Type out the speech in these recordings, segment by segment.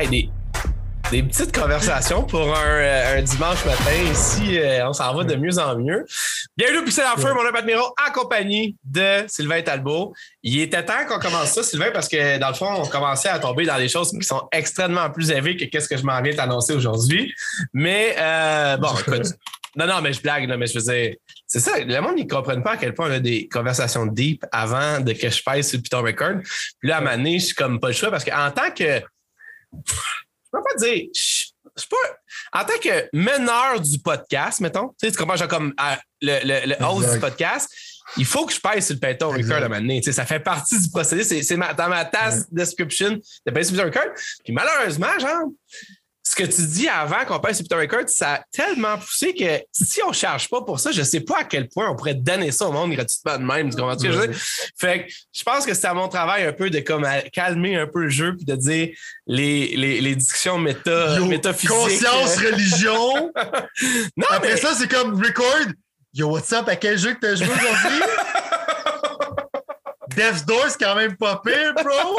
Hey, des, des petites conversations pour un, euh, un dimanche matin. Ici, euh, on s'en va de mieux en mieux. Bienvenue au Pixel en feu, mon nom est Admiro, en compagnie de Sylvain Talbot. Il était temps qu'on commence ça, Sylvain, parce que dans le fond, on commençait à tomber dans des choses qui sont extrêmement plus élevées que qu'est-ce que je m'en viens t'annoncer aujourd'hui. Mais euh, bon, écoute. Non, non, mais je blague, mais je faisais. C'est ça, le monde, ils ne comprennent pas à quel point on a des conversations deep avant de que je passe sur Python Record. Puis là, à moment donné, je suis comme pas le choix parce qu'en tant que je peux pas dire. Je. En tant que meneur du podcast, mettons, tu sais, tu comprends, genre comme le, le, le host du podcast, il faut que je paye sur le Python Record à un moment donné. Ça fait partie du procédé. C'est dans ma task description de payer sur Python Record. Puis malheureusement, genre, ce que tu dis avant qu'on passe sur Peter Records, ça a tellement poussé que si on ne charge pas pour ça, je ne sais pas à quel point on pourrait donner ça au monde gratuitement de même. Tu comprends ce que je veux dire? Fait que je pense que c'est à mon travail un peu de comme calmer un peu le jeu puis de dire les, les, les discussions méta, métaphysiques. Conscience, religion. non, Après ça, c'est comme record. Yo, what's up? À quel jeu que tu as joué aujourd'hui? Death's Door, c'est quand même pas pire, bro!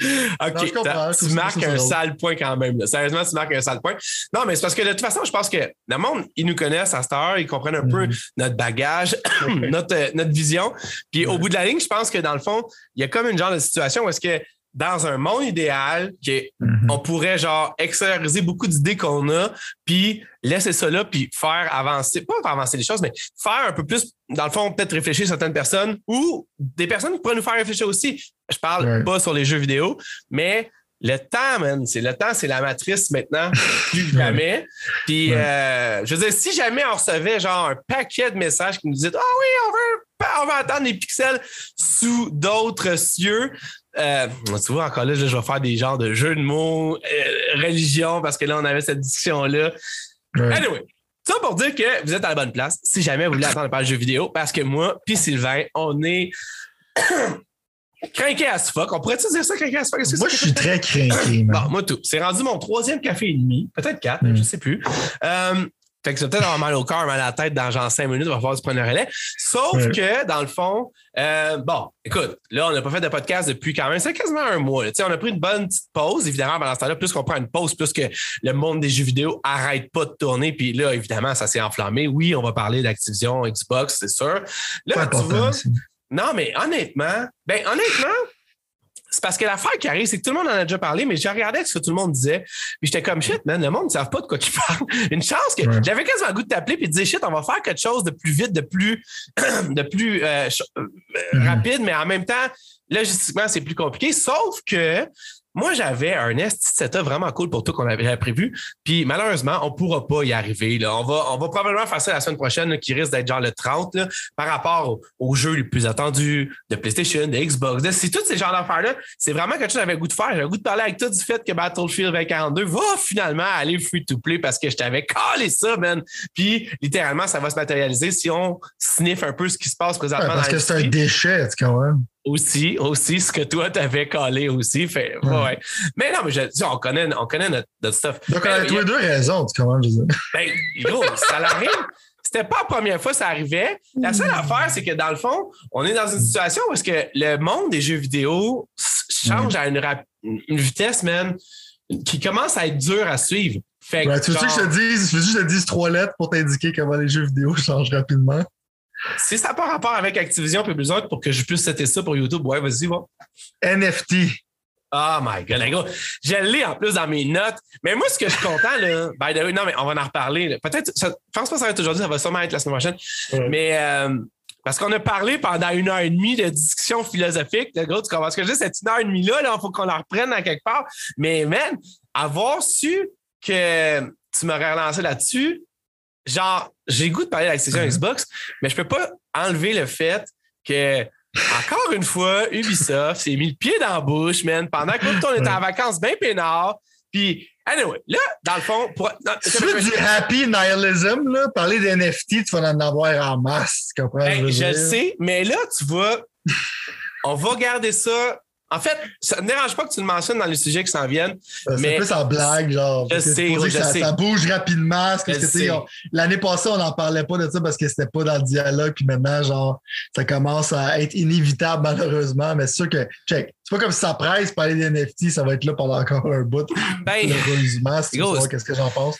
OK, tu marques un sale point quand même. Sérieusement, tu marques un sale point. Non, mais c'est parce que de toute façon, je pense que le monde, ils nous connaissent à cette heure, ils comprennent un peu mm-hmm. notre bagage, notre, euh, notre vision. Puis au bout de la ligne, je pense que dans le fond, il y a comme une genre de situation où est-ce que dans un monde idéal, mm-hmm. on pourrait genre extérioriser beaucoup d'idées qu'on a, puis laisser ça là, puis faire avancer, pas faire avancer les choses, mais faire un peu plus, dans le fond, peut-être réfléchir certaines personnes ou des personnes qui pourraient nous faire réfléchir aussi. Je parle pas sur les jeux vidéo, mais le temps, man, c'est le temps, c'est la matrice maintenant, plus jamais. Puis, euh, je veux dire, si jamais on recevait genre un paquet de messages qui nous disaient Ah oui, on veut, on va attendre des pixels sous d'autres cieux, euh, tu vois, encore là, je vais faire des genres de jeux de mots, euh, religion, parce que là, on avait cette discussion-là. Anyway, ça pour dire que vous êtes à la bonne place si jamais vous voulez attendre de jeux vidéo, parce que moi, puis Sylvain, on est. à ce fuck. On pourrait-tu dire ça, à ce fuck? Moi, je suis très craqué. bon, moi, tout. C'est rendu mon troisième café et demi, peut-être quatre, je ne sais plus. Euh, fait que c'est peut-être avoir mal au cœur, mal à la tête dans genre cinq minutes, on va falloir se prendre un relais. Sauf que, dans le fond, euh, bon, écoute, là, on n'a pas fait de podcast depuis quand même, c'est quasiment un mois. On a pris une bonne petite pause, évidemment, pendant ce temps-là. Plus qu'on prend une pause, plus que le monde des jeux vidéo arrête pas de tourner. Puis là, évidemment, ça s'est enflammé. Oui, on va parler d'Activision, Xbox, c'est sûr. Là, tu vois. Non, mais honnêtement, ben honnêtement, c'est parce que l'affaire qui arrive, c'est que tout le monde en a déjà parlé, mais j'ai regardé ce que tout le monde disait. Puis j'étais comme shit, man, le monde ne savent pas de quoi tu parles. Une chance que j'avais quasiment le goût de t'appeler et de dire shit, on va faire quelque chose de plus vite, de plus, de plus euh, euh, mm-hmm. rapide, mais en même temps, logistiquement, c'est plus compliqué. Sauf que moi, j'avais un setup vraiment cool pour tout qu'on avait prévu. Puis malheureusement, on ne pourra pas y arriver. Là. On, va, on va probablement faire ça la semaine prochaine, qui risque d'être genre le 30, par rapport aux, jeux les plus attendus de PlayStation, de Xbox. C'est tous ces genres d'affaires-là. C'est vraiment quelque chose que j'avais le goût de faire. J'avais le goût de parler avec toi du fait que Battlefield 2042 va finalement aller free to play parce que je t'avais collé ça, man. Puis littéralement, ça va se matérialiser si on sniffe un peu ce qui se passe présentement. parce que c'est un déchet, quand même. Aussi, aussi, ce que toi t'avais collé aussi. Fait, ouais. Mais non, mais je, on connaît, on connaît notre, notre stuff. Donc, on a tous les deux raison, tu comprends, je Ben, gros, ça l'arrive. C'était pas la première fois que ça arrivait. La seule affaire, c'est que dans le fond, on est dans une situation où est-ce que le monde des jeux vidéo change à une, une vitesse, man, qui commence à être dur à suivre. Fait que, tu veux que je te dise, je veux juste que je te dise trois lettres pour t'indiquer comment les jeux vidéo changent rapidement? Si ça n'a pas rapport avec Activision et Blizzard pour que je puisse citer ça pour YouTube, ouais, vas-y, va. NFT. Oh my god, gars. Je l'ai en plus dans mes notes. Mais moi, ce que je suis content, là, by the way, non, mais on va en reparler. Peut-être, je pense pas que ça va être aujourd'hui, ça va sûrement être la semaine prochaine. Mais euh, parce qu'on a parlé pendant une heure et demie de discussion philosophique. Le gros, tu comprends ce que je dis? Cette une heure et demie-là, il là, faut qu'on la reprenne à quelque part. Mais man, avoir su que tu m'aurais relancé là-dessus, genre, j'ai goût de parler de la session mm-hmm. Xbox, mais je peux pas enlever le fait que, encore une fois, Ubisoft s'est mis le pied dans la bouche, man, pendant que on était en vacances bien peinard. Puis, anyway, là, dans le fond, pour. tu veux du happy nihilism, là? Parler d'NFT, tu vas en avoir en masse, tu comprends? Ben, je le sais, mais là, tu vois, on va garder ça En fait, ça ne dérange pas que tu le mentionnes dans les sujets qui s'en viennent. C'est plus en blague, genre. Je sais, je ça, sais. ça, bouge rapidement. L'année passée, on n'en parlait pas de ça parce que c'était pas dans le dialogue. Puis maintenant, genre, ça commence à être inévitable, malheureusement. Mais c'est sûr que, check, c'est pas comme si ça presse parler des NFT, ça va être là pendant encore un bout. Ben, malheureusement, si tu qu'est-ce que j'en pense.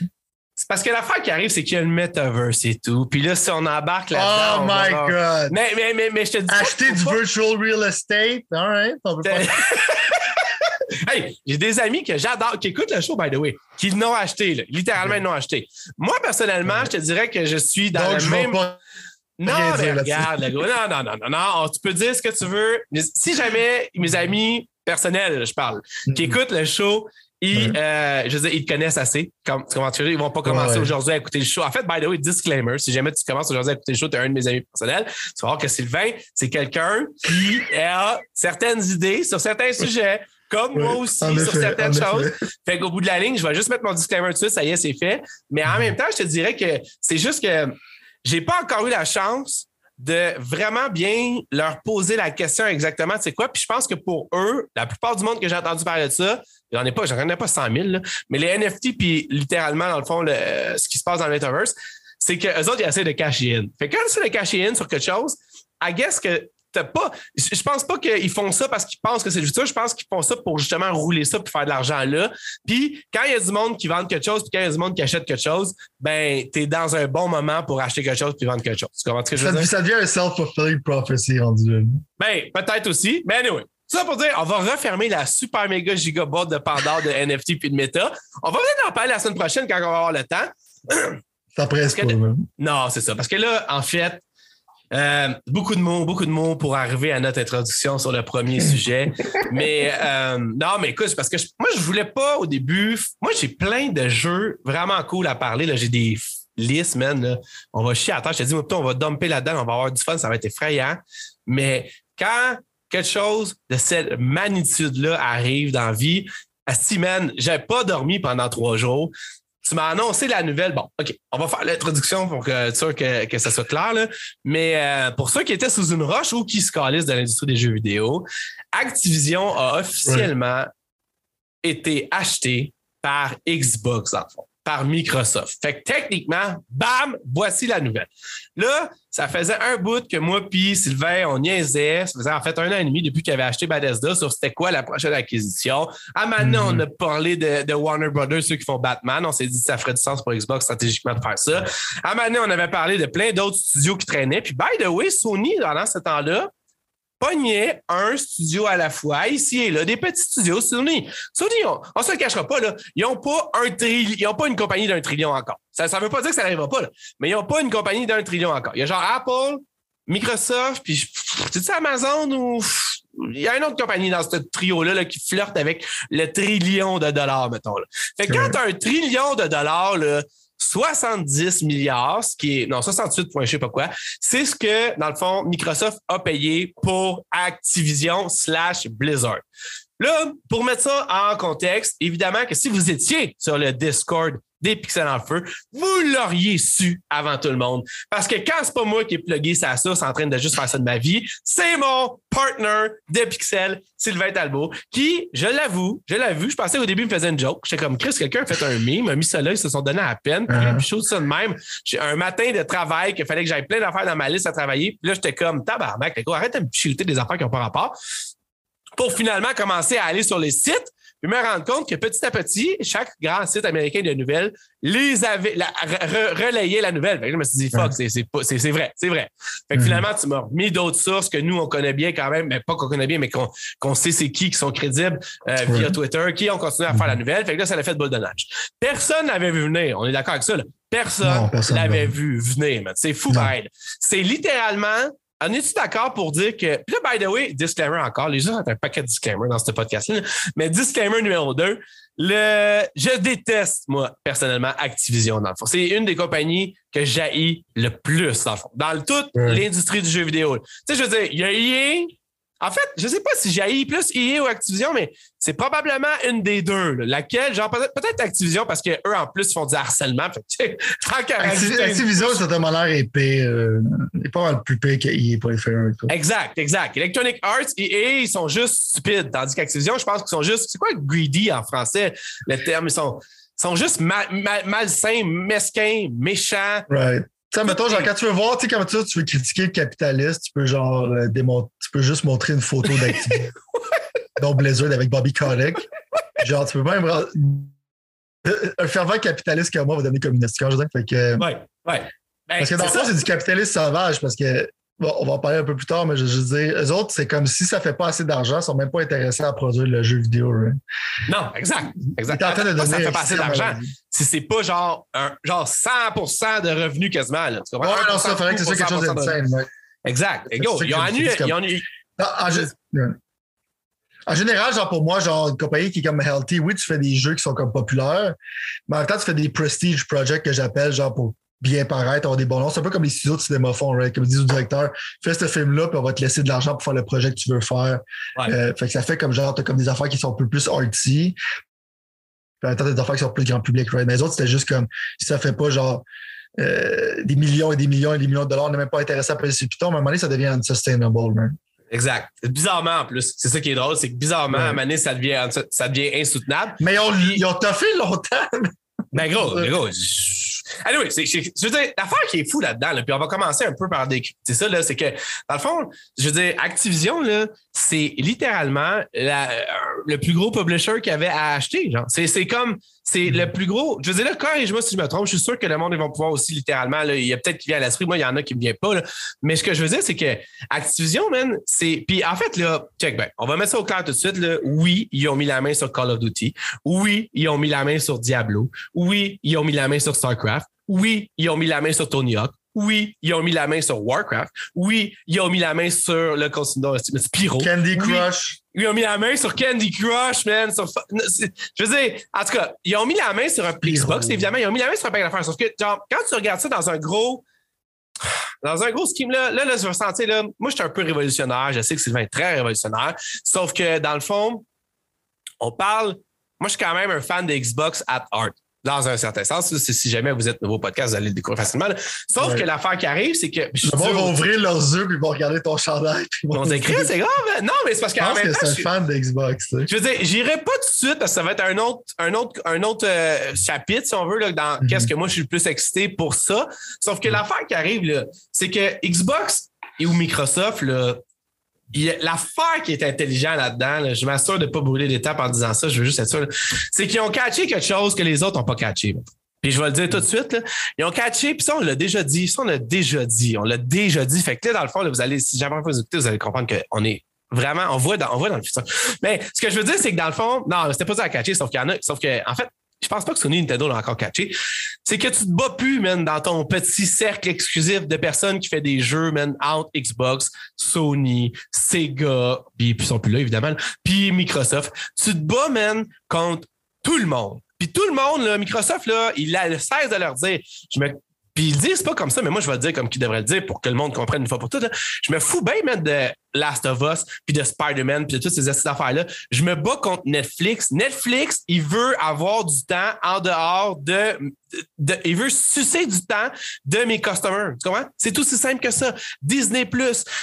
C'est parce que l'affaire qui arrive, c'est qu'il y a le metaverse et tout. Puis là, si on embarque Oh là-dedans. my God! Mais, mais, mais, mais je te dis. Acheter du virtual real estate. All right. On peut pas... hey, j'ai des amis que j'adore, qui écoutent le show, by the way, qui l'ont acheté, là. littéralement, ils l'ont acheté. Moi, personnellement, je te dirais que je suis dans Donc, le même. pas Non, mais regarde, le gars. Non, non, non, non, non. Tu peux dire ce que tu veux. Mais si jamais mes amis personnels, je parle, qui Mhm. écoutent le show, ils, euh, je veux dire, ils te connaissent assez. Comme, tu comprends, ils vont pas commencer Ouais. aujourd'hui à écouter le show. En fait, by the way, disclaimer, si jamais tu commences aujourd'hui à écouter le show, tu es un de mes amis personnels, tu vas voir que Sylvain, c'est quelqu'un qui a certaines idées sur certains sujets, comme moi aussi sur effet, certaines choses. effet. Fait qu'au bout de la ligne, je vais juste mettre mon disclaimer dessus, ça y est, c'est fait. Mais en même temps, je te dirais que c'est juste que j'ai pas encore eu la chance de vraiment bien leur poser la question exactement, c'est quoi? Puis je pense que pour eux, la plupart du monde que j'ai entendu parler de ça, j'en ai pas, j'en connais pas 100 000, là, mais les NFT, puis littéralement, dans le fond, le- ce qui se passe dans le metaverse, c'est qu'eux autres, ils essaient de cacher in. Fait que quand ils essaient de cacher in sur quelque chose, I guess que t'as pas. Je pense pas qu'ils font ça parce qu'ils pensent que c'est juste ça. Je pense qu'ils font ça pour justement rouler ça pour faire de l'argent là. Puis quand il y a du monde qui vend quelque chose, puis quand il y a du monde qui achète quelque chose, ben t'es dans un bon moment pour acheter quelque chose puis vendre quelque chose. Tu comprends ce que je veux Ça, dire? ça devient un self-fulfilling prophecy rendu. Ben, peut-être aussi. Mais anyway. Ça pour dire, on va refermer la super méga giga boîte de Pandore de NFT puis de Meta. On va peut-être en parler la semaine prochaine quand on va avoir le temps. Ça presse pas, Parce que- même. Non, c'est ça. Parce que là, en fait, euh, beaucoup de mots, beaucoup de mots pour arriver à notre introduction sur le premier sujet. Mais euh, non, mais écoute, parce que je- moi, je voulais pas au début. Moi, j'ai plein de jeux vraiment cool à parler. Là. J'ai des listes, man. là. On va chier à terre. Je te dis, on va dumper là-dedans, on va avoir du fun, ça va être effrayant. Mais quand quelque chose de cette magnitude-là arrive dans la vie, Asti, man, j'ai pas dormi pendant trois jours. Tu m'as annoncé la nouvelle. Bon, OK, on va faire l'introduction pour que, être sûr que, que ça soit clair. Là. Mais euh, pour ceux qui étaient sous une roche ou qui se calissent de l'industrie des jeux vidéo, Activision a officiellement été acheté par Xbox, le fond, par Microsoft. Fait que techniquement, bam, voici la nouvelle. Là, ça faisait un bout que moi puis Sylvain, on niaisait. Ça faisait en fait un an et demi depuis qu'il avait acheté Bethesda sur c'était quoi la prochaine acquisition. À maintenant, Mhm. on a parlé de, de Warner Brothers, ceux qui font Batman. On s'est dit que ça ferait du sens pour Xbox stratégiquement de faire ça. À maintenant, on avait parlé de plein d'autres studios qui traînaient. Puis, by the way, Sony, pendant ce temps-là, pognait un studio à la fois, ici et là, des petits studios. Sony, Sony on, on se le cachera pas, là, ils n'ont pas un trillion, ils ont pas une compagnie d'un trillion encore. Ça ne veut pas dire que ça n'arrivera pas, là, mais ils n'ont pas une compagnie d'un trillion encore. Il y a genre Apple, Microsoft, puis c'est Amazon ou il y a une autre compagnie dans ce trio-là là, qui flirte avec le trillion de dollars, mettons. Là. Fait que quand tu as un trillion de dollars, là, 70 milliards, ce qui est, non, 68 points, je sais pas quoi, c'est ce que, dans le fond, Microsoft a payé pour Activision slash Blizzard. Là, pour mettre ça en contexte, évidemment que si vous étiez sur le Discord des Pixels en feu, vous l'auriez su avant tout le monde. Parce que quand c'est pas moi qui ai plugué sa source en train de juste faire ça de ma vie, c'est mon partner de Pixel, Sylvain Talbot, qui, je l'avoue, je l'ai vu, je pensais au début, il me faisait une joke. J'étais comme, Chris, quelqu'un a fait un meme, m'a mis ça là, ils se sont donné à peine. Puis, Uh-huh. puis chose ça de même. J'ai un matin de travail qu'il fallait que j'aille plein d'affaires dans ma liste à travailler. Puis là, j'étais comme, tabarnak, arrête de me shooter des affaires qui n'ont pas rapport. Pour finalement commencer à aller sur les sites, puis me rendre compte que petit à petit, chaque grand site américain de nouvelles les avait, la, re- relayait la nouvelle. Fait que je me suis dit, fuck, c'est- c'est vrai, c'est vrai. Fait que Mhm. finalement, tu m'as remis d'autres sources que nous, on connaît bien quand même, mais pas qu'on connaît bien, mais qu'on qu'on sait c'est qui, qui sont crédibles euh, via. Twitter, qui ont continué à faire la nouvelle. Fait que là, ça l'a fait boule de neige. Personne n'avait vu venir. On est d'accord avec ça, là. Personne Non, personne l'avait vu venir, man. C'est fou, pareil. C'est littéralement. En es-tu d'accord pour dire que. Puis là, by the way, disclaimer encore, les gens ont un paquet de disclaimers dans ce podcast-là. Mais disclaimer numéro 2, le, je déteste, moi, personnellement, Activision, dans le fond. C'est une des compagnies que j'haïs le plus, dans le fond. Dans toute l'industrie du jeu vidéo. Tu sais, je veux dire, il y a rien, en fait, je sais pas si j'ai plus EA ou Activision, mais c'est probablement une des deux. Laquelle, genre, peut-être Activision parce qu'eux, en plus, font du harcèlement. Fait, Activision, c'est un l'air épais. Euh, il est pas mal plus épais qu'EA pour les faire. Exact, exact. Electronic Arts, EA, ils sont juste stupides. Tandis qu'Activision, je pense qu'ils sont juste. C'est quoi greedy en français, le terme? Ils sont, sont juste malsains, mesquins, méchants. Right. Tu sais, mettons, genre, quand tu veux voir, tu sais, comme tu, tu veux critiquer le capitaliste, tu peux genre euh, démontrer, tu peux juste montrer une photo d'activité. dont Blizzard avec Bobby Kotick. Genre, tu peux même. Un fervent capitaliste comme moi va donner communiste. Quand je dis, fait que. Ouais, ouais. Ben, parce que dans le fond, c'est du capitalisme sauvage parce que Bon, on va en parler un peu plus tard, mais je veux dire, eux autres, c'est comme si ça fait pas assez d'argent, ils sont même pas intéressés à produire le jeu vidéo. Non, exact. exact. En train de ça fait pas assez d'argent. Si c'est pas genre, un, genre 100% de revenus quasiment. Là. Tu comprends? Ouais, non, ça, ferait que c'est quelque chose d'insane. Exact. Et go, ils ont annulé. En général, genre pour moi, genre une compagnie qui est comme Healthy, oui, tu fais des jeux qui sont comme populaires, mais en même temps, tu fais des prestige projects que j'appelle genre pour bien paraître, avoir des bons noms. C'est un peu comme les studios de cinéma font, right? Comme disent au directeur, fais ce film-là, puis on va te laisser de l'argent pour faire le projet que tu veux faire. Euh, fait que ça fait comme genre, t'as comme des affaires qui sont un peu plus artsy. Puis temps, des affaires qui sont plus grand public, right? Mais les autres, c'était juste comme, si ça fait pas genre euh, des millions et des millions et des millions de dollars, on n'est même pas intéressé à payer sur Python, mais à un moment donné, ça devient unsustainable, right? Exact. Bizarrement, en plus. C'est ça qui est drôle, c'est que bizarrement, à un moment donné, ça devient, ça devient insoutenable. Mais ils ont, ils ont toffé longtemps. Ben gros, gros. Anyway, c'est, je veux dire, l'affaire qui est fou là-dedans, là, puis on va commencer un peu par des. C'est ça, là, c'est que, dans le fond, je veux dire, Activision, là, c'est littéralement la, le plus gros publisher qu'il y avait à acheter. Genre. C'est, c'est comme, c'est le plus gros. Je veux dire, là, corrige-moi si je me trompe, je suis sûr que le monde, ils vont pouvoir aussi littéralement, là, il y a peut-être qui vient à l'esprit, moi, il y en a qui ne me viennent pas, là. mais ce que je veux dire, c'est que Activision, man, c'est. Puis en fait, là, check, ben, on va mettre ça au clair tout de suite, là. Oui, ils ont mis la main sur Call of Duty. Oui, ils ont mis la main sur Diablo. Oui, ils ont mis la main sur StarCraft. Oui, ils ont mis la main sur Tony Hawk. Oui, ils ont mis la main sur Warcraft. Oui, ils ont mis la main sur le continent Spyro. Candy Crush. Oui, ils ont mis la main sur Candy Crush, man. Je veux dire, en tout cas, ils ont mis la main sur un Xbox, évidemment. Ils ont mis la main sur un paquet d'affaires. Sauf que, genre, quand tu regardes ça dans un gros. Dans un gros scheme, là, là, là je vais sentir, là, moi, je suis un peu révolutionnaire. Je sais que Sylvain est très révolutionnaire. Sauf que, dans le fond, on parle. Moi, je suis quand même un fan de Xbox at Art dans un certain sens. Si jamais vous êtes nouveau podcast, vous allez le découvrir facilement. Sauf que l'affaire qui arrive, c'est que. Ils vont ouvrir leurs yeux puis ils vont regarder ton chandail. Puis ils vont dire, c'est grave. Non, mais c'est parce qu'en même temps. c'est un fan d'Xbox. Je veux dire, j'irai pas tout de suite parce que ça va être un autre, un autre, un autre euh, chapitre, si on veut, là, dans mhm. qu'est-ce que moi je suis le plus excité pour ça. Sauf que l'affaire qui arrive, c'est que Xbox et ou Microsoft, là, L'affaire qui est intelligent là-dedans, je m'assure de ne pas brûler l'étape en disant ça, je veux juste être sûr, c'est qu'ils ont catché quelque chose que les autres n'ont pas catché. Puis je vais le dire tout de suite, ils ont catché, puis ça, on l'a déjà dit, ça, on l'a déjà dit, on l'a déjà dit. Fait que là, dans le fond, vous allez, si jamais vous écoutez, vous allez comprendre qu'on est vraiment, on voit dans, on voit dans le futur. Mais ce que je veux dire, c'est que dans le fond, non, c'était pas ça à catcher, sauf qu'il y en a, sauf que, en fait, je pense pas que Sony Nintendo l'a encore catché. C'est que tu te bats plus, man, dans ton petit cercle exclusif de personnes qui fait des jeux, man, out Xbox, Sony, Sega, puis ils sont plus là, évidemment, puis Microsoft. Tu te bats, man, contre tout le monde. Puis tout le monde, là, Microsoft, là, il a le cesse de leur dire, je me puis ils disent pas comme ça, mais moi, je vais le dire comme qu'ils devraient le dire pour que le monde comprenne une fois pour toutes. Je me fous bien mettre de Last of Us, puis de Spider-Man, puis de toutes ces affaires-là. Je me bats contre Netflix. Netflix, il veut avoir du temps en dehors de, il veut sucer du temps de mes customers. Tu comprends? C'est tout aussi simple que ça. Disney.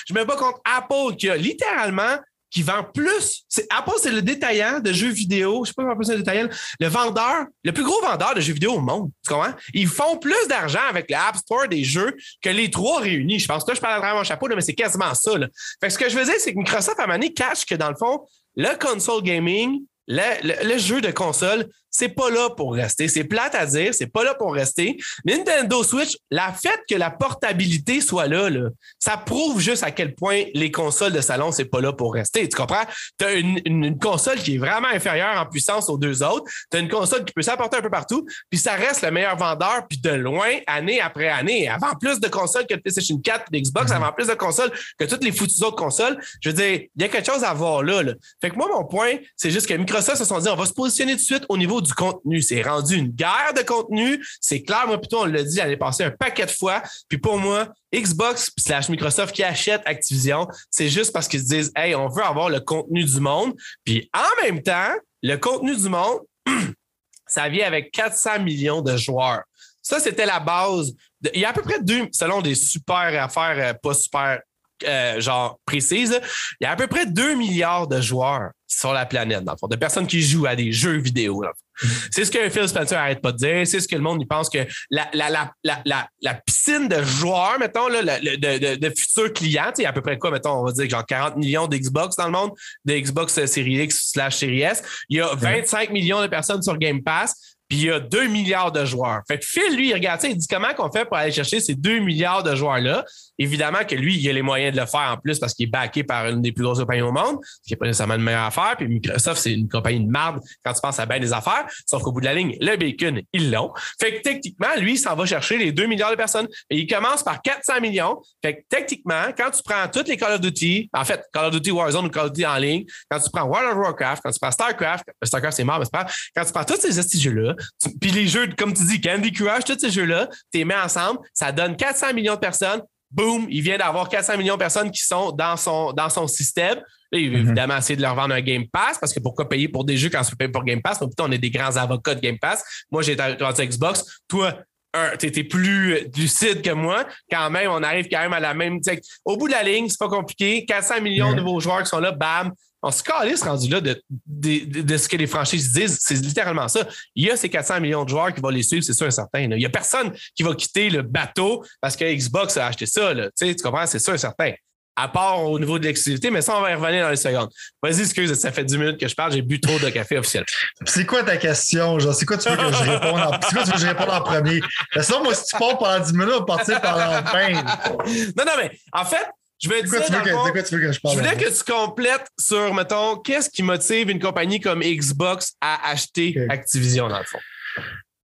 Je me bats contre Apple qui a littéralement qui vend plus. Apple, c'est le détaillant de jeux vidéo. Je sais pas comment on le détaillant. Le vendeur, le plus gros vendeur de jeux vidéo au monde. Tu comprends? Ils font plus d'argent avec l'App Store des jeux que les trois réunis. Je pense que là, je parle à travers mon chapeau, mais c'est quasiment ça. Là. Fait que ce que je veux dire, c'est que Microsoft, à un cache que dans le fond, le console gaming, le, jeu de console, c'est pas là pour rester. C'est plate à dire, c'est pas là pour rester. Nintendo Switch, la fait que la portabilité soit là, là, ça prouve juste à quel point les consoles de salon, c'est pas là pour rester. Tu comprends? Tu as une, console qui est vraiment inférieure en puissance aux deux autres. Tu as une console qui peut s'apporter un peu partout, puis ça reste le meilleur vendeur, puis de loin, année après année. Avant plus de consoles que PlayStation 4 et Xbox, mm-hmm. avant plus de consoles que toutes les foutues autres consoles. Je veux dire, il y a quelque chose à voir là. là. Fait que moi, mon point, c'est juste que Microsoft se sont dit, on va se positionner tout de suite au niveau du contenu. C'est rendu une guerre de contenu. C'est clair, moi, plutôt, on l'a dit l'année passée un paquet de fois. Puis pour moi, Xbox slash Microsoft qui achète Activision, c'est juste parce qu'ils se disent, hey, on veut avoir le contenu du monde. Puis en même temps, le contenu du monde, ça vient avec 400 millions de joueurs. Ça, c'était la base. il y a à peu près deux, selon des super affaires, euh, pas super euh, genre précises, il y a à peu près 2 milliards de joueurs sur la planète, dans le fond, de personnes qui jouent à des jeux vidéo. C'est ce que Phil Spencer arrête pas de dire. C'est ce que le monde il pense que la, la, la, la, piscine de joueurs, mettons, là, de, de, futurs clients, il y a à peu près quoi, mettons, on va dire genre 40 millions d'Xbox dans le monde, de Xbox euh, Series X slash Series S. Il y a 25 millions de personnes sur Game Pass. Puis il y a 2 milliards de joueurs. Fait que Phil, lui, il regarde ça, il dit comment qu'on fait pour aller chercher ces 2 milliards de joueurs-là? Évidemment que lui, il a les moyens de le faire en plus parce qu'il est backé par une des plus grosses compagnies au monde, ce qui n'est pas nécessairement une meilleure affaire. Puis Microsoft, c'est une compagnie de marde quand tu penses à bien des affaires. Sauf qu'au bout de la ligne, le bacon, ils l'ont. Fait que techniquement, lui, il s'en va chercher les 2 milliards de personnes. Et il commence par 400 millions. Fait que techniquement, quand tu prends toutes les Call of Duty, en fait, Call of Duty Warzone ou Call of Duty en ligne, quand tu prends World of Warcraft, quand tu prends StarCraft, StarCraft c'est mort, mais c'est pas Quand tu prends tous ces jeux-là, puis les jeux, comme tu dis, Candy Crush, tous ces jeux-là, tu les mets ensemble, ça donne 400 millions de personnes boum, il vient d'avoir 400 millions de personnes qui sont dans son, dans son système. Là, il veut mhm. évidemment essayer de leur vendre un Game Pass parce que pourquoi payer pour des jeux quand peux payer pour Game Pass? Donc, on est des grands avocats de Game Pass. Moi, j'ai été Xbox. Toi, tu étais plus lucide que moi. Quand même, on arrive quand même à la même. Au bout de la ligne, c'est pas compliqué. 400 millions de nouveaux joueurs qui sont là, bam, on se calisse rendu là de, de, ce que les franchises disent. C'est littéralement ça. Il y a ces 400 millions de joueurs qui vont les suivre, c'est sûr et certain. Il n'y a personne qui va quitter le bateau parce que Xbox a acheté ça. Tu, comprends? C'est sûr et certain. À part au niveau de l'exclusivité, mais ça, on va y revenir dans les secondes. Vas-y, excuse, ça fait 10 minutes que je parle, j'ai bu trop de café officiel. C'est quoi ta question? Genre, c'est quoi tu veux que je réponde en, c'est quoi tu veux que je réponde en premier? Ça, moi, si tu parles pendant 10 minutes, on va partir par la fin. Non, non, mais en fait, je vais dire. je voulais que tu complètes sur, mettons, qu'est-ce qui motive une compagnie comme Xbox à acheter Activision, dans le fond?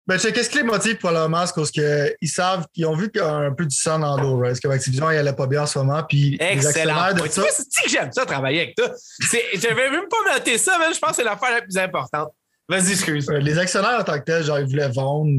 Ben, qu'est-ce qui les motive probablement? C'est parce qu'ils savent, qu'ils ont vu un peu du sang dans l'eau, right? Parce que Activision, il allait pas bien en ce moment. Puis Excellent. De ça... C'est que j'aime ça, travailler avec toi. Je vais même pas noter ça, mais je pense que c'est l'affaire la plus importante. Vas-y, excuse. Euh, les actionnaires en tant que tel, genre, ils voulaient vendre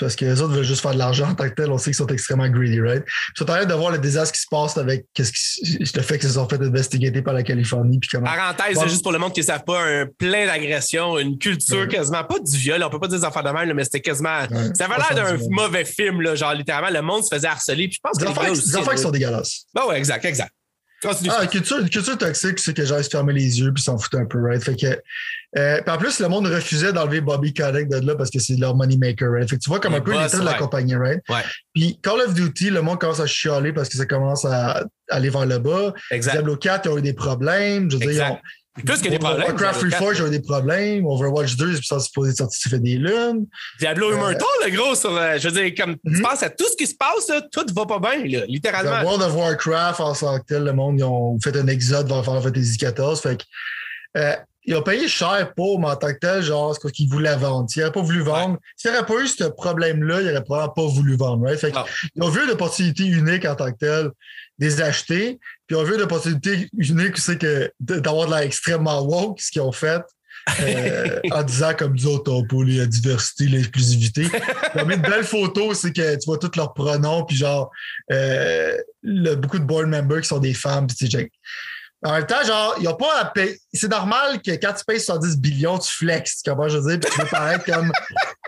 parce que les autres veulent juste faire de l'argent en tant que tel. On sait qu'ils sont extrêmement greedy, right? Tu vas de voir le désastre qui se passe avec qu'est-ce qui, le fait qu'ils se sont fait investiguer par la Californie. Puis comment... Parenthèse, c'est juste pour le monde qui ne savent pas, un plein d'agressions, une culture quasiment, pas du viol, on peut pas dire des enfants de même, mais c'était quasiment. ça avait l'air d'un mauvais film, là, genre littéralement, le monde se faisait harceler. Puis je pense des que des enfants qui sont dégueulasses. Ben ouais, exact, exact. Ah, culture, culture toxique, c'est que genre, se fermer les yeux puis s'en foutent un peu, right? Fait que, euh, en plus, le monde refusait d'enlever Bobby Kotick de là parce que c'est leur moneymaker, right? Fait que tu vois comme un peu l'état de la compagnie, right? Ouais. Puis Call of Duty, le monde commence à chialer parce que ça commence à aller vers le bas. Exact. Diablo 4, ils ont eu des problèmes. Je veux dire, plus que des problèmes. Warcraft Reforged, eu des problèmes. Overwatch 2, c'est supposé sortir, ça fait des lunes. Diablo Immortal, le gros, sur, euh, je veux dire, comme tu mhm. penses à tout ce qui se passe, là, tout va pas bien, là, littéralement. World of Warcraft, en tant que tel, le monde, ils ont fait un exode vers Final Fantasy XIV. Fait que, euh, ils ont payé cher pour, mais en tant que tel, genre, c'est parce qu'ils voulaient vendre. S'ils n'auraient pas voulu vendre, s'il n'y aurait pas eu ce problème-là, ils n'auraient probablement pas voulu vendre. Right? Fait ils ont vu une opportunité unique en tant que tel des acheter. Puis on veut une opportunité unique, c'est que d'avoir de l'air extrêmement woke, ce qu'ils ont fait. Euh, en disant comme nous autres, pour la diversité, l'exclusivité. Ils ont mis une belle photo, c'est que tu vois tous leurs pronoms, puis genre, euh, beaucoup de board members qui sont des femmes, puis tu en même temps, genre, il a pas à payer. C'est normal que quand tu payes 70 billions, tu flexes, tu comprends, je veux dire, puis tu veux paraître comme.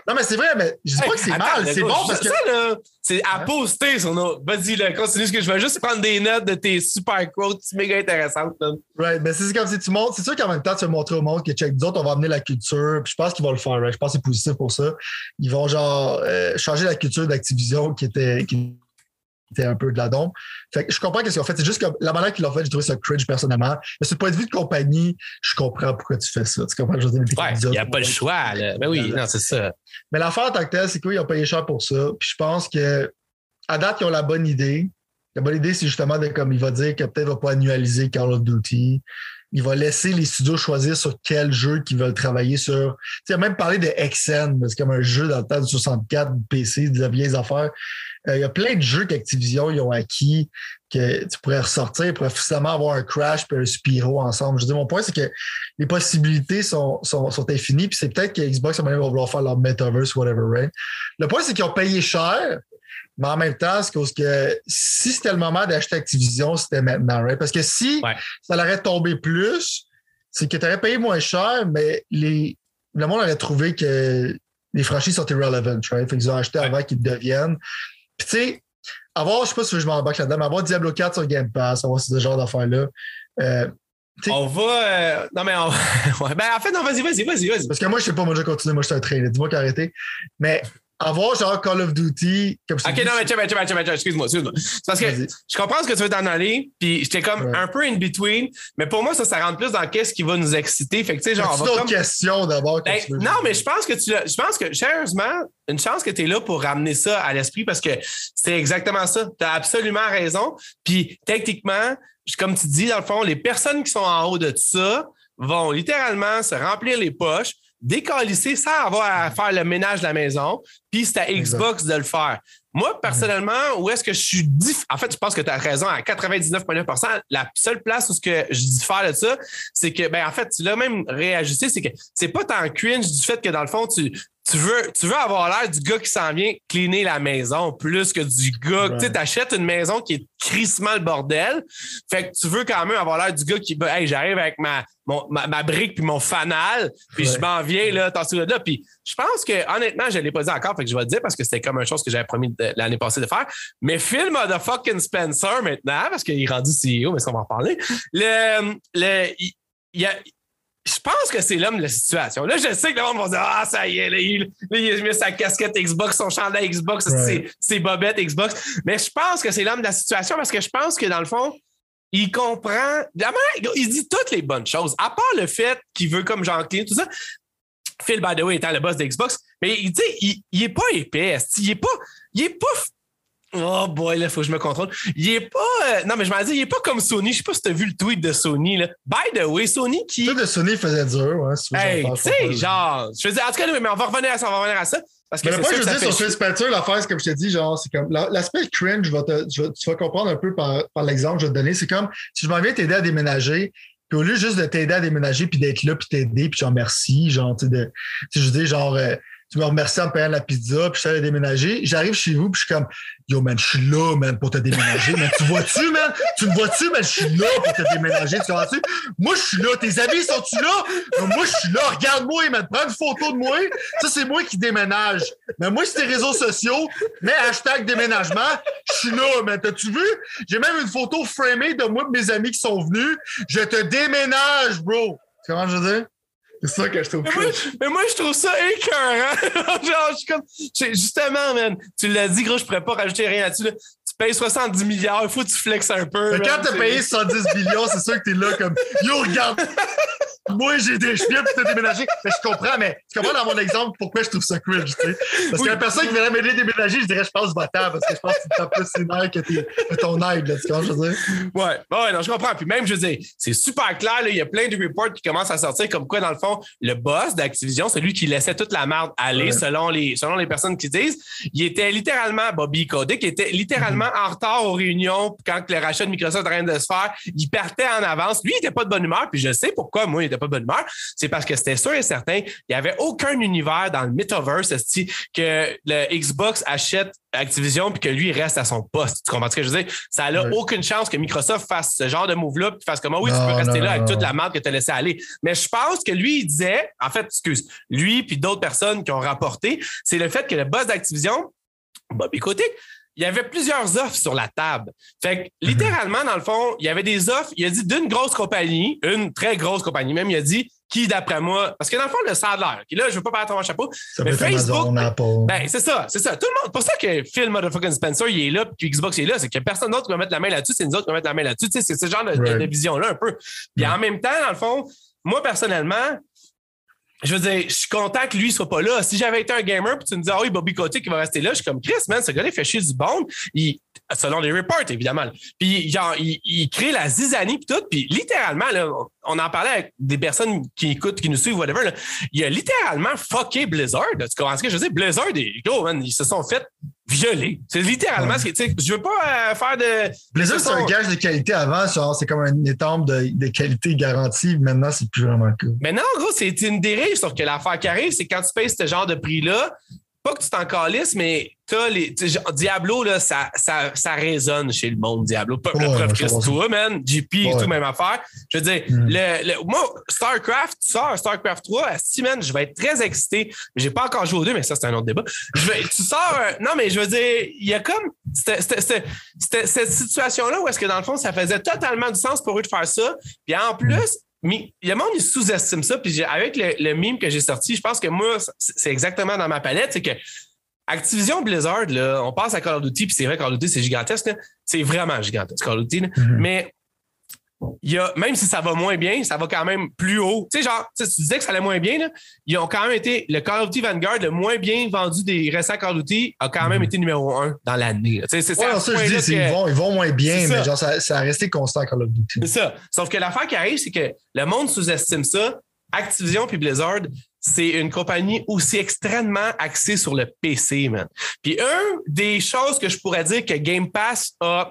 Non, mais c'est vrai, mais je dis pas que c'est mal, c'est bon parce que. Ça, là, c'est à hein? poster sur nos. Vas-y, là, continue ce que je veux juste prendre des notes de tes super quotes méga intéressantes, là. Right, mais c'est comme si tu montres. C'est sûr qu'en même temps, tu vas montrer au monde que check d'autres, on va amener la culture, puis je pense qu'ils vont le faire, right? Je pense que c'est positif pour ça. Ils vont, genre, euh, changer la culture d'Activision qui était. Qui c'était un peu de la dombe. Fait que je comprends qu'est-ce qu'ils ont fait. C'est juste que la manière qu'ils l'ont fait, j'ai trouvé ça cringe personnellement. Mais ce point de vue de compagnie, je comprends pourquoi tu fais ça. Tu comprends? Je il n'y a pas le choix. Là. Ben oui, non, c'est ça. Mais l'affaire en tant que telle, c'est qu'ils ont payé cher pour ça. Puis je pense que à date, ils ont la bonne idée. La bonne idée, c'est justement de comme il va dire que peut-être va pas annualiser Call of Duty. Il va laisser les studios choisir sur quel jeu qu'ils veulent travailler sur. Tu sais, même parlé de XN, c'est comme un jeu dans le temps du 64, du PC, des vieilles affaires. Euh, il y a plein de jeux qu'Activision ils ont acquis que tu pourrais ressortir pour finalement avoir un Crash et un Spyro ensemble. Je dis, mon point, c'est que les possibilités sont, sont, sont infinies, puis c'est peut-être que Xbox va vouloir faire leur metaverse, whatever, right? Le point, c'est qu'ils ont payé cher, mais en même temps, c'est parce que si c'était le moment d'acheter Activision, c'était maintenant, right? Parce que si ça aurait tombé plus, c'est que tu aurais payé moins cher, mais les, le monde aurait trouvé que les franchises sont irrelevant, right? Fait qu'ils ont acheté avant qu'ils deviennent. Puis tu sais, avoir, je sais pas si je m'en là-dedans, mais avoir Diablo 4 sur Game Pass, avoir ce genre d'affaires-là. Euh, on va. Euh, non, mais on... ben, en fait, non, vas-y, vas-y, vas-y, vas-y. Parce que moi, je sais pas, moi, je continue, moi, je suis un train. Dis-moi qu'arrêter. Mais avoir genre Call of Duty. Comme ok, non, mais tiens, tiens, tiens, tiens, excuse-moi, excuse-moi. C'est parce que je comprends ce que tu veux t'en aller, puis j'étais comme un peu in between, mais pour moi, ça, ça rentre plus dans qu'est-ce qui va nous exciter. Fait que, tu sais, genre. C'est une comme... question d'abord. Ben, non, mais je pense que tu Je pense que, sérieusement, une chance que tu es là pour ramener ça à l'esprit parce que c'est exactement ça. Tu as absolument raison. Puis, techniquement, comme tu dis, dans le fond, les personnes qui sont en haut de ça vont littéralement se remplir les poches décalisser sans avoir à faire le ménage de la maison, puis c'est à Xbox de le faire. Moi, personnellement, où est-ce que je suis diff... En fait, je pense que tu as raison à 99,9% La seule place où ce que je diffère de ça, c'est que, ben, en fait, tu l'as même réajusté, c'est que c'est pas tant cringe du fait que, dans le fond, tu, tu veux, tu veux avoir l'air du gars qui s'en vient cleaner la maison plus que du gars. Tu sais, achètes une maison qui est crissement le bordel. Fait que tu veux quand même avoir l'air du gars qui, ben, hey, j'arrive avec ma, ma, brique puis mon fanal, puis je m'en viens, là, t'en là. Puis je pense que, honnêtement, je ne l'ai pas dit encore, fait que je vais le dire parce que c'était comme une chose que j'avais promis l'année passée de faire. Mais Phil fucking Spencer maintenant, parce qu'il est rendu CEO, mais ça, on va en parler. Le, le, il y a, je pense que c'est l'homme de la situation. Là, je sais que le monde va dire Ah, ça y est, là, il, a mis sa casquette Xbox, son chandail Xbox, ses, bobettes Xbox. Mais je pense que c'est l'homme de la situation parce que je pense que dans le fond, il comprend. Il dit toutes les bonnes choses, à part le fait qu'il veut comme Jean Clean, tout ça. Phil, by the way, étant le boss d'Xbox, mais il, il, il est pas épais. Il est pas. Il est pas Oh boy, là, faut que je me contrôle. Il est pas. Euh, non, mais je m'en dis, il est pas comme Sony. Je sais pas si tu as vu le tweet de Sony. Là. By the way, Sony qui. Le tweet de Sony faisait dur, ouais. Si hey, tu sais, genre. Je veux dire, en tout cas, mais on va revenir à ça, on va revenir à ça. Parce que mais le point que je veux dire sur Phil Spencer, l'affaire, c'est comme je t'ai dit, genre, c'est comme l'aspect cringe, je vais te, tu vas comprendre un peu par, par l'exemple que je vais te donner. C'est comme si je m'en viens t'aider à déménager, puis au lieu juste de t'aider à déménager, puis d'être là, puis t'aider, puis genre merci, genre, tu sais, je dis, genre, euh, tu me remercies en payant la pizza, puis je allé déménager. J'arrive chez vous, puis je suis comme, yo, man, je suis là, man, pour te déménager. Mais tu vois-tu, man? Tu me vois-tu, man? Je suis là pour te déménager. Tu vois-tu? Moi, je suis là. Tes amis sont-tu là? moi, je suis là. Regarde-moi, man. Prends une photo de moi. Ça, c'est moi qui déménage. Mais moi, c'est tes réseaux sociaux. Mais hashtag déménagement. Je suis là, man. T'as-tu vu? J'ai même une photo framée de moi et mes amis qui sont venus. Je te déménage, bro. Comment je veux dire? C'est ça que je trouve mais moi, mais moi, je trouve ça écœurant. Genre, je suis comme. Justement, man, tu l'as dit, gros, je pourrais pas rajouter rien là-dessus. Payes 70 milliards, il faut que tu flexes un peu. Mais quand t'as payé 70 millions, c'est sûr que t'es là comme Yo, regarde! Moi, j'ai des cheveux puis t'as déménagé. Mais je comprends, mais tu comprends dans mon exemple pourquoi je trouve ça cringe, tu sais. Parce que la personne qui vient m'aider à déménager, je dirais, je pense battant parce que je pense que tu plus ses nerfs que, que ton aide, là, tu comprends, je veux dire? Ouais, ouais, non, je comprends. Puis même, je veux dire, c'est super clair, là, il y a plein de reports qui commencent à sortir comme quoi, dans le fond, le boss d'Activision, celui qui laissait toute la merde aller, selon, les, selon les personnes qui disent, il était littéralement, Bobby Kotick était littéralement. En retard aux réunions quand le rachat de Microsoft était en train de se faire. Il partait en avance. Lui, il était pas de bonne humeur, puis je sais pourquoi, moi, il pas de bonne humeur, c'est parce que c'était sûr et certain, il n'y avait aucun univers dans le metaverse que le Xbox achète Activision puis que lui il reste à son poste. Tu comprends ce que je veux dire? Ça n'a aucune chance que Microsoft fasse ce genre de move-là puis fasse comme oui, tu peux rester là avec toute la marque que tu as laissé aller. Mais je pense que lui, il disait, en fait, excuse, lui puis d'autres personnes qui ont rapporté, c'est le fait que le boss d'Activision, Bobby Kotick, il y avait plusieurs offres sur la table. Fait que, mhm. littéralement, dans le fond, il y avait des offres, il a dit d'une grosse compagnie, une très grosse compagnie même, il a dit qui, d'après moi, parce que dans le fond, le salaire, là, je veux pas parler à ton chapeau, mais Facebook, ben, c'est ça, c'est ça. Tout le monde, pour ça que Phil Motherfucking Spencer, il est là, puis Xbox est là, c'est que personne d'autre qui va mettre la main là-dessus, c'est nous autres qui va mettre la main là-dessus. C'est ce genre de, vision-là, un peu. Puis en même temps, dans le fond, moi, personnellement, je veux dire, je suis content que lui soit pas là. Si j'avais été un gamer, puis tu me dis, ah oui, Bobby Kotick qui va rester là, je suis comme Chris, man, ce gars-là, il fait chier du bon. Il, selon les reports, évidemment. Puis genre, il, il, crée la zizanie puis tout. Puis littéralement, là, on en parlait avec des personnes qui écoutent, qui nous suivent, whatever. Là, il a littéralement fucké Blizzard. Tu comprends ce que je veux dire? Blizzard, man, ils se sont fait violer. C'est littéralement ce que. Je veux pas euh, faire de. Blizzard, c'est un gage de qualité avant. C'est comme un étampe de, de, qualité garantie. Maintenant, c'est plus vraiment cool. Mais non, gros, c'est une dérive. Sauf que l'affaire qui arrive, c'est quand tu payes ce genre de prix-là, pas que tu t'en calisses, mais t'as les. Diablo, là, ça, ça, ça résonne chez le monde, Diablo. Pas ouais, preuve que toi, man. GP et tout, même affaire. Je veux dire, mm. le, moi, StarCraft, tu sors StarCraft 3, à 6 man, je vais être très excité. J'ai pas encore joué aux deux, mais ça, c'est un autre débat. Je vais, tu sors. non, mais je veux dire, il y a comme. C'était cette situation-là où est-ce que dans le fond, ça faisait totalement du sens pour eux de faire ça. Puis en plus, mais le monde, il sous-estime ça. Puis avec le, le mime que j'ai sorti, je pense que moi, c'est exactement dans ma palette. C'est que Activision Blizzard, là, on passe à Call of Duty, puis c'est vrai, Call of Duty, c'est gigantesque. C'est vraiment gigantesque, Call of Duty. Mm-hmm. Mais y a, même si ça va moins bien, ça va quand même plus haut. Tu sais, genre, tu disais que ça allait moins bien, là, ils ont quand même été, le Call of Duty Vanguard, le moins bien vendu des récents Call of Duty, a quand même mm-hmm. été numéro un dans l'année. C'est ça, ça je dis, ils, vont, ils vont moins bien, mais genre, ça, ça, a resté constant Call of Duty. C'est ça. Sauf que l'affaire qui arrive, c'est que le monde sous-estime ça. Activision puis Blizzard, c'est une compagnie aussi extrêmement axée sur le PC, man. Puis un des choses que je pourrais dire que Game Pass a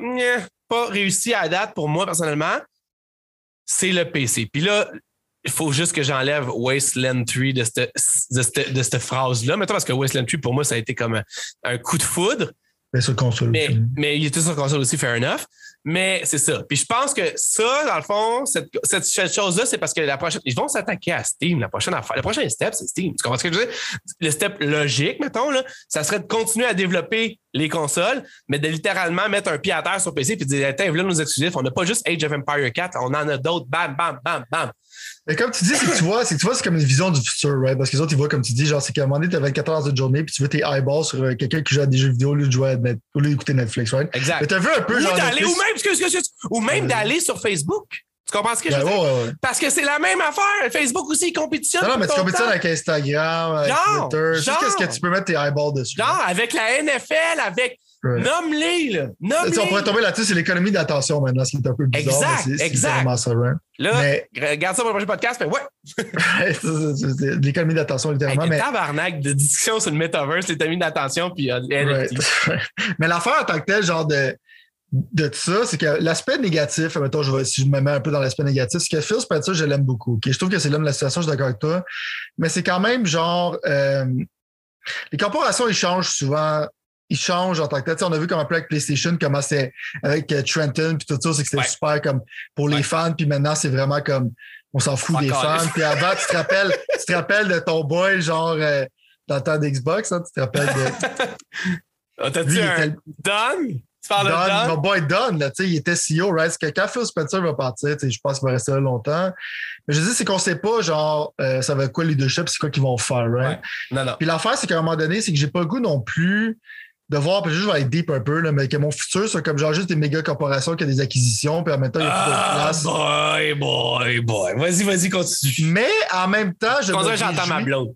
pas réussi à date pour moi personnellement, c'est le PC. Puis là, il faut juste que j'enlève Wasteland 3 de cette, de cette, phrase-là. Maintenant, parce que Wasteland 3, pour moi, ça a été comme un, coup de foudre. Mais sur console mais, Mais il était sur console aussi, fair enough. Mais c'est ça. Puis je pense que ça, dans le fond, cette, chose-là, c'est parce que la prochaine. Ils vont s'attaquer à Steam, la prochaine affaire. Le prochain step, c'est Steam. Tu comprends ce que je veux dire? Le step logique, mettons, là, ça serait de continuer à développer les consoles, mais de littéralement mettre un pied à terre sur PC et de dire, attends, voilà nos exclusifs. On n'a pas juste Age of Empire 4, on en a d'autres. Bam, bam, bam, bam. Mais comme tu dis, c'est que tu vois, c'est tu vois, c'est comme une vision du futur, right? Parce que les autres, ils voient, comme tu dis, genre, c'est qu'à un moment donné, tu as 24 heures de journée, puis tu veux tes eyeballs sur euh, quelqu'un qui joue à des jeux vidéo au lieu de jouer à net, au lieu d'écouter Netflix, right? Exact. Mais t'as vu un peu, ou genre. Ou même, excuse, excuse, ou même d'aller sur Facebook. Tu comprends ce que je veux dire? Ouais. Parce que c'est la même affaire. Facebook aussi, il compétitionne. Non, non mais tu compétitionnes avec Instagram, avec genre, Twitter. Genre, qu'est-ce que tu peux mettre tes eyeballs dessus. Genre, avec la NFL, avec Nomme-les, là. Nomme-les. On pourrait tomber là-dessus, c'est l'économie d'attention maintenant, ce qui est un peu bizarre. Exact, exact. vraiment? Là, mais... regarde ça pour le prochain podcast, mais ouais. c'est, l'économie d'attention, littéralement. Hey, mais tabarnak de discussion sur le metaverse, l'économie d'attention, puis euh, right. Mais l'affaire en tant que tel, genre de de ça, c'est que l'aspect négatif, mettons, je vais, si je me mets un peu dans l'aspect négatif, c'est que Phil Spencer, je l'aime beaucoup. Okay? Je trouve que c'est l'homme de la situation, je suis d'accord avec toi. Mais c'est quand même genre euh, les corporations, ils changent souvent il change en tant que tel. on a vu comme un peu avec PlayStation, comment c'est avec euh, Trenton, puis tout ça, c'est que c'était super comme pour les fans, puis maintenant, c'est vraiment comme on s'en fout des fans. Puis avant, tu te rappelles, tu te rappelles de ton boy, genre euh, dans le temps d'Xbox, hein, tu te rappelles de. Ah, t'as-tu un Don? Tu parles Don, de Don? Mon boy Don, là, il était CEO, right? C'est que quand Phil Spencer va partir, je pense qu'il va rester là longtemps. Mais je dis, c'est qu'on sait pas, genre, euh, ça va être quoi le leadership, c'est quoi qu'ils vont faire, right? Non, non. Puis l'affaire, c'est qu'à un moment donné, c'est que j'ai pas le goût non plus de voir, puis juste, je vais être deep un peu, là, mais que mon futur soit comme genre juste des méga corporations qui ont des acquisitions, puis en même temps, il y a plus de ah, place. Boy, boy, boy. Vas-y, vas-y, continue. Mais en même temps, je. j'entends ma blonde.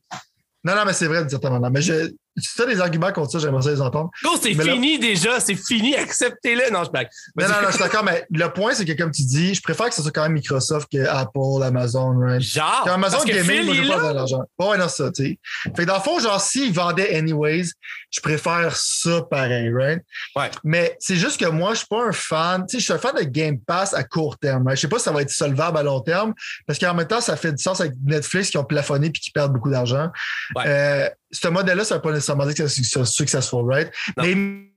Non, non, mais c'est vrai, d'une certaine manière. Mais je, tu as des arguments contre ça, j'aimerais ça les entendre. Non, c'est fini déjà, c'est fini, acceptez-le. Non, je blague. Non, non, non, je suis d'accord, mais le point, c'est que comme tu dis, je préfère que ce soit quand même Microsoft que Apple, Amazon, right? Genre. Quand Amazon Gaming, moi, je pas de l'argent. Ouais, non, ça, tu sais. Fait que dans le fond, genre, s'ils vendaient anyways, je préfère ça pareil, right? Ouais. Mais c'est juste que moi, je suis pas un fan, tu sais, je suis un fan de Game Pass à court terme. Right? Je sais pas si ça va être solvable à long terme, parce qu'en même temps, ça fait du sens avec Netflix qui ont plafonné puis qui perdent beaucoup d'argent. Ouais. Euh, ce modèle-là, ça ne veut pas nécessairement dire que c'est successful, right? Non. Mais ils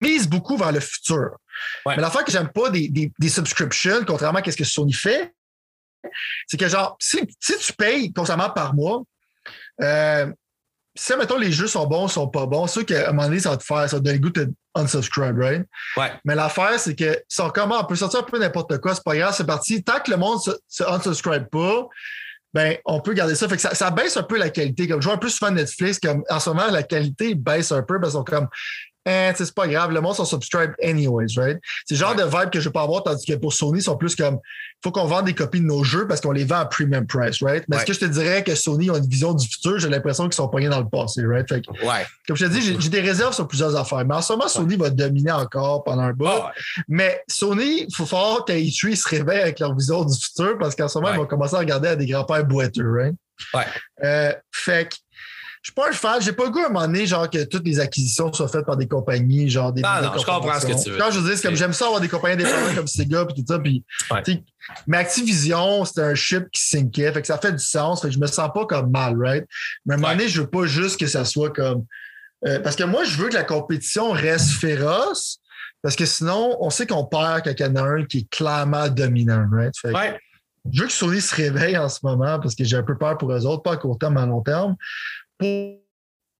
misent beaucoup vers le futur. Ouais. Mais l'affaire que j'aime pas des, des, des, subscriptions, contrairement à ce que Sony fait, c'est que genre, si, si, tu payes constamment par mois, euh, si, mettons, les jeux sont bons, sont pas bons, c'est sûr qu'à un moment donné, ça va te faire, ça va te donner le goût de unsubscribe, right? Ouais. Mais l'affaire, c'est que, sont comment, on peut sortir un peu n'importe quoi, c'est pas grave, c'est parti. Tant que le monde se, se unsubscribe pas, ben, on peut garder ça. Fait que ça, baisse un peu la qualité. Comme je vois un peu souvent Netflix, comme en ce moment, la qualité baisse un peu parce sont comme eh, c'est pas grave, le monde s'en subscribe anyways, right? C'est le genre de vibe que je peux avoir, tandis que pour Sony, ils sont plus comme, faut qu'on vende des copies de nos jeux parce qu'on les vend à premium price, right? Mais est-ce que je te dirais que Sony a une vision du futur? J'ai l'impression qu'ils sont pognés dans le passé, right? Fait ouais. Comme je te dis, j'ai des réserves sur plusieurs affaires. Mais en ce moment, Sony va dominer encore pendant un bout. Mais Sony, il faut falloir qu'A3 se réveille avec leur vision du futur parce qu'en ce moment, ils vont commencer à regarder à des grands-pères boiteux, right? Ouais. Euh, fait que je suis pas un fan. J'ai pas le goût à un moment donné, genre, que toutes les acquisitions soient faites par des compagnies, genre des. Non, je comprends ce que tu veux. Quand je dis, c'est comme j'aime ça avoir des compagnies indépendantes comme Sega et tout ça. Puis, mais Activision, c'était un chip qui sinkait. Fait que ça fait du sens. Fait que je me sens pas comme mal, right? Mais à un moment donné, je veux pas juste que ça soit comme. Euh, parce que moi, je veux que la compétition reste féroce. Parce que sinon, on sait qu'on perd quand il y en a un qui est clairement dominant, right? Fait ouais. Je veux que Sony se réveille en ce moment parce que j'ai un peu peur pour eux autres, pas à court terme, mais à long terme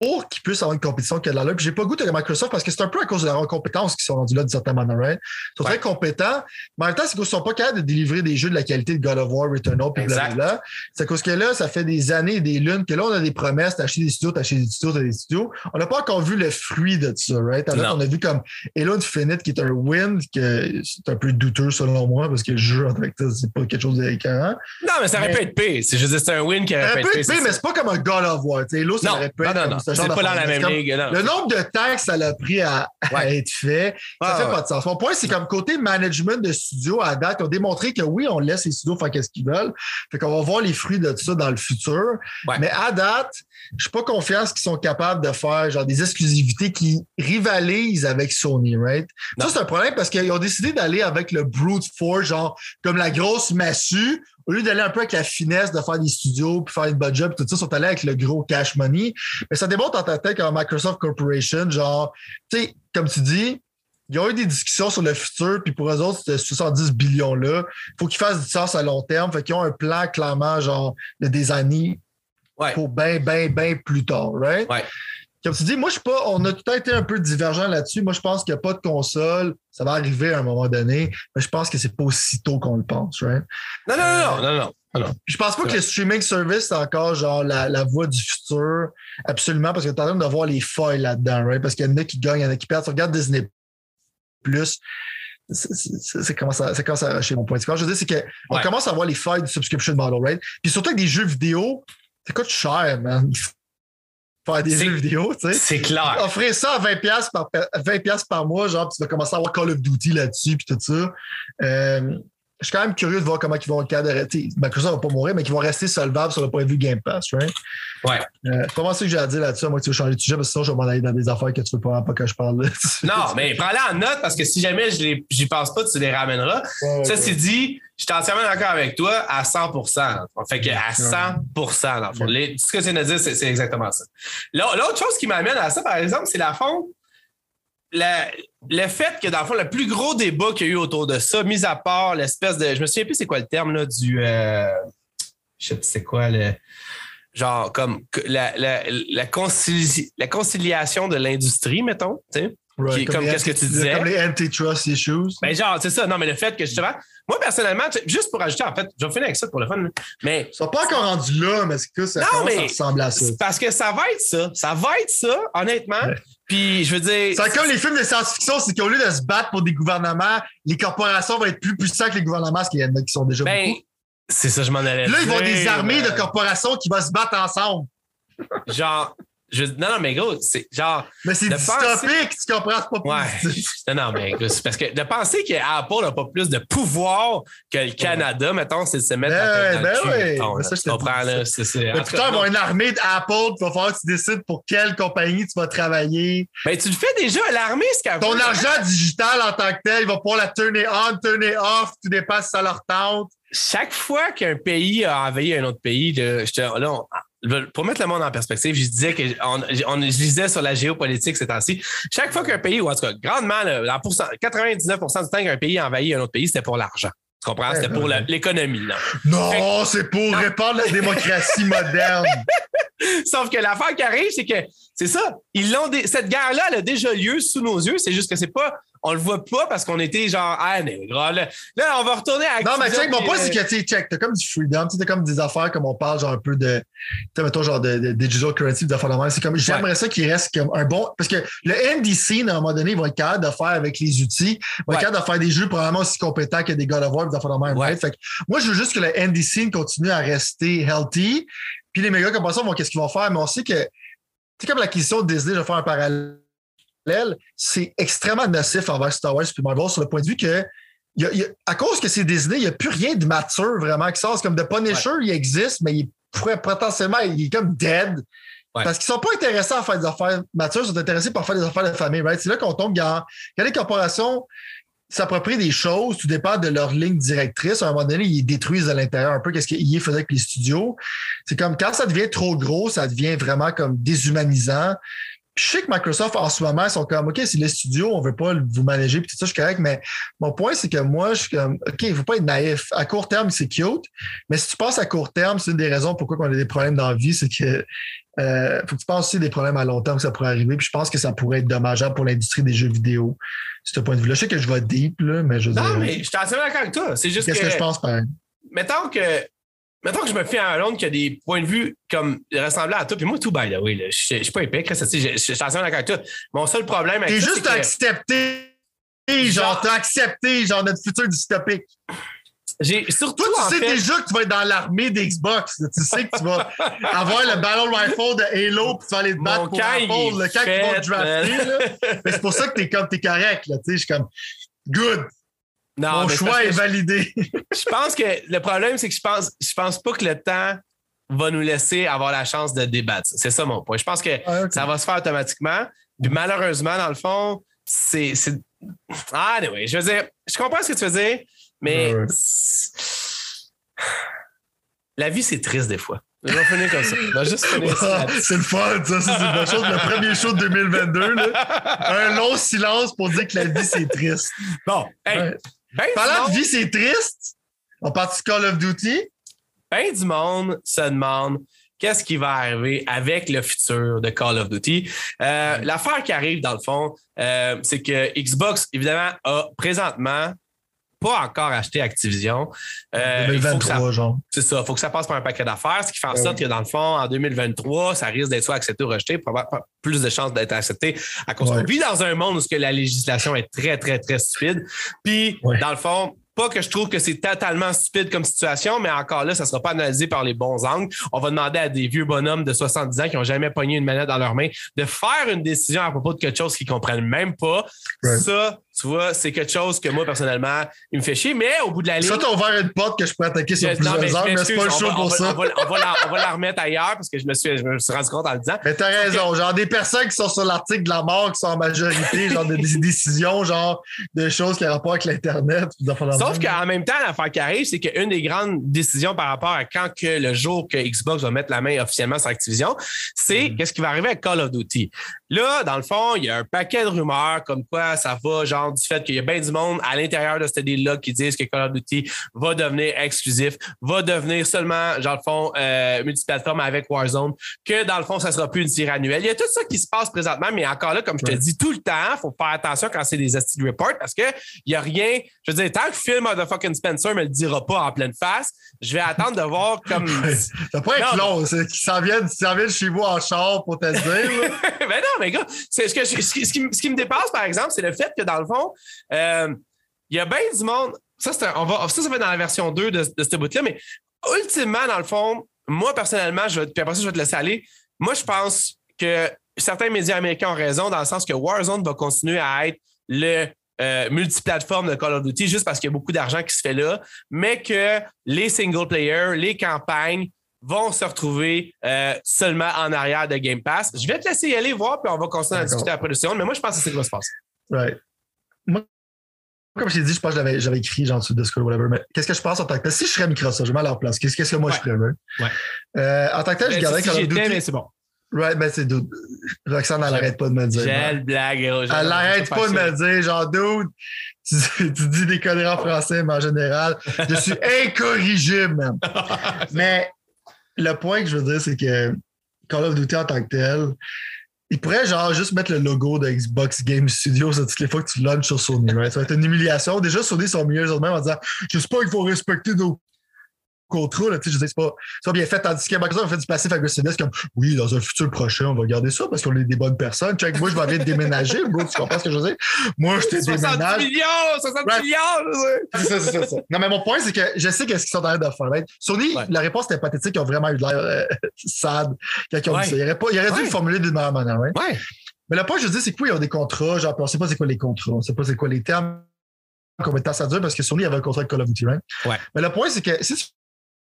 pour qu'ils puissent avoir une compétition qui a de l'allure. Puis j'ai pas goûté de Microsoft parce que c'est un peu à cause de leur compétence qu'ils sont rendus là d'une certaine manière. Right? Ils sont très compétents, mais en même temps, c'est qu'ils sont pas capables de délivrer des jeux de la qualité de God of War, Returnal, puis blablabla. C'est à cause que là, ça fait des années et des lunes que là, on a des promesses d'acheter des studios, d'acheter des studios, d'acheter des studios. On n'a pas encore vu le fruit de ça, right? Fait, on a vu comme Halo Infinite qui est un win, que c'est un peu douteux selon moi parce que le jeu en tant que c'est pas quelque chose d'écœurant. Non, mais ça aurait pu être pire. C'est juste c'est un win qui aurait pu être pire. mais c'est pas comme un God of War. Halo, ça aurait pu être c'est pas dans la même ligue. Le nombre de temps que ça a pris à, être fait, ça fait pas de sens. Mon point, c'est comme côté management de studio à date, ils ont démontré que oui, on laisse les studios faire ce qu'ils veulent. Fait qu'on va voir les fruits de tout ça dans le futur. Mais à date, je suis pas confiant qu'ils sont capables de faire genre des exclusivités qui rivalisent avec Sony, right? Ça, c'est un problème parce qu'ils ont décidé d'aller avec le brute force, genre comme la grosse massue, au lieu d'aller un peu avec la finesse de faire des studios puis faire une budget job, tout ça, sont allés avec le gros cash money. Mais ça démontre en ta tête comme Microsoft Corporation, genre, tu sais, comme tu dis, ils ont eu des discussions sur le futur, puis pour eux autres, c'était 70 billions-là. Il faut qu'ils fassent du sens à long terme. Fait qu'ils ont un plan, clairement, genre, de des années pour bien, bien, bien plus tard, right? Ouais. Comme tu dis, moi, je suis pas, on a tout été un peu divergent là-dessus. Moi, je pense qu'il n'y a pas de console. Ça va arriver à un moment donné, mais je pense que c'est pas aussi tôt qu'on le pense, right? Non, non, non, non, non. Je pense pas que le streaming service, c'est encore genre la, la voie du futur. Absolument, parce que tu es en train de voir les failles là-dedans, right? Parce qu'il y en a qui gagnent, il y en a qui perdent. Tu regardes Disney Plus, c'est commence à, commence à arracher mon point. Que je veux dire, c'est qu'on commence à voir les failles du subscription model, right? Puis surtout avec des jeux vidéo, ça coûte cher, man faire des jeux vidéo, tu sais. C'est clair. Offrir ça à 20$ par, 20 par mois, genre, tu vas commencer à avoir Call of Duty là-dessus, puis tout ça. Euh, je suis quand même curieux de voir comment ils vont le cadre. Microsoft va pas mourir, mais qu'ils vont rester solvables sur le point de vue Game Pass, right? Ouais. Euh, comment c'est que j'ai à dire là-dessus? Moi, tu veux changer de sujet, parce que sinon, je vais m'en aller dans des affaires que tu veux pas, pas que je parle là Non, mais prends-les en note, parce que si jamais je j'y pense pas, tu les ramèneras. ça, c'est dit, je suis entièrement d'accord avec toi à 100% Fait que à 100 dans le fond. ce que tu viens de dire, c'est exactement ça. L'autre chose qui m'amène à ça, par exemple, c'est la le fait que, dans le fond, le plus gros débat qu'il y a eu autour de ça, mis à part l'espèce de. Je me souviens plus c'est quoi le terme là, du. Euh, je sais plus c'est quoi le. Genre, comme la, la, la, conciliation de l'industrie, mettons. Tu sais, comme qu'est-ce que tu disais. Comme les antitrust issues. Ben, genre, c'est ça. Non, mais le fait que justement, moi, personnellement, juste pour ajouter, en fait, je vais finir avec ça pour le fun. Mais. Ça pas encore rendu là, mais c'est que ça, non, mais, ressemble à ça. Parce que ça va être ça. Ça va être ça, honnêtement. Puis, je veux dire. C'est comme les films de science-fiction, c'est qu'au lieu de se battre pour des gouvernements, les corporations vont être plus puissantes que les gouvernements, parce qu'il y en a qui sont déjà ben, C'est ça, je m'en allais. Là, ils vont des armées de corporations qui vont se battre ensemble. Genre, non, non, mais gros, c'est genre. Mais c'est dystopique, tu comprends? Pas ouais. Non, non, mais c'est parce que de penser qu'Apple n'a pas plus de pouvoir que le Canada, mettons, c'est de se mettre ben, dans, ben le cul. Oui. ça, je comprends, là? C'est, mais putain, avoir une armée d'Apple, il va falloir que tu décides pour quelle compagnie tu vas travailler. Ben, tu le fais déjà à l'armée, ce qu'Apple. Ton argent digital en tant que tel, il va pouvoir la turner on, turner off, tu dépasses ça leur tente. Chaque fois qu'un pays a envahi un autre pays, là, je te, là pour mettre le monde en perspective, je disais que on, on je disais sur la géopolitique ces temps-ci. Chaque fois qu'un pays, ou en tout cas, grandement, là, 99% du temps qu'un pays envahit un autre pays, c'était pour l'argent. Tu comprends? C'était pour l'économie. Non, c'est pour répandre la démocratie moderne. Sauf que l'affaire qui arrive, c'est que c'est ça. Ils l'ont Cette guerre-là, elle a déjà lieu sous nos yeux. C'est juste que c'est pas. On le voit pas parce qu'on était genre, ah, là, là, on va retourner à. Non, mais check, mon point, c'est que, tu check, t'as comme du freedom, t'as comme des affaires comme on parle, genre un peu de, tu mettons, genre de, digital currency, d'affaires de C'est comme, j'aimerais ça qu'il reste comme un bon, parce que le NDC, à un moment donné, ils vont être capables de faire avec les outils, ils vont être capables de faire des jeux probablement aussi compétents que des God of War, des affaires de même, right? Fait que moi, je veux juste que le NDC continue à rester healthy, puis les méga comme ça, vont qu'est-ce qu'ils vont faire, mais on sait que c'est comme l'acquisition de Disney, je vais faire un parallèle, c'est extrêmement nocif envers Star Wars et Marvel sur le point de vue que à cause que c'est Disney, il n'y a plus rien de mature vraiment qui sort. comme de Punisher, il existe, mais il pourrait potentiellement, il est comme dead. Parce qu'ils ne sont pas intéressés à faire des affaires matures, ils sont intéressés par faire des affaires de famille. Right? C'est là qu'on tombe dans. Quand les corporations s'approprient des choses, tout dépend de leur ligne directrice. À un moment donné, ils détruisent à l'intérieur un peu qu'est-ce qu'ils faisait avec les studios. C'est comme quand ça devient trop gros, ça devient vraiment comme déshumanisant. Je sais que Microsoft, en ce moment, ils sont comme, OK, c'est les studios, on veut pas vous manager, puis tout ça, je suis correct, mais mon point, c'est que moi, je suis comme, OK, il faut pas être naïf. À court terme, c'est cute, mais si tu passes à court terme, c'est une des raisons pourquoi on a des problèmes dans la vie, c'est que euh, faut que tu penses aussi des problèmes à long terme que ça pourrait arriver. Puis je pense que ça pourrait être dommageable pour l'industrie des jeux vidéo, ce point de vue-là. Je sais que je vais deep, là, mais je Non, mais je suis assez d'accord avec toi. C'est juste Qu'est-ce que, je pense, pareil? Mettons que. Mettons que je me fie à un Londres qui a des points de vue comme ressemblables à toi. Puis moi, tout, by the way, là, je, ne suis pas épais, je, je, suis assez d'accord avec toi. Mon seul problème avec T'es juste accepté, genre, t'as accepté, genre, notre futur dystopique. J'ai surtout. Toi, tu sais déjà que tu vas être dans l'armée d'Xbox. Tu sais que tu vas avoir le Battle Rifle de Halo puis tu vas aller te battre pour Apple, le camp qui va te drafter. Mais c'est pour ça que t'es comme t'es correct. Là, je suis comme good. Non, Mon choix est validé. je pense que le problème, c'est que je pense, je pense pas que le temps va nous laisser avoir la chance de débattre. C'est ça mon point. Je pense que ah, ça va se faire automatiquement. Puis malheureusement, dans le fond, c'est. Ah, anyway, je veux dire, je comprends ce que tu veux dire, mais la vie, c'est triste des fois. Je vais finir comme ça. c'est le fun, ça. c'est une bonne chose. Le premier show de 2022, un long silence pour dire que la vie, c'est triste. Bon, hey, ben Parlant de vie, c'est triste, on parle de Call of Duty. Ben du monde se demande qu'est-ce qui va arriver avec le futur de Call of Duty. Euh, l'affaire qui arrive, dans le fond, euh, c'est que Xbox, évidemment, a présentement pas encore acheté Activision. Euh, 2023, genre. C'est ça. Il faut que ça passe par un paquet d'affaires, ce qui fait en sorte que, dans le fond, en 2023, ça risque d'être soit accepté ou rejeté, avoir plus de chances d'être accepté à cause Puis dans un monde où la législation est très, très, très stupide. Puis, dans le fond, pas que je trouve que c'est totalement stupide comme situation, mais encore là, ça ne sera pas analysé par les bons angles. On va demander à des vieux bonhommes de 70 ans qui n'ont jamais pogné une manette dans leurs mains de faire une décision à propos de quelque chose qu'ils ne comprennent même pas. Ça, tu vois, c'est quelque chose que moi, personnellement, il me fait chier, mais au bout de la ligne. Ça, t'as ouvert une porte que je pourrais attaquer sur plusieurs mais, heures, mais c'est pas le show pour ça. On va, on, va la, on va, la, remettre ailleurs parce que je me suis, je me suis rendu compte en le disant. Mais t'as raison. Genre, des personnes qui sont sur l'article de la mort, qui sont en majorité, genre, des décisions, genre, de choses qui ont rapport avec l'Internet. Sauf qu'en même temps, l'affaire qui arrive, c'est qu'une des grandes décisions par rapport à quand que le jour que Xbox va mettre la main officiellement sur Activision, c'est mm. qu'est-ce qui va arriver avec Call of Duty. Là, dans le fond, il y a un paquet de rumeurs comme quoi ça va, genre, du fait qu'il y a bien du monde à l'intérieur de ce deal-là qui disent que Call of Duty va devenir exclusif, va devenir seulement, genre, le fond, euh, multiplateforme avec Warzone, que dans le fond, ça sera plus une tir annuelle. Il y a tout ça qui se passe présentement, mais encore là, comme je te dis tout le temps, il faut faire attention quand c'est des Esti Reports parce qu'il n'y a rien. Je veux dire, tant que Phil Motherfucking Spencer me le dira pas en pleine face, je vais attendre de voir comme. ça peut être long, c'est qu'ils s'en viennent, chez vous en char pour te dire. ben non, mais gars, ce, que, ce, qui, ce, qui, me dépasse, par exemple, c'est le fait que dans le fond, euh, il y a bien du monde. Ça, on va, ça, ça va être dans la version 2 de, de ce bout-là, mais ultimement, dans le fond, moi, personnellement, je puis après ça, je vais te laisser aller. Moi, je pense que certains médias américains ont raison dans le sens que Warzone va continuer à être le euh, multiplateforme de Call of Duty juste parce qu'il y a beaucoup d'argent qui se fait là, mais que les single players, les campagnes vont se retrouver euh, seulement en arrière de Game Pass. Je vais te laisser y aller voir, puis on va continuer à discuter après le second, mais moi, je pense que c'est ce qui va se passer. Right. Moi, comme je t'ai dit, je pense que j'avais écrit genre sur Discord whatever, mais qu'est-ce que je pense en tant que tel? Si je serais Microsoft, je mets à leur place. Qu'est-ce que moi je ferais? Ouais. Euh, en tant que tel, je ben, garderais si Call of Duty. mais c'est bon. Right, ben c'est dude. Roxane, elle n'arrête pas de me dire. J'ai blague. Elle n'arrête pas de me dire, genre, dude, tu, dis des conneries en français, mais en général, je suis incorrigible, même. mais le point que je veux dire, c'est que Call of Duty en tant que tel, il pourrait genre juste mettre le logo de Xbox Game Studios toutes les fois que tu launches sur Sony. Right? Ça va être une humiliation. Déjà, Sony sont mieux eux-mêmes en disant J'espère qu'il faut respecter nos contrat. Là, je sais, c'est pas, pas bien fait. Tandis que Microsoft a fait du passif aggressiveness comme oui, dans un futur prochain, on va garder ça parce qu'on est des bonnes personnes. Check, moi, je vais aller déménager, bro, tu comprends ce que je veux dire? Moi, je te 60 millions! 60 millions! C'est ça, c'est ça, Non, mais mon point, c'est que je sais qu'est-ce qu'ils sont en train de faire. Right? Sony, la réponse était pathétique, ils ont vraiment eu de l'air euh, sad quand ils ont dit ça. Il aurait, pas, il aurait dû le formuler d'une meilleure manière. Right? Ouais. Mais le point, je dis, c'est quoi, ils ont des contrats, genre, on sait pas c'est quoi les contrats, on sait pas c'est quoi les termes, combien de temps ça dure, parce que Sony avait un contrat avec Call of Duty, right? Ouais. Mais le point, c'est que si tu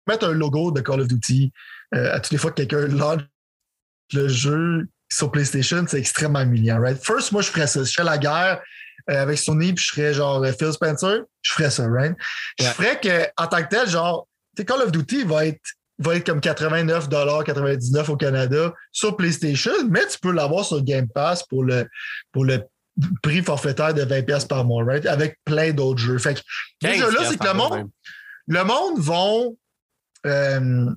mettre un logo de Call of Duty euh, à toutes les fois que quelqu'un lance le jeu sur PlayStation, c'est extrêmement humiliant, right? First, moi, je ferais ça. Je ferais la guerre euh, avec Sony, puis je ferais genre euh, Phil Spencer, je ferais ça, right? Je ferais que, en tant que tel, genre, Call of Duty va être va être comme 89 99 au Canada sur PlayStation, mais tu peux l'avoir sur Game Pass pour le, pour le prix forfaitaire de 20$ par mois, right? Avec plein d'autres jeux. Fait que, déjà là, c'est que le monde, le monde vont euh,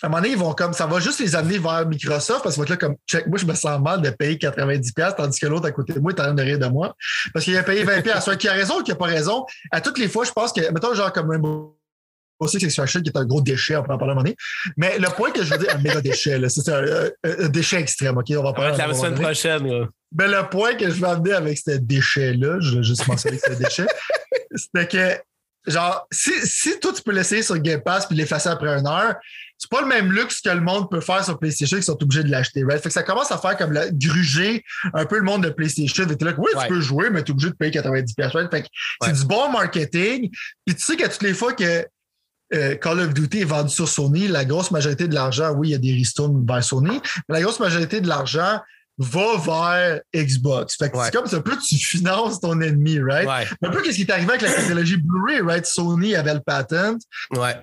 à un moment donné, ils vont comme ça va juste les amener vers Microsoft parce que là, comme check, moi, je me sens mal de payer 90$, tandis que l'autre à côté de moi est en train de rire de moi. Parce qu'il a payé 20$. Soit qui a raison ou qui n'a pas raison. À toutes les fois, je pense que, mettons, genre comme Rainbow Six Extraction, qui est un gros déchet, on peut en parler à un moment donné. Mais le point que je veux dire, un méga déchet, c'est un, déchet extrême, OK? On va parler. la semaine prochaine, là. Mais le point que je veux amener avec ce déchet-là, je vais juste mentionner que c'est un déchet, c'était que genre, si, si toi, tu peux l'essayer sur Game Pass puis l'effacer après une heure, c'est pas le même luxe que le monde peut faire sur PlayStation qui sont obligés de l'acheter, right? Fait que ça commence à faire comme la, gruger un peu le monde de PlayStation. Fait là, oui, tu peux jouer, mais tu es obligé de payer 90 right? Fait que c'est du bon marketing. Puis tu sais qu'à toutes les fois que euh, Call of Duty est vendu sur Sony, la grosse majorité de l'argent, oui, il y a des ristournes vers Sony, mais la grosse majorité de l'argent va vers Xbox. Fait que c'est comme un peu tu finances ton ennemi, right? Un peu qu'est-ce qui est arrivé avec la technologie Blu-ray, right? Sony avait le patent. Ouais.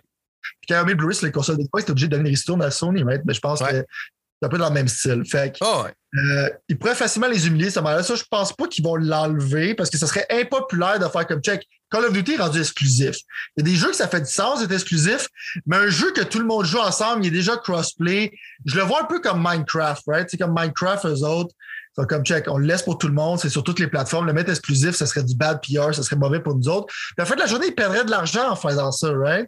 Puis quand on mis Blu-ray sur les consoles d'Xbox, c'était obligé de donner les ristournes à Sony, right? Mais je pense que c'est un peu dans le même style. Fait que, oh, euh, ils pourraient facilement les humilier, ça là Ça, je pense pas qu'ils vont l'enlever parce que ce serait impopulaire de faire comme check. Call of Duty est rendu exclusif. Il y a des jeux que ça fait du sens d'être exclusif, mais un jeu que tout le monde joue ensemble, il est déjà crossplay. Je le vois un peu comme Minecraft, right? C'est comme Minecraft, eux autres. C'est comme check, on le laisse pour tout le monde, c'est sur toutes les plateformes. Le mettre exclusif, ça serait du bad PR, ça serait mauvais pour nous autres. Puis en fait, la journée, ils perdraient de l'argent en faisant ça, right?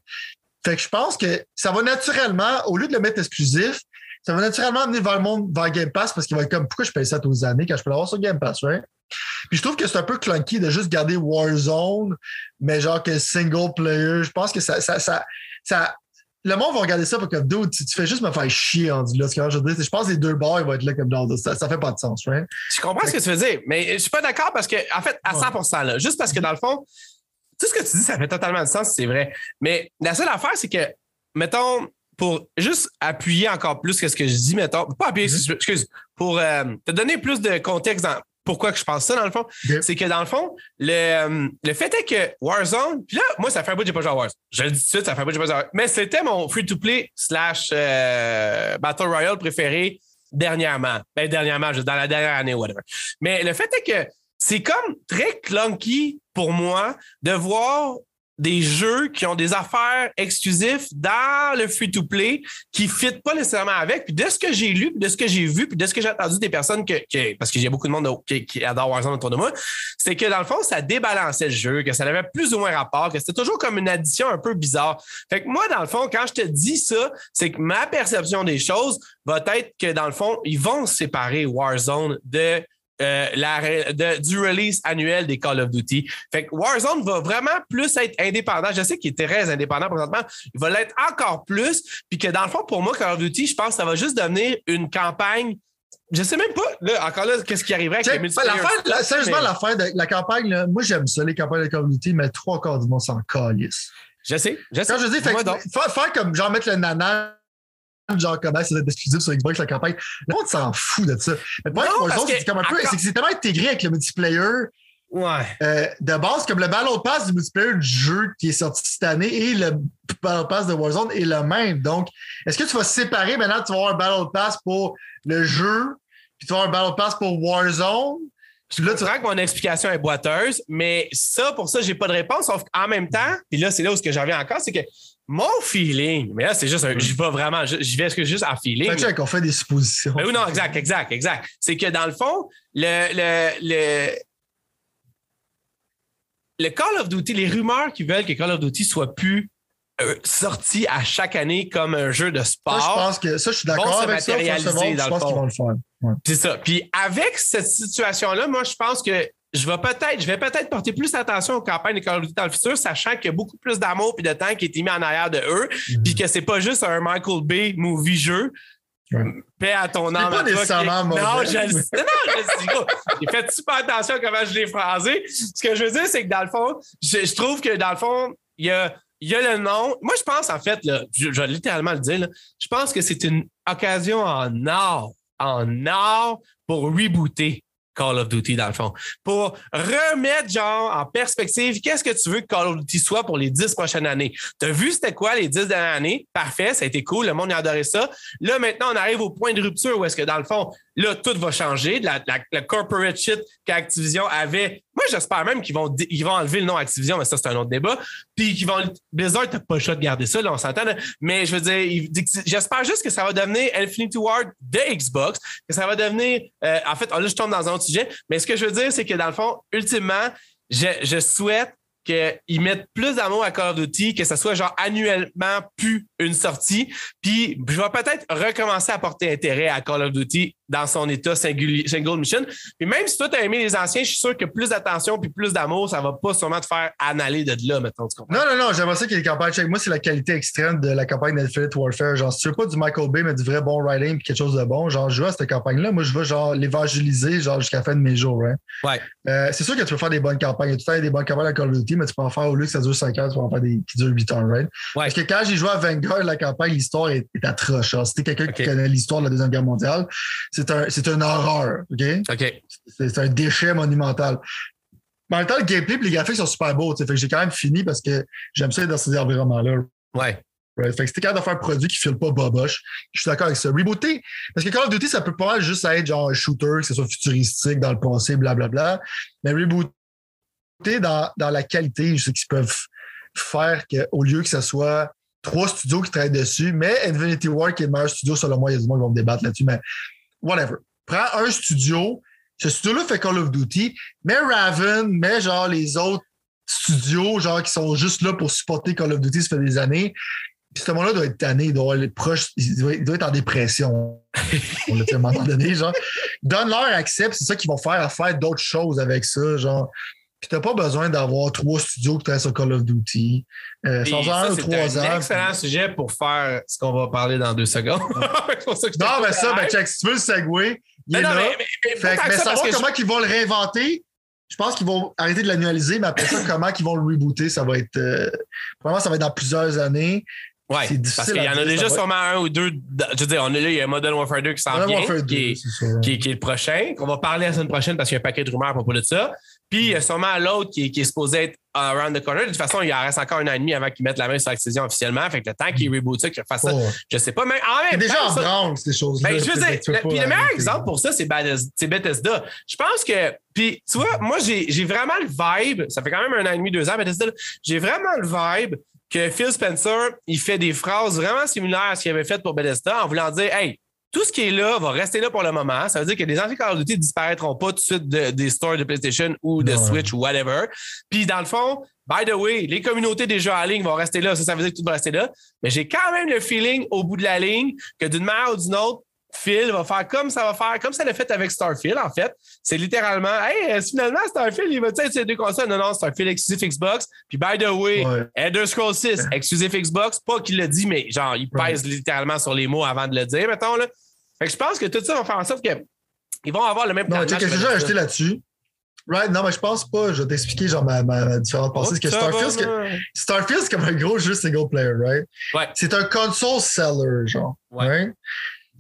Fait que je pense que ça va naturellement, au lieu de le mettre exclusif, ça va naturellement amener vers le monde, vers Game Pass, parce qu'il va être comme, pourquoi je paye ça tous les années quand je peux l'avoir sur Game Pass, right? Puis je trouve que c'est un peu clunky de juste garder Warzone, mais genre que single player. Je pense que ça, ça, ça, ça le monde va regarder ça pour que dude, tu, fais juste me faire chier en dit là. Ce que je, je pense que les deux ils vont être là comme dans ça, ça fait pas de sens, right? Je comprends ce que tu veux dire, mais je suis pas d'accord parce que, en fait, à 100 là, juste parce que dans le fond, tout ce que tu dis, ça fait totalement de sens, c'est vrai. Mais la seule affaire, c'est que, mettons, pour juste appuyer encore plus que ce que je dis, mettons, pas appuyer, mm-hmm. excuse, pour euh, te donner plus de contexte dans pourquoi que je pense ça, dans le fond, c'est que dans le fond, le, euh, le fait est que Warzone, puis là, moi, ça fait un bout que j'ai pas joué à Warzone. Je le dis tout de suite, ça fait un bout que j'ai pas joué à Warzone. Mais c'était mon free-to-play slash euh, Battle Royale préféré dernièrement. Ben, dernièrement, juste dans la dernière année, whatever. Mais le fait est que c'est comme très clunky pour moi de voir des jeux qui ont des affaires exclusives dans le free-to-play qui ne fit pas nécessairement avec. Puis de ce que j'ai lu, de ce que j'ai vu, puis de ce que j'ai entendu des personnes que, parce que j'ai beaucoup de monde qui, qui adore Warzone autour de moi, c'est que dans le fond, ça débalançait le jeu, que ça avait plus ou moins rapport, que c'était toujours comme une addition un peu bizarre. Fait que moi, dans le fond, quand je te dis ça, c'est que ma perception des choses va être que dans le fond, ils vont séparer Warzone de euh, la, du release annuel des Call of Duty. Fait que Warzone va vraiment plus être indépendant. Je sais qu'il est très indépendant présentement. Il va l'être encore plus. Puis que dans le fond, pour moi, Call of Duty, je pense que ça va juste devenir une campagne je sais même pas, là, encore là, qu'est-ce qui arriverait avec les multiplayers. La, sérieusement, l'affaire de la campagne, là, moi, j'aime ça, les campagnes de Call of Duty, mais trois quarts du monde s'en calisse. Je sais, je sais. Quand je dis, fait, faire, faire, comme genre mettre le nana genre comment c'est exclusif sur Xbox la campagne. Le monde s'en fout de ça. Mais pour c'est comme un peu, c'est que c'est tellement intégré avec le multiplayer. Ouais. Euh, de base, comme le Battle Pass du multiplayer du jeu qui est sorti cette année et le Battle Pass de Warzone est le même. Donc, est-ce que tu vas séparer maintenant, tu vas avoir un Battle Pass pour le jeu, puis tu vas avoir un Battle Pass pour Warzone? Je là, tu que mon explication est boiteuse, mais ça, pour ça, j'ai pas de réponse. Sauf qu'en même temps, puis là, c'est là où je reviens encore, c'est que mon feeling, mais là, c'est juste un, je vais vraiment, je, vais juste en feeling. Fait qu'on fait des suppositions. Mais oui, non, exact, exact, exact. C'est que dans le fond, le, le, le, le Call of Duty, les rumeurs qui veulent que Call of Duty soit plus euh, sorti à chaque année comme un jeu de sport. Ça, je pense que ça, je suis d'accord avec ça. je pense qu'ils vont le faire. C'est ça. Puis avec cette situation-là, moi, je pense que je vais peut-être, je vais peut-être porter plus attention aux campagnes de Call of Duty dans le futur, sachant qu'il y a beaucoup plus d'amour et de temps qui est mis en arrière de eux, mm-hmm. puis que c'est pas juste un Michael Bay movie jeu. Paix à ton âme. pas nécessairement Non, je le sais. Non, J'ai fait super attention à comment je l'ai phrasé. Ce que je veux dire, c'est que dans le fond, je, trouve que dans le fond, il y a, il y a le nom. Moi, je pense, en fait, là, je, vais littéralement le dire, je pense que c'est une occasion en or, en or pour rebooter Call of Duty, dans le fond. Pour remettre, genre, en perspective, qu'est-ce que tu veux que Call of Duty soit pour les dix prochaines années? Tu as vu c'était quoi les dix dernières années? Parfait, ça a été cool, le monde a adoré ça. Là, maintenant, on arrive au point de rupture où est-ce que, dans le fond, là, tout va changer. La, la, corporate shit qu'Activision avait. Moi, j'espère même qu'ils vont, ils vont enlever le nom Activision, mais ça, c'est un autre débat. Puis qu'ils vont. Blizzard, t'as pas le choix de garder ça, là, on s'entend. Mais je veux dire, j'espère juste que ça va devenir Infinity Ward de Xbox, que ça va devenir. Euh, en fait, là, je tombe dans un autre Mais ce que je veux dire, c'est que dans le fond, ultimement, je souhaite qu'ils mettent plus d'amour à Call of Duty, que ce soit genre annuellement plus une sortie. Puis je vais peut-être recommencer à porter intérêt à Call of Duty dans son état single mission. Puis même si toi, tu as aimé les anciens, je suis sûr que plus d'attention puis plus d'amour, ça va pas sûrement te faire analer de là. Tu comprends? Non, non, non, j'aimerais ça qu'il y ait des campagnes. Moi, c'est la qualité extrême de la campagne d'Infinite Warfare. Genre, si tu veux pas du Michael Bay, mais du vrai bon writing puis quelque chose de bon, genre, je joue à cette campagne-là. Moi, je veux genre l'évangéliser genre jusqu'à la fin de mes jours. Hein. Ouais. Euh, c'est sûr que tu peux faire des bonnes campagnes. Tu fais des bonnes campagnes à Call of Duty, mais tu peux en faire au lieu que ça dure 5 ans, tu peux en faire des qui durent 8 ans, right? Ouais. Parce que quand j'ai joué à Vanguard, la campagne, l'histoire est, atroce. Si t'es quelqu'un qui connaît l'histoire de la Deuxième Guerre mondiale, c'est un, c'est un horreur. OK? OK. C'est un déchet monumental. Mais en même temps, le gameplay et les graphiques sont super beaux. Fait que j'ai quand même fini parce que j'aime ça dans ces environnements-là. Ouais. Right. Fait que c'était capable de faire un produit qui ne file pas boboche. Je suis d'accord avec ça. Rebooter, parce que Call of Duty, ça peut pas juste être genre un shooter, que ce soit futuristique, dans le passé, blablabla. Mais rebooter dans, la qualité, je sais qu'ils peuvent faire qu'au lieu que ce soit trois studios qui travaillent dessus, mais Infinity War qui est le meilleur studio, selon moi, il y a du monde qui vont me débattre là-dessus, mais whatever prends un studio, ce studio-là fait Call of Duty, mais Raven, mais genre les autres studios, genre qui sont juste là pour supporter Call of Duty, ça fait des années. Puis ce moment-là doit être tanné, il doit, être proche, il doit, être en dépression. On l'a moment donné, genre. Donne-leur accès, c'est ça qu'ils vont faire faire d'autres choses avec ça, genre. Puis t'as pas besoin d'avoir trois studios qui travaillent sur Call of Duty. Euh, sans un ou trois ans. C'est un excellent sujet pour faire ce qu'on va parler dans deux secondes. non, mais ça, ben check, si tu veux le segway, il est là. Mais, mais, savoir comment ils vont le réinventer, je pense qu'ils vont arrêter de l'annualiser, mais après ça, comment ils vont le rebooter, ça va être. Euh, probablement, ça va être dans plusieurs années. Oui, parce qu'il y en a déjà sûrement un ou deux. Je veux dire, on là, il y a Modern Warfare 2 qui s'en vient, qui, est, qui, qui, est le prochain, qu'on va parler la semaine prochaine parce qu'il y a un paquet de rumeurs à propos de ça. Puis il y a sûrement l'autre qui, qui, est supposé être around the corner. De toute façon, il en reste encore un an et demi avant qu'ils mettent la main sur Activision officiellement. Fait que le temps qu'ils rebootent ça, qu'ils ça, je sais pas. Mais en même déjà en branle, ces choses-là. Ben, je veux dire, le, puis le meilleur exemple pour ça, c'est Bethesda. Je pense que, puis tu vois, moi, j'ai vraiment le vibe, ça fait quand même un an et demi, deux ans, Bethesda, j'ai vraiment le vibe que Phil Spencer, il fait des phrases vraiment similaires à ce qu'il avait fait pour Bethesda en voulant dire, hey, tout ce qui est là va rester là pour le moment. Ça veut dire que les anciens Call of Duty disparaîtront pas tout de suite des stores de PlayStation ou de Switch ou whatever. Puis dans le fond, by the way, les communautés des jeux en ligne vont rester là. Ça, ça veut dire que tout va rester là. Mais j'ai quand même le feeling au bout de la ligne que d'une manière ou d'une autre, Phil va faire comme ça va faire, comme ça l'a fait avec Starfield, en fait. C'est littéralement, hey, euh, finalement, Starfield, il va être ces deux consoles. Non, non, Starfield exclusif Xbox. Puis, by the way, ouais. Scrolls 6 exclusif Xbox. Pas qu'il le dit, mais genre, il pèse littéralement sur les mots avant de le dire, mettons, là. Fait que je pense que tout ça va faire en sorte qu'ils vont avoir le même Non, tu sais, j'ai ajouté là-dessus. Right, non, mais je pense pas. Je vais t'expliquer genre ma, ma différente pensée. Oh, que Starfield, que, Starfield, c'est comme un gros jeu single player, right? Ouais. C'est un console seller, genre. Ouais. Right?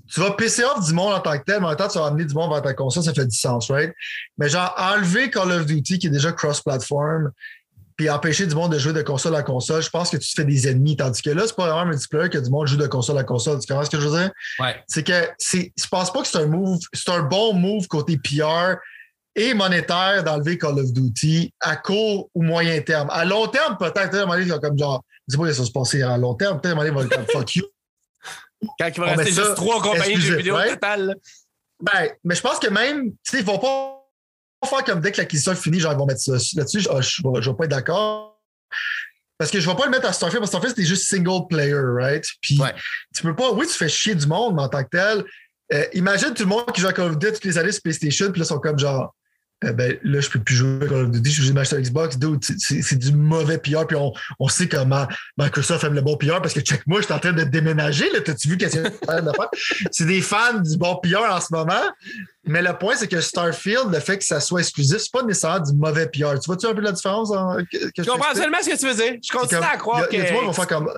Tu vas pisser off du monde en tant que tel, mais en même temps, tu vas amener du monde vers ta console, ça fait du sens, right? Mais genre, enlever Call of Duty, qui est déjà cross-platform, puis empêcher du monde de jouer de console à console, je pense que tu te fais des ennemis. Tandis que là, c'est pas vraiment un multiplayer que du monde joue de console à console. Tu comprends ce que je veux dire? Ouais. C'est que c'est, je pense pas que c'est un move, c'est un bon move côté PR et monétaire d'enlever Call of Duty à court ou moyen terme. À long terme, peut-être, comme genre, je sais pas, ça va se passer à long terme, peut-être à un moment donné, il va être comme fuck you. Quand il va rester juste trois compagnies de jeux vidéo total. Ben, mais je pense que même, tu sais, ils vont pas faire comme dès que l'acquisition est finie, genre, ils vont mettre ça là-dessus. Je, je, vais pas être d'accord. Parce que je vais pas le mettre à Starfield, parce que Starfield, c'était juste single player, right? Puis, tu peux pas, oui, tu fais chier du monde, mais en tant que tel, euh, imagine tout le monde qui joue à Call of Duty toutes les années sur PlayStation, puis là, ils sont comme genre, eh ben, là, je peux plus jouer Call of Duty, je suis obligé de Xbox. C'est du mauvais PR, puis on, on, sait comment Microsoft aime le bon PR parce que check moi, je suis en train de déménager. T'as-tu vu qu'est-ce que de faire? C'est des fans du bon PR en ce moment. Mais le point, c'est que Starfield, le fait que ça soit exclusif, c'est pas nécessairement du mauvais PR. Tu vois-tu un peu la différence? je, comprends seulement ce que tu veux dire. Je continue à croire que. Il y a vont faire comme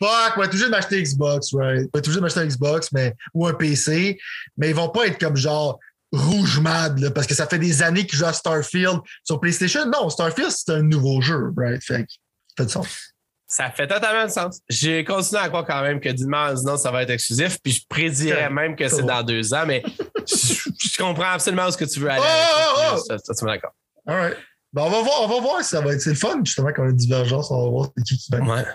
Fuck, on va toujours m'acheter Xbox, right? On va toujours m'acheter un Xbox, mais, ou un PC, mais ils vont pas être comme genre rouge mad, parce que ça fait des années qu'ils jouent à Starfield sur PlayStation. Non, Starfield, c'est un nouveau jeu, right? Fait que, ça fait du sens. Ça fait totalement du sens. J'ai continué à croire quand même que d'une sinon ça va être exclusif, puis je prédirais même que c'est dans deux ans, mais je, comprends absolument ce que tu veux aller. Oh, oh, oh! D'accord. All right. Ben, on va voir, on va voir si ça va être. C'est le fun, justement, quand on a une divergence, on va voir qui qui Ouais.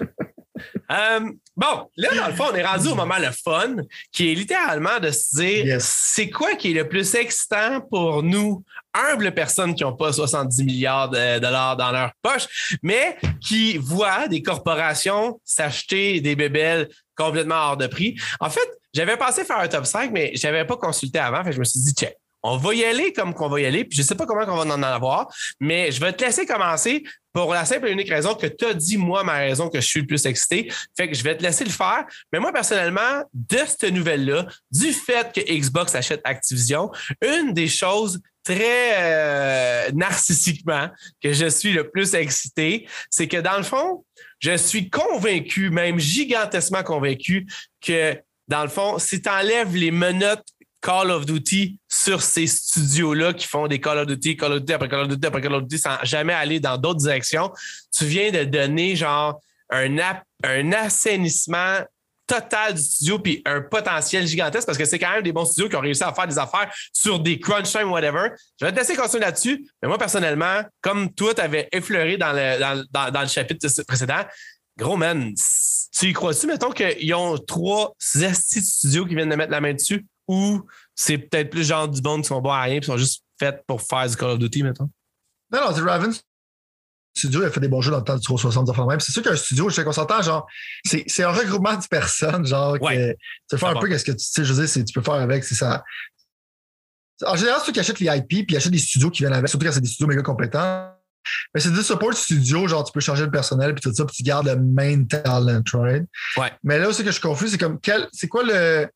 Euh, bon, là, dans le fond, on est rendu au moment le fun, qui est littéralement de se dire c'est quoi qui est le plus excitant pour nous, humbles personnes qui n'ont pas 70 milliards de dollars dans leur poche, mais qui voient des corporations s'acheter des bébelles complètement hors de prix? En fait, j'avais pensé faire un top 5, mais je n'avais pas consulté avant, fait je me suis dit, check. On va y aller comme qu'on va y aller, puis je sais pas comment on va en avoir, mais je vais te laisser commencer pour la simple et unique raison que tu as dit, moi, ma raison que je suis le plus excité. Fait que je vais te laisser le faire. Mais moi, personnellement, de cette nouvelle-là, du fait que Xbox achète Activision, une des choses très euh, narcissiquement que je suis le plus excité, c'est que dans le fond, je suis convaincu, même gigantesquement convaincu, que dans le fond, si tu enlèves les menottes Call of Duty sur ces studios-là qui font des Call of Duty, Call of Duty après Call of Duty après Call of Duty sans jamais aller dans d'autres directions. Tu viens de donner genre un, un assainissement total du studio puis un potentiel gigantesque parce que c'est quand même des bons studios qui ont réussi à faire des affaires sur des crunch time, whatever. Je vais te laisser continuer là-dessus. Mais moi, personnellement, comme toi, tu avais effleuré dans le, dans, dans, le chapitre précédent, gros man, tu y crois-tu, mettons, qu'ils ont trois studios qui viennent de mettre la main dessus? Ou c'est peut-être plus genre du monde qui sont bons à rien et sont juste faits pour faire du Call of Duty, mettons? Non, non, c'est Raven Studio, il a fait des bons jeux dans le temps du 360 de même. C'est sûr qu'un studio, je sais qu'on s'entend, genre, c'est un regroupement de personnes, genre, que, tu fais un peu qu'est-ce que tu sais, je veux dire, tu peux faire avec, c'est ça. En général, ceux qui achètent les IP puis achètent des studios qui viennent avec, surtout quand c'est des studios méga compétents. Mais c'est du support studio, genre tu peux changer le personnel puis tout ça, puis tu gardes le main talent, right? Ouais. Mais là, ce que je suis confus, c'est comme quel c'est quoi le,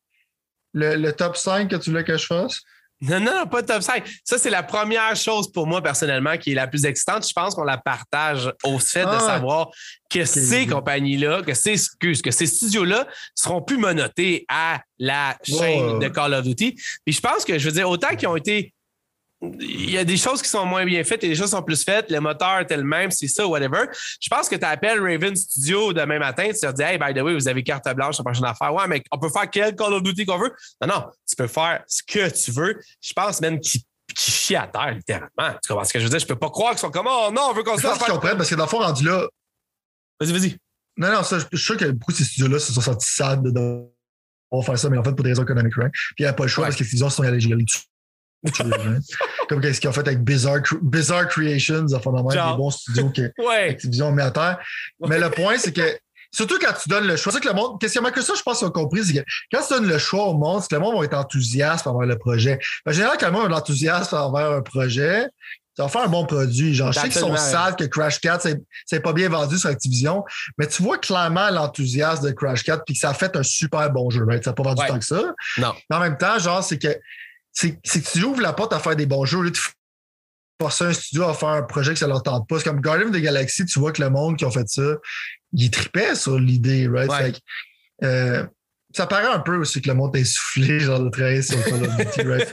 le, top 5 que tu voulais que je fasse? Non, non, pas top 5. Ça, c'est la première chose pour moi, personnellement, qui est la plus excitante. Je pense qu'on la partage au fait de ah. savoir que ces compagnies-là, que ces, que ces studios-là seront plus monotés à la chaîne de Call of Duty. Puis je pense que, je veux dire, autant qu'ils ont été il y a des choses qui sont moins bien faites et des choses qui sont plus faites. Le moteur est le même, c'est ça, whatever. Je pense que tu appelles Raven Studio demain matin, tu leur dis, hey, by the way, vous avez carte blanche la prochaine affaire. Ouais, mais on peut faire quel Call of Duty qu'on veut? Non, non, tu peux faire ce que tu veux. Je pense même qu'ils qui chie à terre, littéralement. Tu comprends ce que je veux dire? Je peux pas croire qu'ils sont comme, oh non, on veut qu'on se fasse. Je comprends parce que dans le fond, rendu là. Vas-y, vas-y. Non, non, ça, je suis sûr que beaucoup de ces studios-là se sont sentis sad de, on va faire ça, mais en fait, pour des raisons économiques, right? Puis il n'y a pas le choix parce que les studios sont dessus comme ce qu'ils ont fait avec Bizarre, Bizarre Creations, enfin, des bons studios que ouais. Activision met à terre. Mais le point, c'est que Surtout quand tu donnes le choix. C'est que le monde, qu'est-ce que ça, je pense qu'ils ont compris, c'est que quand tu donnes le choix au monde, c'est que le monde va être enthousiaste envers le projet. En général, quand le monde est enthousiaste envers un projet, ça va faire un bon produit. Genre, je sais qu'ils sont sad que Crash 4, c'est pas bien vendu sur Activision, mais tu vois clairement l'enthousiasme de Crash 4 puis que ça a fait un super bon jeu, right? Ça n'a pas vendu tant que ça. Non. Mais en même temps, genre, c'est que c'est que tu ouvres la porte à faire des bons jeux. Là, tu forces un studio à faire un projet que ça leur tente pas. C'est comme Guardian of the Galaxy, tu vois que le monde qui a fait ça, il tripait sur l'idée, right? Euh, ça paraît un peu aussi que le monde est soufflé, genre de travailler sur Duty, right?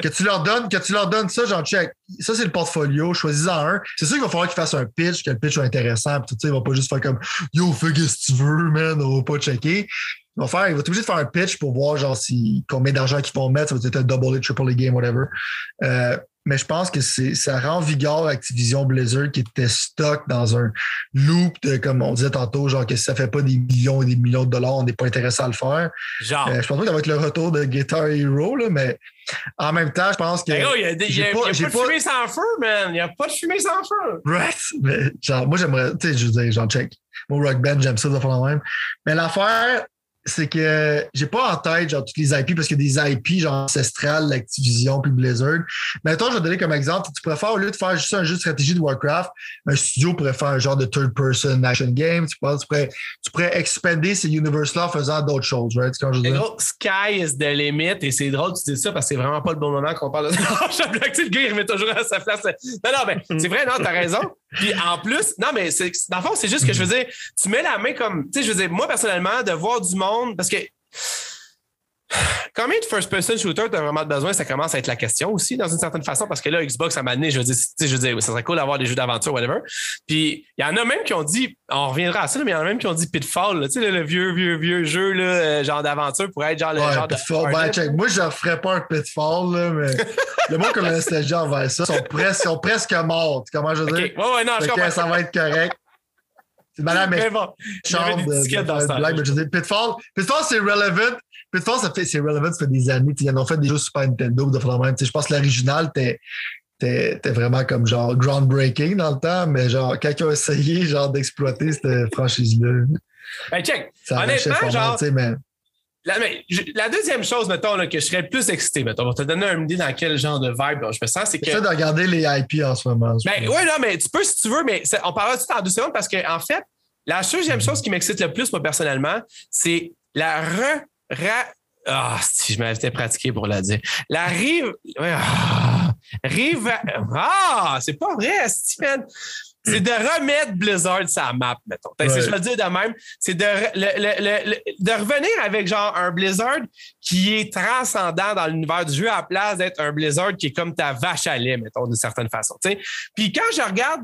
que tu leur donnes, que tu leur donnes ça, genre check. Ça, c'est le portfolio, choisis-en un. C'est sûr qu'il va falloir qu'ils fassent un pitch, que le pitch soit intéressant, puis tout ça, il va pas juste faire comme Yo, fais ce que tu veux, man, on va pas checker. Il va, faire, il va être obligé de faire un pitch pour voir genre si, combien d'argent qu'ils vont mettre. Ça va être un double A, triple A game, whatever. Euh, mais je pense que c'est ça rend vigueur Activision Blizzard qui était stock dans un loop de, comme on disait tantôt, genre que si ça fait pas des millions et des millions de dollars, on n'est pas intéressé à le faire. Genre. Euh, je pense pas que ça va être le retour de Guitar Hero, là, mais en même temps, je pense que. Ben, il y a, des- il y a- y a pas, de fumée sans feu, man. Il n'y a pas de fumée sans feu. Right. Mais genre, moi, j'aimerais, tu sais, je veux dire, genre, check. Mon rock band, j'aime ça de faire le même. Mais l'affaire, c'est que j'ai pas en tête, genre, toutes les IP parce qu'il y a des IP, genre, ancestrales, l'Activision puis Blizzard. Mais attends, je vais te donner comme exemple. Tu préfères, au lieu de faire juste un jeu de stratégie de Warcraft, un studio pourrait faire un genre de third-person action game. Tu pourrais, tu pourrais, tu pourrais expander ces universes-là en faisant d'autres choses, right? C'est quand je dire? gros, sky is the limit. Et c'est drôle que tu dis ça parce que c'est vraiment pas le bon moment qu'on parle de ça. Le gars, il remet toujours à sa place. Non, non, mais c'est vrai, non, t'as raison. Puis en plus, non, mais c'est, dans le fond, c'est juste que je veux dire, tu mets la main comme. Tu sais, je veux dire, moi, personnellement, de voir du monde, parce que. Combien de first-person shooter tu as vraiment besoin? Ça commence à être la question aussi, dans une certaine façon, parce que là, Xbox, à m'a donné, je veux dire, je veux dire, ça serait cool d'avoir des jeux d'aventure, whatever. Puis, il y en a même qui ont dit, on reviendra à ça, mais il y en a même qui ont dit Pitfall, là, tu sais, le, le vieux, vieux, vieux jeu, là, euh, genre d'aventure, pour être genre le Ouais, genre de. Pitfall. Ben, check. Moi, je ne ferais pas un pitfall, là, mais le monde comme nostalgie envers ça sont presque, sont presque morts. Comment je veux dire? ouais, ouais, non, je comprends. ça va être correct. C'est madame, mais Mais bon, chambre de, dans blague, mais je Pitfall, Pitfall, c'est relevant. Pitfall, ça fait, c'est relevant, ça fait des années. Ils en ont fait des jeux Super Nintendo, de faire même. Je pense que l'original était, était, était vraiment comme genre groundbreaking dans le temps, mais genre, quand ils ont essayé genre d'exploiter cette franchise-là, Ben, check. ça Honnêtement, genre- tu sais, mais La, mais, je- la deuxième chose, mettons, là, que je serais le plus excité, mettons, pour te donner une idée dans quel genre de vibe je me sens, c'est que. de regarder les IP en ce moment. Ben, ouais, non, mais tu peux si tu veux, mais on parlera de ça en deux secondes parce que, en fait, la deuxième chose qui m'excite le plus, moi, personnellement, c'est la re. Ah, si je m'avais pratiqué pour la dire. La rive. Ah, rive. Ah, c'est pas vrai, Stephen. C'est de remettre Blizzard sa map, mettons. Si je le dire de même, c'est de, le- le- le- de revenir avec genre un Blizzard qui est transcendant dans l'univers du jeu à la place d'être un Blizzard qui est comme ta vache à lait, mettons, d'une certaine façon. Puis quand je regarde,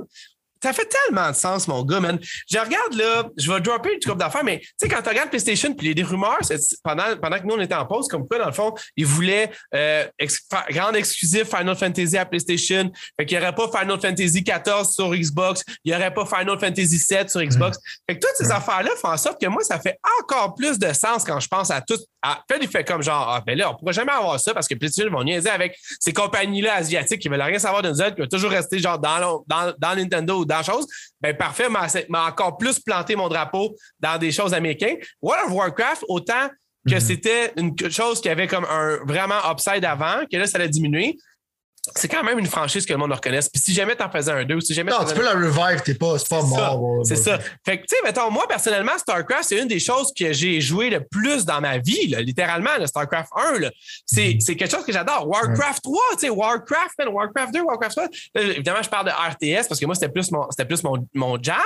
ça fait tellement de sens, mon gars, man. Je regarde là, je vais dropper une couple d'affaires, mais tu sais, quand tu regardes PlayStation, puis il y a des rumeurs, pendant, pendant que nous, on était en pause, comme quoi, dans le fond, ils voulaient euh, ex- grande exclusive Final Fantasy à PlayStation. Fait qu'il n'y aurait pas Final Fantasy 14 sur Xbox, il n'y aurait pas Final Fantasy 7 sur Xbox. Fait que toutes ces affaires-là font en sorte que moi, ça fait encore plus de sens quand je pense à tout. À, fait, il fait comme genre, ah, ben là, on pourrait jamais avoir ça parce que PlayStation vont niaiser avec ces compagnies-là asiatiques qui veulent rien savoir de nous autres, qui vont toujours rester genre dans, dans, dans Nintendo ou dans chose. Ben parfait, m'a m'a encore plus planté mon drapeau dans des choses américaines. World of Warcraft, autant que Mhm. c'était une chose qui avait comme un vraiment upside avant, que là, ça a diminué. C'est quand même une franchise que le monde reconnaisse. Puis si jamais t'en faisais un 2 ou si jamais Non, tu peux la revive, t'es pas, c'est pas mort. C'est ça. Fait que, tu sais, mettons, moi, personnellement, StarCraft, c'est une des choses que j'ai joué le plus dans ma vie, là, littéralement, le StarCraft 1. là. C'est Mhm. c'est quelque chose que j'adore. Warcraft 3, tu sais, Warcraft, man, Warcraft 2, Warcraft 3. Là, évidemment, je parle de RTS parce que moi, c'était plus mon, c'était plus mon, mon jam.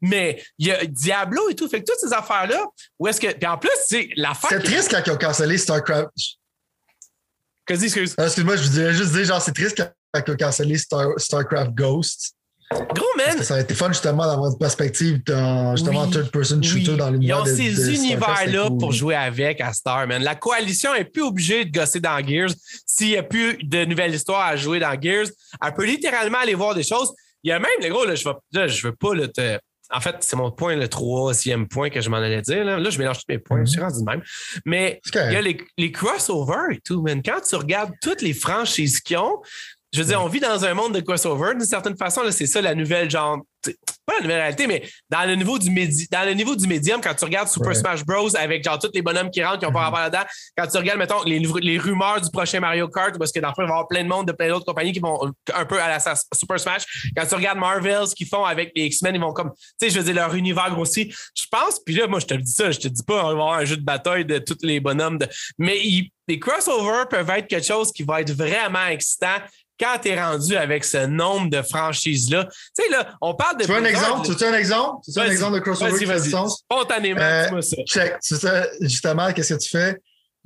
Mais il y a Diablo et tout. Fait que toutes ces affaires-là, où est-ce que. Puis en plus, tu sais, l'affaire. C'est triste quand ils ont cancellé StarCraft. Qu'est-ce que excuse? Ah, Excuse-moi, je vous dirais juste dire, genre, c'est triste ils ont cancellé Star- StarCraft Ghost. Gros, man. Ça aurait été fun, justement, d'avoir une perspective, dans, justement, Oui, third-person shooter Oui. dans Ils l'univers ont de, de ces univers-là cool. pour jouer avec à Star, man. La coalition est plus obligée de gosser dans Gears. S'il n'y a plus de nouvelles histoires à jouer dans Gears, elle peut littéralement aller voir des choses. Il y a même, les gros, là, je ne veux pas là, te. En fait, c'est mon point, le troisième point que je m'en allais dire. Là, Là, je mélange tous mes points, Mhm. je suis rendu de même. Mais il y a les, les crossovers et tout, man. Quand tu regardes toutes les franchises qu'ils ont, je veux dire, on vit dans un monde de crossover. D'une certaine façon, c'est ça la nouvelle, genre, pas la nouvelle réalité, mais dans le niveau du médi dans le niveau du médium, quand tu regardes Super Ouais. Smash Bros. avec genre tous les bonhommes qui rentrent, qui ont pas Mhm. rapport là-dedans, quand tu regardes, mettons, les, les rumeurs du prochain Mario Kart, parce que dans le fond, il va y avoir plein de monde de plein d'autres compagnies qui vont un peu à la Super Smash. Quand tu regardes Marvels, ce qu'ils font avec les X-Men, ils vont comme, tu sais, je veux dire, leur univers grossit. Je pense, puis là, moi, je te le dis ça, je te dis pas, on va avoir un jeu de bataille de tous les bonhommes. De... Mais ils- les crossovers peuvent être quelque chose qui va être vraiment excitant quand tu es rendu avec ce nombre de franchises-là. Tu sais, là, on parle de. Tu veux un exemple? Tu veux un exemple? Tu veux un exemple de crossover qui fait du sens? Spontanément, Euh, ça. Check. Tu sais, justement, qu'est-ce que tu fais?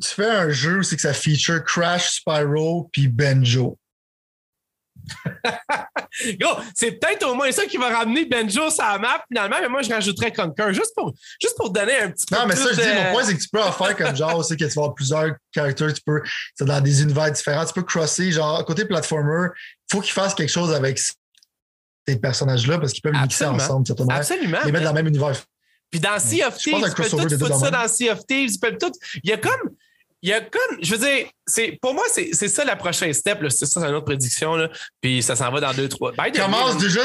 Tu fais un jeu où c'est que ça feature Crash, Spyro puis Benjo. Gros, c'est peut-être au moins ça qui va ramener Benjo sur la map finalement, mais moi je rajouterais Conquer juste pour, juste pour donner un petit peu. Non, mais ça, je dis, mon point, c'est que tu peux en faire comme genre aussi que tu vas avoir plusieurs caractères, tu peux, c'est dans des univers différents, tu peux crosser, genre, côté platformer, il faut qu'ils fassent quelque chose avec ces personnages-là parce qu'ils peuvent mixer ensemble, certainement. Absolument. Les mettre dans le même univers. Puis dans Sea of Thieves, ils peuvent tout foutre ça dans Sea of Thieves, ils peuvent tout. Il y a comme il y a comme, je veux dire, c'est, pour moi, c'est, c'est ça la prochaine step. C'est ça, c'est une autre prédiction. Là. Puis ça s'en va dans deux, trois. Commence déjà.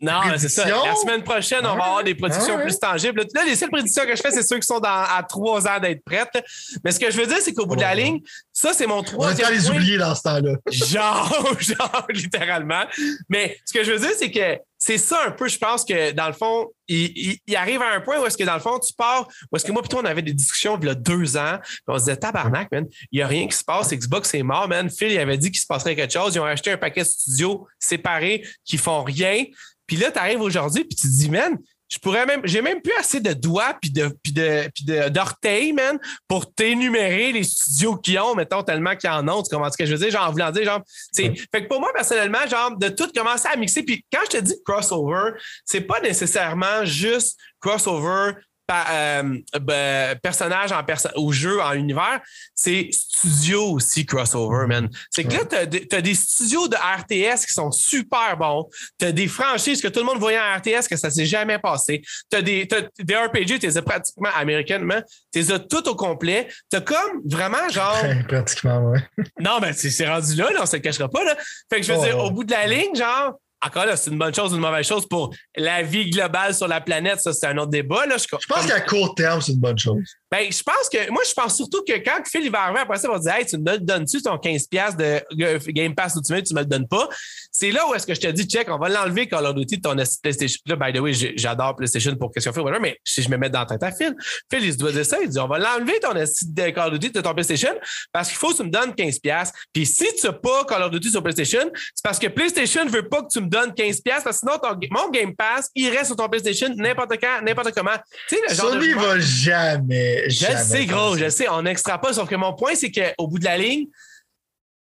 Non, c'est ça. La semaine prochaine, on va avoir des prédictions plus tangibles. Là, les seules prédictions que je fais, c'est ceux qui sont dans, à trois ans d'être prêtes. Mais ce que je veux dire, c'est qu'au bout de la ligne, ça, c'est mon troisième. On va les oublier dans ce temps-là. Genre, genre, littéralement. Mais ce que je veux dire, c'est que c'est ça un peu, je pense que dans le fond, il, il, arrive à un point où est-ce que dans le fond, tu pars, où est-ce que moi, plutôt, on avait des discussions il y a deux ans, puis on se disait, tabarnak, man, il n'y a rien qui se passe, Xbox est mort, man. Phil, il avait dit qu'il se passerait quelque chose, ils ont acheté un paquet de studios séparés qui font rien. Puis là, tu arrives aujourd'hui, puis tu te dis, man, je pourrais même, j'ai même plus assez de doigts puis de, puis de, puis de, d'orteils, man, pour t'énumérer les studios qu'ils ont, mettons, tellement qu'ils en ont. Tu comprends ce que je veux dire? Genre, en voulant dire, genre, c'est, fait que pour moi, personnellement, genre, de tout commencer à mixer. Puis quand je te dis crossover, c'est pas nécessairement juste crossover euh, ben, personnage en perso au jeu, en univers, c'est studio aussi crossover, man. C'est que là, tu as, des studios de RTS qui sont super bons. Tu as des franchises que tout le monde voyait en RTS que ça s'est jamais passé. Tu as des, des RPG, tu les as pratiquement américains, tu les as tout au complet. Tu as comme vraiment genre. pratiquement, ouais. non, mais c'est rendu là, là, on se le cachera pas. Là. Fait que je veux dire, au bout de la ligne, genre, encore là, c'est une bonne chose ou une mauvaise chose pour la vie globale sur la planète. Ça, c'est un autre débat. Là. Je, pense qu'à court terme, c'est une bonne chose. Ben, je pense que, moi, je pense surtout que quand Phil il va arriver après ça, il va dire, hey, tu me donnes-tu ton 15$ de Game Pass ou tu me, le donnes pas? C'est là où est-ce que je te dis, check, on va l'enlever Call of Duty de ton PlayStation. Là, by the way, j'adore PlayStation pour qu'est-ce qu'on fait, whatever, mais si je me mets dans la tête à Phil, Phil, il se doit dire ça, il dit, on va l'enlever ton de Call of Duty de ton PlayStation parce qu'il faut que tu me donnes 15$. Puis si tu n'as pas Call of Duty sur PlayStation, c'est parce que PlayStation ne veut pas que tu me donnes 15$ parce que sinon, ton, mon Game Pass, il reste sur ton PlayStation n'importe quand, n'importe comment. Tu sais, le genre Sony de... va jamais. Je sais, gros, je sais, on n'extra pas. Sauf que mon point, c'est qu'au bout de la ligne,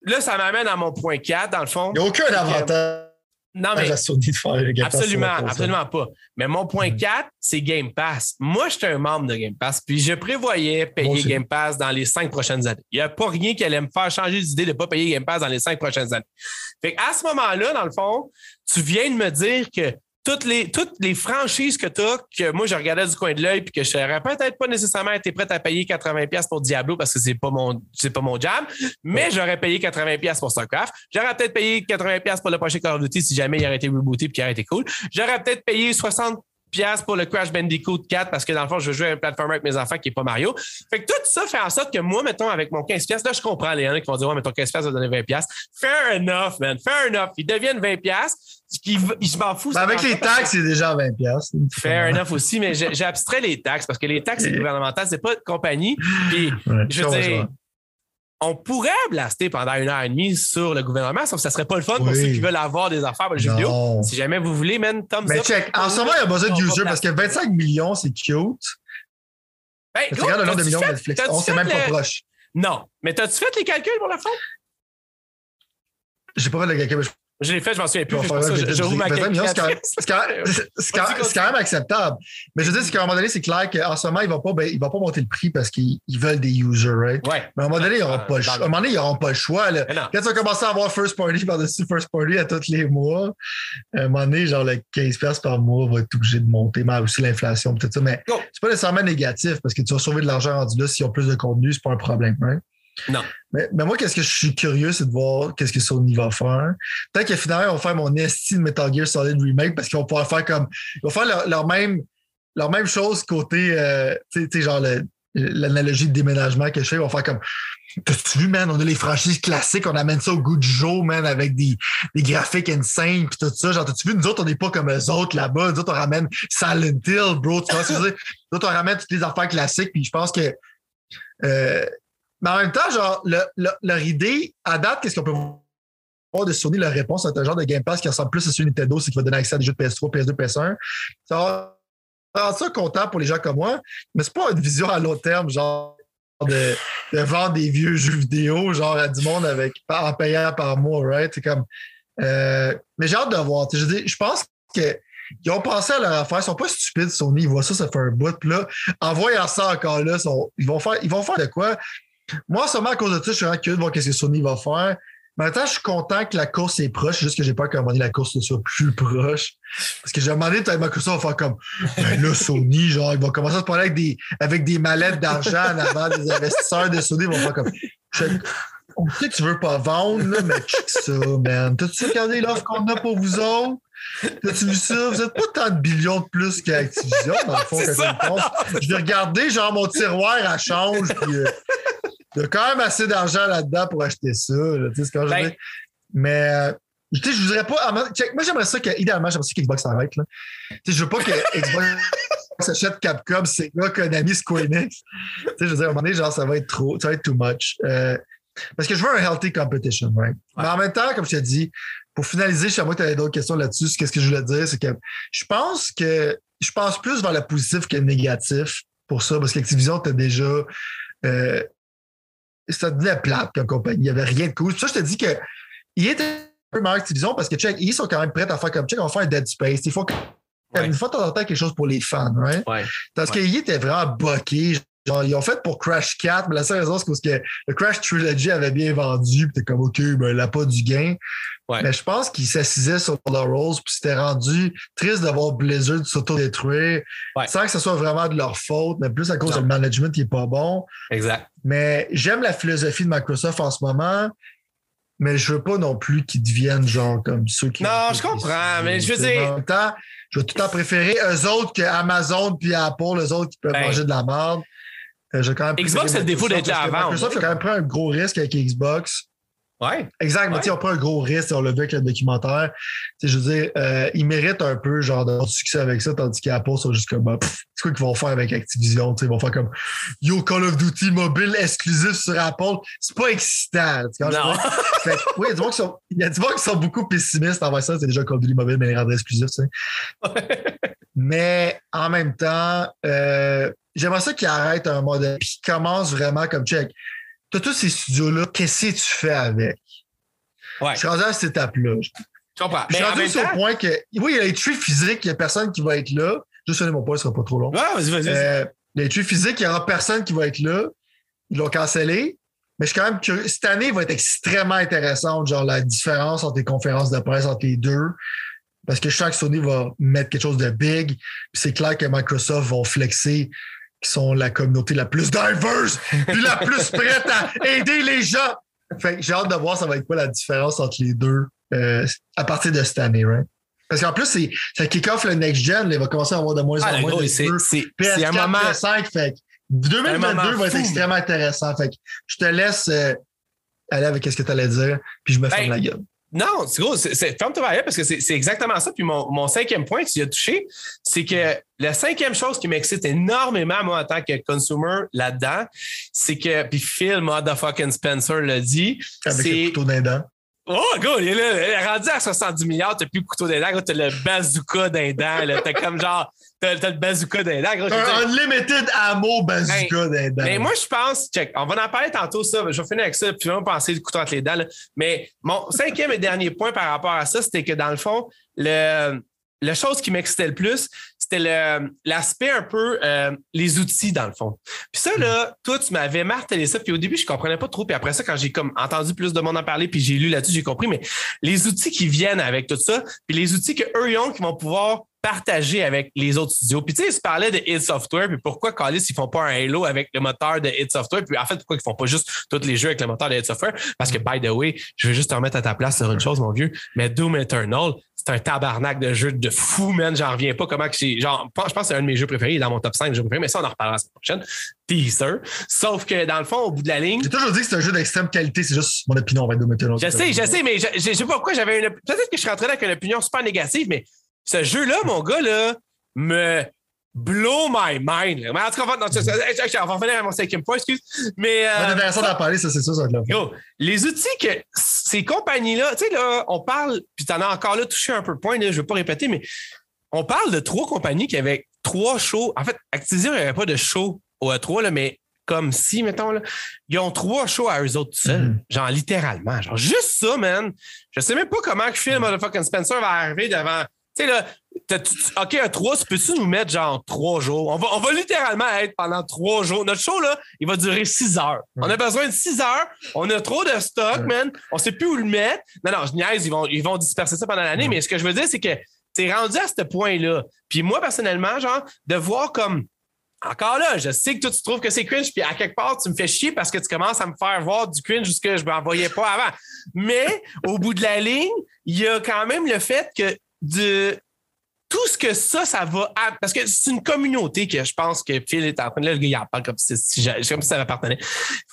là, ça m'amène à mon point 4, dans le fond. Il n'y a aucun avantage. Non, mais. De faire le Game absolument, absolument pas. Mais mon point 4, c'est Game Pass. Moi, je suis un membre de Game Pass, puis je prévoyais payer Game Pass dans les cinq prochaines années. Il n'y a pas rien qui allait me faire changer d'idée de ne pas payer Game Pass dans les cinq prochaines années. Fait à ce moment-là, dans le fond, tu viens de me dire que toutes les, toutes les franchises que tu as, que moi, je regardais du coin de l'œil, puis que je n'aurais peut-être pas nécessairement été prêt à payer 80$ pour Diablo parce que c'est pas mon, c'est pas mon jam, mais j'aurais payé 80$ pour StarCraft. J'aurais peut-être payé 80$ pour le prochain Call of Duty si jamais il aurait été rebooté et qu'il aurait été cool. J'aurais peut-être payé 60 pièces pour le Crash Bandicoot 4 parce que dans le fond, je veux jouer à un platformer avec mes enfants qui n'est pas Mario. Fait que tout ça fait en sorte que moi, mettons, avec mon 15 pièces, là, je comprends les gens qui vont dire, ouais, mais ton 15 pièces va donner 20 pièces. Fair enough, man. Fair enough. Ils deviennent 20 pièces. Je m'en fous. Ben avec les taxes, c'est déjà 20 pièces. Fair enough aussi, mais j'abstrais les taxes parce que les taxes, c'est gouvernemental, c'est pas de compagnie. Puis, je veux dire, on pourrait blaster pendant une heure et demie sur le gouvernement, sauf que ça serait pas le fun pour ceux qui veulent avoir des affaires pour le jeu vidéo. Si jamais vous voulez, man, thumbs Mais check, en ce moment, il y a besoin de users parce que 25 millions, c'est cute. Ben, regarde le nombre de millions de Netflix. On sait même pas proche. Non. Mais t'as-tu fait les calculs pour la fin? J'ai pas fait le calcul, mais je je l'ai fait, je m'en souviens plus. Je, roule ma C'est quand, même acceptable. Mais je veux dire, c'est qu'à un moment donné, c'est clair qu'en ce moment, ils ne ben, vont pas monter le prix parce qu'ils veulent des users, right? Ouais. Mais à un moment donné, ils n'auront pas, le choix. À un moment donné, ils n'auront pas le choix. Là. Quand tu vas commencer à avoir first party par-dessus first party à tous les mois, à un moment donné, genre le 15$ par mois va être obligé de monter, mais aussi l'inflation, tout ça. Mais c'est pas nécessairement négatif parce que tu vas sauver de l'argent rendu là s'ils ont plus de contenu, c'est pas un problème, right? Non. Mais, moi, qu'est-ce que je suis curieux, c'est de voir qu'est-ce que Sony va faire. Peut-être que finalement, ils vont faire mon estime Metal Gear Solid Remake parce qu'ils vont pouvoir faire comme. Ils vont faire leur, même, leur même chose côté, euh, tu sais, genre l'analogie de déménagement que je fais. Ils vont faire comme. T'as-tu vu, man, on a les franchises classiques, on amène ça au goût du jour, man, avec des, des graphiques insane, puis tout ça. Genre, t'as-tu vu, nous autres, on n'est pas comme eux autres là-bas. Nous autres, on ramène Silent Hill, bro. Tu vois ce que je veux dire? Nous autres, on ramène toutes les affaires classiques, puis je pense que euh, mais en même temps, genre, leur idée, à date, qu'est-ce qu'on peut voir de Sony, leur réponse? À un genre de Game Pass qui ressemble plus à celui de Nintendo, c'est qu'il va donner accès à des jeux de PS3, PS2, PS1. Ça rend ça content pour les gens comme moi, mais c'est pas une vision à long terme, genre de, vendre des vieux jeux vidéo, genre à du monde avec en payant par mois, right? C'est comme Euh, mais j'ai hâte de voir. Je, dis, je pense qu'ils ont pensé à leur affaire. Ils sont pas stupides, Sony. Ils voient ça, ça fait un bout. Là, en voyant ça encore là, ils, vont faire, ils vont faire de quoi? Moi, seulement à cause de ça, je suis vraiment curieux de voir ce que Sony va faire. Maintenant, je suis content que la course est proche. juste que j'ai pas commandé la course soit plus proche. Parce que j'ai demandé peut-être Microsoft va faire comme ben là, Sony, genre, ils vont commencer à se parler avec des, avec des mallettes d'argent en avant des investisseurs de Sony. Ils vont faire comme on sait que tu veux pas vendre, là, mais check ça, man. T'as-tu regardé l'offre qu'on a pour vous autres? T'as-tu vu ça? Vous êtes pas tant de billions de plus qu'Activision, dans le fond, quand Je vais regarder, genre, mon tiroir à change, puis euh, il y a quand même assez d'argent là-dedans pour acheter ça. tu sais, ce que je ben Mais euh, tu sais, je voudrais pas. Moi, j'aimerais ça que, idéalement, j'aimerais ça que Xbox s'arrête. Là. Tu je veux pas que Xbox s'achète Capcom, Sega, Konami, Square Enix. Tu sais, je veux dire, à un moment donné, genre, ça va être trop, ça va être too much. Euh, parce que je veux un healthy competition, right? Mais en même temps, comme je t'ai dit, pour finaliser, je sais moi que tu avais d'autres questions là-dessus. Ce que je voulais dire, c'est que je pense que je pense plus vers le positif que le négatif pour ça, parce qu'Activision, tu déjà. Euh, ça devenait plate comme compagnie. Il n'y avait rien de cool. Ça je te dis que il était un peu meilleur Activision parce que check, ils sont quand même prêts à faire comme check, on va faire un Dead Space. Il faut que, une fois de temps en temps quelque chose pour les fans, right? Ouais. Parce ouais. qu'il était vraiment bucké. Genre, ils ont fait pour Crash 4, mais la seule raison, c'est parce que le Crash Trilogy avait bien vendu, puis t'es comme, OK, ben, il a pas du gain. Mais je pense qu'ils s'assisaient sur leur Rose, puis c'était rendu triste de voir Blizzard s'auto-détruire, sans que ce soit vraiment de leur faute, mais plus à cause du management qui est pas bon. Exact. Mais j'aime la philosophie de Microsoft en ce moment, mais je veux pas non plus qu'ils deviennent genre comme ceux qui. Non, je comprends, mais je veux dire. En même temps, je vais tout le temps préférer eux autres que Amazon puis Apple, eux autres qui peuvent ben, manger de la merde. Euh, Xbox a le défaut d'être là avant. Microsoft a quand même pris un gros risque avec Xbox. Ouais. Exact, mais on prend un gros risque, on l'a vu avec le documentaire. je veux dire, euh, ils méritent un peu genre du succès avec ça, tandis qu'Apple sont juste comme bah, c'est quoi qu'ils vont faire avec Activision? Ils vont faire comme Yo Call of Duty mobile exclusif sur Apple. C'est pas excitant. Non. fait, oui, il y a des gens qui sont beaucoup pessimistes envers ça, c'est déjà Call of Duty mobile, mais les rendre exclusifs, tu sais. Mais en même temps, euh, j'aimerais ça qu'ils arrêtent un modèle puis qu'ils commencent vraiment comme check. Tu as tous ces studios-là, qu'est-ce que tu fais avec? Ouais. Je suis rendu à cette étape-là. Je comprends. Je suis rendu le point que, oui, il y a les trucs physiques, il n'y a personne qui va être là. Juste donner mon point, ce sera pas trop long. Ouais, vas-y, vas-y. Euh, les trucs physiques, il n'y aura personne qui va être là. Ils l'ont cancellé. Mais je suis quand même curieux. Cette année va être extrêmement intéressante, genre la différence entre les conférences de presse entre les deux. Parce que chaque Sony va mettre quelque chose de big. C'est clair que Microsoft vont flexer qui sont la communauté la plus diverse puis la plus prête à aider les gens. Fait j'ai hâte de voir ça va être quoi la différence entre les deux euh, à partir de cette année, right? Parce qu'en plus, c'est, ça kick off le next gen, il va commencer à avoir de moins en ah, moins de c'est, c'est, un moment... PS5, fait 2022 va être extrêmement intéressant. Fait je te laisse euh, aller avec ce que tu allais dire, puis je me ferme ben, la gueule. Non, c'est gros, c'est ferme-toi parce que c'est exactement ça. Puis mon, cinquième point, tu y as touché, c'est que la cinquième chose qui m'excite énormément, moi, en tant que consumer là-dedans, c'est que, puis Phil Motherfucking Spencer l'a dit. Avec le couteau d'un Oh, gars, il est là, il est rendu à 70 milliards, t'as plus le couteau d'un dents, t'as le bazooka d'un dent, t'as comme genre, t'as le bazooka d'un dent. Un unlimited ammo bazooka d'un dent. Mais moi, je pense, check, on va en parler tantôt, ça, je vais finir avec ça, puis je vais penser le couteau entre les dents, mais mon cinquième et dernier point par rapport à ça, c'était que dans le fond, le, la chose qui m'excitait le plus, c'était l'aspect un peu euh, les outils dans le fond. Puis ça là, toi tu m'avais martelé ça puis au début je comprenais pas trop puis après ça quand j'ai comme entendu plus de monde en parler puis j'ai lu là-dessus, j'ai compris mais les outils qui viennent avec tout ça, puis les outils que eux ils ont qui vont pouvoir partager avec les autres studios. Puis tu sais, ils se parlaient de id Software, puis pourquoi Callis, ils font pas un Halo avec le moteur de id Software, puis en fait, pourquoi ils font pas juste tous les jeux avec le moteur de id Software? Parce que, by the way, je vais juste te remettre à ta place sur une chose, mon vieux, mais Doom Eternal, c'est un tabarnak de jeu de fou, man. J'en reviens pas comment que c'est. Genre, je pense que c'est un de mes jeux préférés, dans mon top 5 jeux préférés, mais ça, on en reparlera la semaine prochaine. Teaser. Sauf que dans le fond, au bout de la ligne. J'ai toujours dit que c'est un jeu d'extrême qualité, c'est juste mon opinion avec Doom Eternal. Je sais, je sais, mais je, je sais pas pourquoi j'avais une. Peut-être que je suis rentré avec une opinion super négative, mais ce jeu-là, mon gars, là, me blow my mind. Mais en tout cas, on va, revenir à mon cinquième point, excuse. Mais. Euh, intéressant d'en parler, ça, c'est ça, ça va être Les outils que ces compagnies-là, tu sais, là, on parle, puis tu en as encore là touché un peu de point, là, je ne veux pas répéter, mais on parle de trois compagnies qui avaient trois shows. En fait, Activision, il n'y avait pas de show au E3, là, mais comme si, mettons, là, ils ont trois shows à eux autres seuls. Mm-hmm. Genre, littéralement. Genre, juste ça, man. Je sais même pas comment que Phil Motherfucking Spencer va arriver devant. Tu sais, là, OK, un 3, peux-tu nous mettre genre trois jours? On va, on va littéralement être pendant trois jours. Notre show, là, il va durer six heures. On a besoin de six heures. On a trop de stock, man. On sait plus où le mettre. Non, non, je niaise, ils vont, ils vont disperser ça pendant l'année, mais ce que je veux dire, c'est que t'es rendu à ce point-là. Puis moi, personnellement, genre, de voir comme encore là, je sais que toi, tu trouves que c'est cringe, puis à quelque part, tu me fais chier parce que tu commences à me faire voir du cringe que je ne m'envoyais pas avant. Mais au bout de la ligne, il y a quand même le fait que de, tout ce que ça, ça va. Parce que c'est une communauté que je pense que Phil est en train. Là, le gars, il en parle comme si, comme si ça m'appartenait.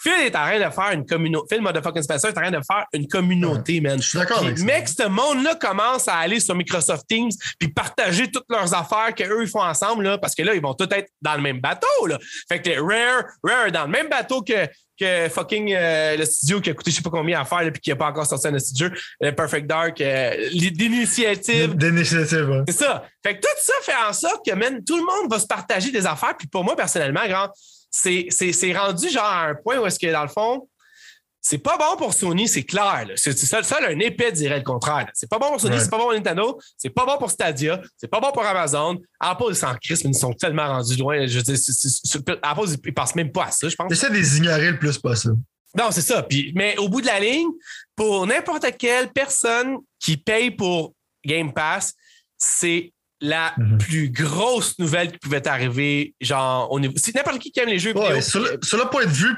Phil est en train de faire une communauté. Phil Motherfucking Spencer est en train de faire une communauté, man. Je suis d'accord avec ça. Mec, ce monde-là commence à aller sur Microsoft Teams puis partager toutes leurs affaires qu'eux, ils font ensemble, là, parce que là, ils vont tous être dans le même bateau, là. Fait que Rare, Rare est dans le même bateau que, que fucking euh, le studio qui a coûté je sais pas combien à faire et qui n'a pas encore sorti un studio, le Perfect Dark, euh, d'initiative. D'initiative, C'est ça. Fait que tout ça fait en sorte que même tout le monde va se partager des affaires. Puis pour moi, personnellement, grand, c'est rendu genre à un point où est-ce que dans le fond, c'est pas bon pour Sony, c'est clair. C'est ça, seul un épée dirait le contraire. C'est pas bon pour Sony, c'est pas bon pour Nintendo, c'est pas bon pour Stadia, c'est pas bon pour Amazon. Apple, ils s'en crissent, mais ils sont tellement rendus loin. Je veux dire, Apple, ils pensent même pas à ça, je pense. Essaie de les ignorer le plus possible. Non, c'est ça. Puis, mais au bout de la ligne, pour n'importe quelle personne qui paye pour Game Pass, c'est la mhm. plus grosse nouvelle qui pouvait arriver, genre, au niveau. C'est n'importe qui qui aime les jeux ouais, Sur le, point de vue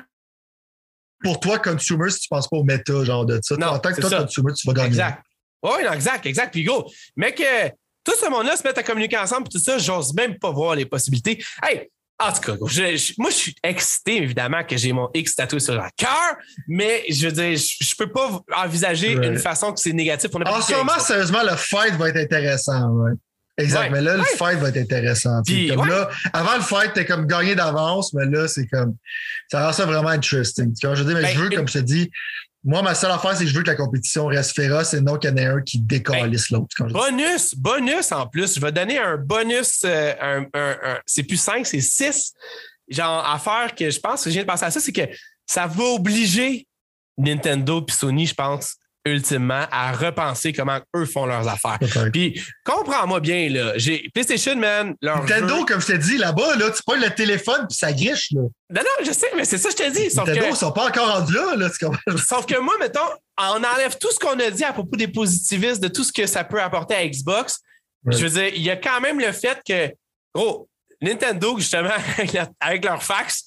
pour toi, consumer, si tu penses pas au méta, genre de ça. Non, en tant que toi, consumer, tu vas gagner. Exact. Oui, exact, exact. Puis go, que tout ce monde-là se mette à communiquer ensemble, tout ça, j'ose même pas voir les possibilités. Hey, en tout cas, moi, je suis excité, évidemment, que j'ai mon X tatoué sur le cœur, mais je veux dire, je, peux pas envisager une façon que c'est négatif. en ce moment, sérieusement, le fight va être intéressant. Ouais. Exact. mais là, le fight va être intéressant. comme là, avant le fight, t'es comme gagné d'avance, mais là, c'est comme. Ça rend ça vraiment interesting. Tu vois, je dis, mais je ben, veux, comme je te dis, moi, ma seule affaire, c'est que je veux que la compétition reste féroce et non qu'il y en ait un qui décalisse ben, l'autre. Bonus, bonus en plus. Je vais donner un bonus, euh, un, un, c'est plus 5, c'est 6. Genre, affaire que je pense que je viens de penser à ça, c'est que ça va obliger Nintendo et Sony, je pense, ultimement, à repenser comment eux font leurs affaires. Puis, comprends-moi bien, là, j'ai PlayStation, man, leur Nintendo, comme je t'ai dit, là-bas, là, tu prends le téléphone puis ça griche, là. Non, non, je sais, mais c'est ça que je te dis. Sauf Nintendo, que, sont pas encore rendus là, là. Sauf que moi, mettons, on enlève tout ce qu'on a dit à propos des positivistes, de tout ce que ça peut apporter à Xbox. Je veux dire, il y a quand même le fait que, oh, Nintendo, justement, avec leur fax,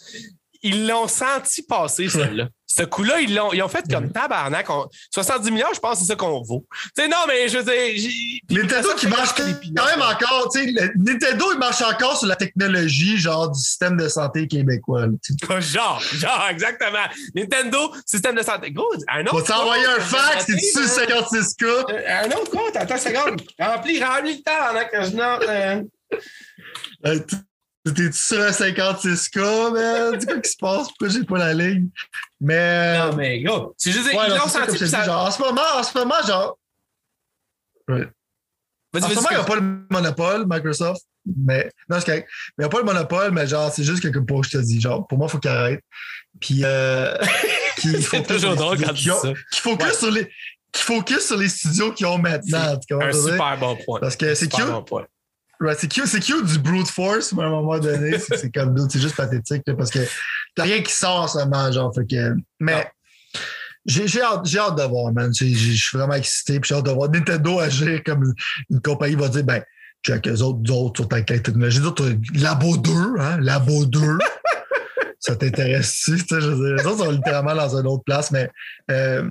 ils l'ont senti passer, celle-là. Ce coup-là, ils, l'ont, ils ont fait comme tabarnak. 70 millions, je pense que c'est ça qu'on vaut. Tu sais, non, mais je veux dire. Nintendo qui marche quand même encore. Tu sais, Nintendo, il marche encore sur la technologie, genre du système de santé québécois. genre, genre, exactement. Nintendo, système de santé. Go, un autre. Faut t'envoyer un fax, c'est sur 56K. Euh, un autre compte, attends une seconde. Remplis, remplis le temps pendant que je note. Euh... T'es-tu sur un 56K, man? Dis quoi qui se passe? Pourquoi j'ai pas la ligne? Mais. Non, mais gros, c'est juste. Ouais, ils senti ça... genre, en ce moment, en ce moment, genre. Ouais. En ce moment, il n'y a pas le monopole, Microsoft. Mais, non, c'est correct. Mais il n'y a pas le monopole, mais genre, c'est juste que, pour je te dis, genre, pour moi, il faut qu'il arrête. Puis, euh, c'est toujours drôle quand tu dis ça. Qu'il focus sur les. Qui focus sur les studios qu'ils ont maintenant. Un super bon point. Parce que c'est cute. Bon c'est cute, c'est cute du brute force, mais à un moment donné, c'est comme c'est juste pathétique parce que t'as rien qui sort en ce moment, genre. Fait que, mais j'ai hâte, hâte de voir, man. Je suis vraiment excité, puis j'ai hâte de voir Nintendo agir comme une compagnie va dire, ben, check, eux autres, autres sur ta technologie, d'autres, Labo 2, hein, Labo 2. ça t'intéresse-tu? Les autres sont littéralement dans une autre place, mais euh,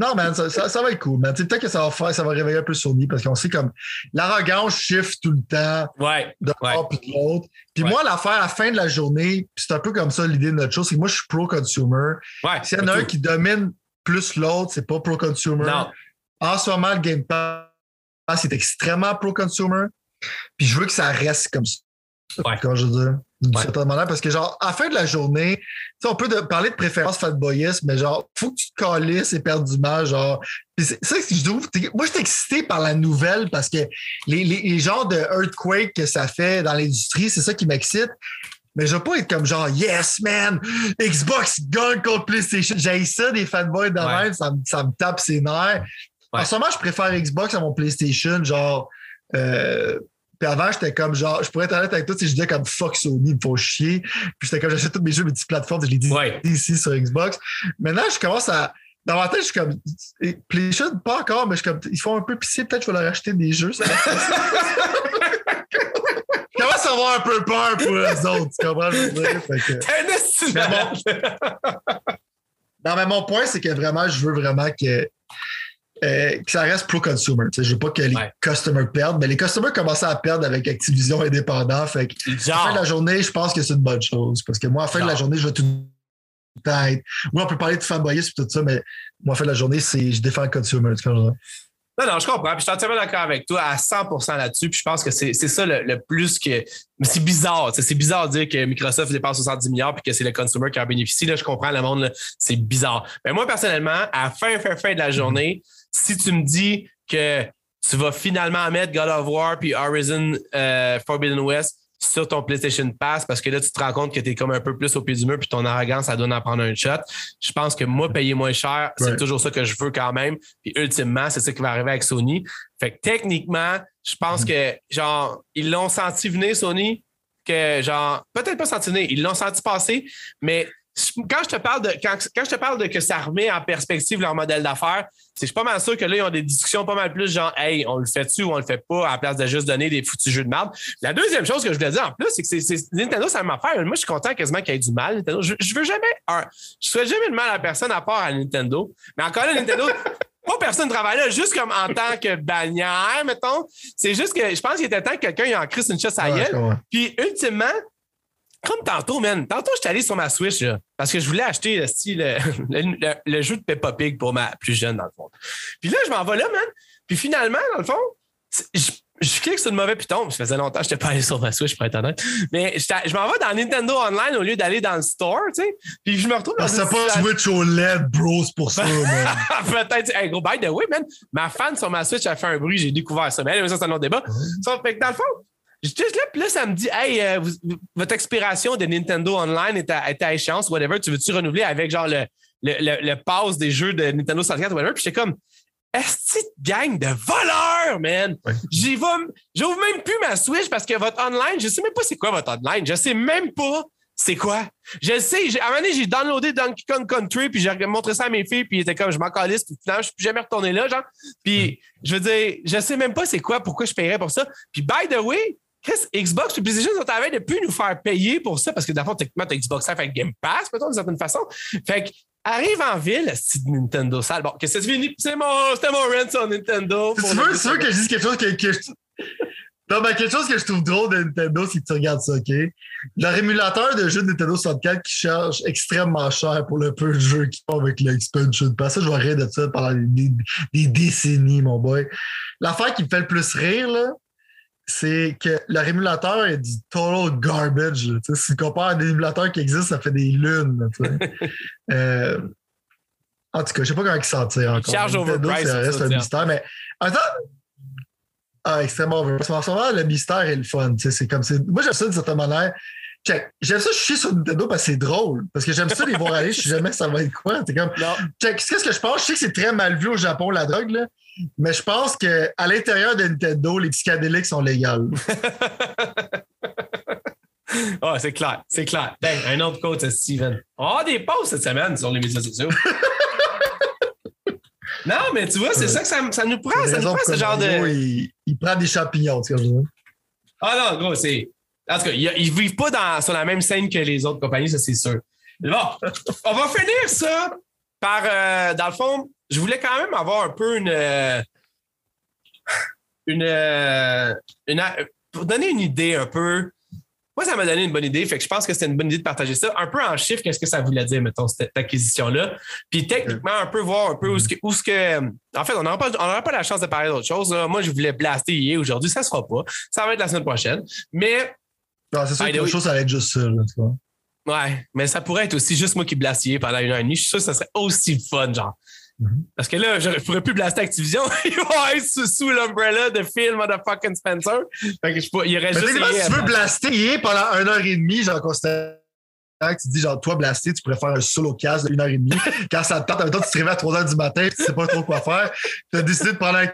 non, man, ça, ça, va être cool, man. Peut-être que ça va faire, ça va réveiller un peu Sony parce qu'on sait comme l'arrogance shift tout le temps ouais, de part puis de l'autre. Puis moi, l'affaire à la fin de la journée, c'est un peu comme ça l'idée de notre chose, c'est que moi, je suis pro-consumer. Ouais, S'il y en a un qui domine plus l'autre, c'est pas pro-consumer. En ce moment, le Game Pass est extrêmement pro-consumer. Puis je veux que ça reste comme ça. Ouais. Quand je veux dire d'une certaine manière, parce que, genre, à la fin de la journée, on peut de, parler de préférence fatboyisme, mais genre, faut que tu te calisses éperdument, genre. C'est ça que je trouve. Moi, je suis excité par la nouvelle parce que les, les, les genres de earthquake que ça fait dans l'industrie, c'est ça qui m'excite. Mais je veux pas être comme genre, yes, man, Xbox gagne contre PlayStation. J'ai ça, des fanboys de même, ça, me tape ses nerfs. En ce moment, je préfère Xbox à mon PlayStation, genre. Euh, puis avant, j'étais comme genre, je pourrais être honnête avec toi si je disais comme fuck Sony, il me faut chier. Puis j'étais comme j'achète tous mes jeux, mes petites plateformes, je les dis ici sur Xbox. Maintenant, je commence à. Dans ma tête, je suis comme. PlayStation, pas encore, mais je suis comme. Ils font un peu pisser, peut-être que je vais leur acheter des jeux. Je commence à avoir un peu peur pour eux autres, tu comprends? Je mais bon, non, mais mon point, c'est que vraiment, je veux vraiment que, euh, que ça reste pro-consumer. Je veux pas que les customers perdent, mais les customers commencent à perdre avec Activision indépendant. Fait que, à la fin de la journée, je pense que c'est une bonne chose. Parce que moi, à la fin de la journée, je vais tout être. Oui, on peut parler de fanboyisme et tout ça, mais moi, à la fin de la journée, c'est je défends le consumer. Non, non, je comprends. Puis je suis entièrement d'accord avec toi à 100% là-dessus. Puis je pense que c'est ça le, plus que. C'est bizarre. C'est bizarre de dire que Microsoft dépense 70 milliards puis que c'est le consumer qui en bénéficie. Là, je comprends le monde. C'est bizarre. Mais moi, personnellement, à la fin, fin, fin de la journée, si tu me dis que tu vas finalement mettre God of War puis Horizon euh, Forbidden West sur ton PlayStation Pass parce que là, tu te rends compte que tu es comme un peu plus au pied du mur puis ton arrogance, ça donne à prendre un shot. Je pense que moi, payer moins cher, c'est toujours ça que je veux quand même. Puis ultimement, c'est ça qui va arriver avec Sony. Fait que techniquement, je pense que, genre, ils l'ont senti venir, Sony, que, genre, peut-être pas senti venir, ils l'ont senti passer, mais quand je te parle de quand, je te parle de que ça remet en perspective leur modèle d'affaires, c'est je suis pas mal sûr que là, ils ont des discussions pas mal plus genre Hey, on le fait-tu ou on le fait pas à la place de juste donner des foutus jeux de merde. La deuxième chose que je voulais dire en plus, c'est que c'est, Nintendo, ça m'a fait. Moi, je suis content quasiment qu'il y ait du mal. Nintendo. Je, veux jamais. je souhaite jamais de mal à personne à part à Nintendo. Mais encore là, Nintendo. pas personne ne travaille là, juste comme en tant que bannière, mettons. C'est juste que je pense qu'il était temps que quelqu'un ait en crise une chasse à gueule. Puis, ultimement, comme tantôt, man. Tantôt, je suis allé sur ma Switch, parce que je voulais acheter le, le, jeu de Peppa Pig pour ma plus jeune, dans le fond. Puis là, je m'en vais là, man. Puis finalement, dans le fond, je, je clique sur le mauvais piton. Ça faisait longtemps que je n'étais pas allé sur ma Switch, pour être honnête. Mais je m'en vais dans Nintendo Online au lieu d'aller dans le store, tu sais. Puis je me retrouve dans. C'est pas Switch OLED, bro, c'est pour ça, man. Peut-être. Hey, gros, by the way, man, ma fan sur ma Switch a fait un bruit, j'ai découvert ça. Mais ça, c'est un autre débat. fait que dans le fond, J'étais là, puis là, ça me dit, hey, euh, votre expiration de Nintendo Online est à, est à, échéance, whatever. Tu veux-tu renouveler avec genre le, le, le, pass des jeux de Nintendo 64, whatever? Puis j'étais comme, est-ce que gang de voleurs, man? J'y j'ouvre même plus ma Switch parce que votre online, je sais même pas c'est quoi votre online. Je sais même pas c'est quoi. Je sais, à un moment donné, j'ai downloadé Donkey Kong Country, puis j'ai montré ça à mes filles, puis ils étaient comme, je m'en calisse, puis finalement, je suis plus jamais retourné là, genre. Puis, je veux dire, je sais même pas c'est quoi, pourquoi je paierais pour ça. Puis, by the way, Chris, Xbox et PlayStation sont en train de plus nous faire payer pour ça parce que d'abord, techniquement, tu as Xbox Live avec Game Pass, peut-être d'une certaine façon. Fait que, arrive en ville, c'est Nintendo sale. Bon, que c'est fini? C'est mon, c'était mon rent sur Nintendo. Tu veux, sûr que je dise quelque chose que, que je... Non, mais quelque chose que je trouve drôle de Nintendo, c'est que tu regardes ça, OK? Leur émulateur de jeux de Nintendo 64 qui charge extrêmement cher pour le peu de jeux qu'ils font avec l'expansion pass. Ça, je vais rire de ça pendant des, des décennies, mon boy. L'affaire qui me fait le plus rire, là, c'est que leur émulateur est du total garbage. si tu compares à des émulateurs qui existent, ça fait des lunes. euh, en tout cas, je sais pas comment ils s'en tirent encore. Charge overpriced. Ça reste un mystère, mais attends. Ah, extrêmement overpriced. En ce moment, le mystère est le fun. C'est comme Moi, j'aime ça d'une certaine manière. Check. J'aime ça chier sur Nintendo parce que c'est drôle. Parce que j'aime ça les voir aller. Je sais jamais ça va être quoi. T'es comme. Check. Qu'est-ce que je pense? Je sais que c'est très mal vu au Japon, la drogue, là. Mais je pense qu'à l'intérieur de Nintendo, les psychédéliques sont légales. Ah, c'est clair, c'est clair. Ben, un autre coach, Steven. On a des pauses cette semaine sur les médias sociaux. non, mais tu vois, c'est ça que ça, ça, nous prend. Ça nous prend ce genre de. Il, prend des champignons, tu vois. Ah non, gros, c'est. En tout cas, ils, ne vivent pas dans, sur la même scène que les autres compagnies, ça c'est sûr. Bon, on va finir ça par, euh, dans le fond, je voulais quand même avoir un peu une. Euh, une, euh, une, pour donner une idée un peu. Moi, ça m'a donné une bonne idée. Fait que je pense que c'était une bonne idée de partager ça. Un peu en chiffres, qu'est-ce que ça voulait dire, mettons, cette acquisition-là. Puis techniquement, un peu voir un peu où ce que. Où ce que en fait, on n'aura pas, pas la chance de parler d'autre chose. Moi, je voulais blaster hier aujourd'hui. Ça ne se fera pas. Ça va être la semaine prochaine. Mais. Non, c'est sûr que chose, ça va être juste ça. Là, tu Ouais, mais ça pourrait être aussi juste moi qui blaste hier pendant une heure et demie. Je suis sûr que ça serait aussi fun, genre Mhm. Parce que là, je ne pourrais plus blaster Activision. Ils vont être sous, l'umbrella de film Motherfucking Spencer. Fait que je, il aurait juste. si tu veux blaster est pendant une heure et demie, j'en constate tu dis genre toi blasté, tu pourrais faire un solo cast de une heure et demie. Quand ça te tente, en tu te réveilles à 3 heures du matin, tu sais pas trop quoi faire. Tu as décidé de prendre un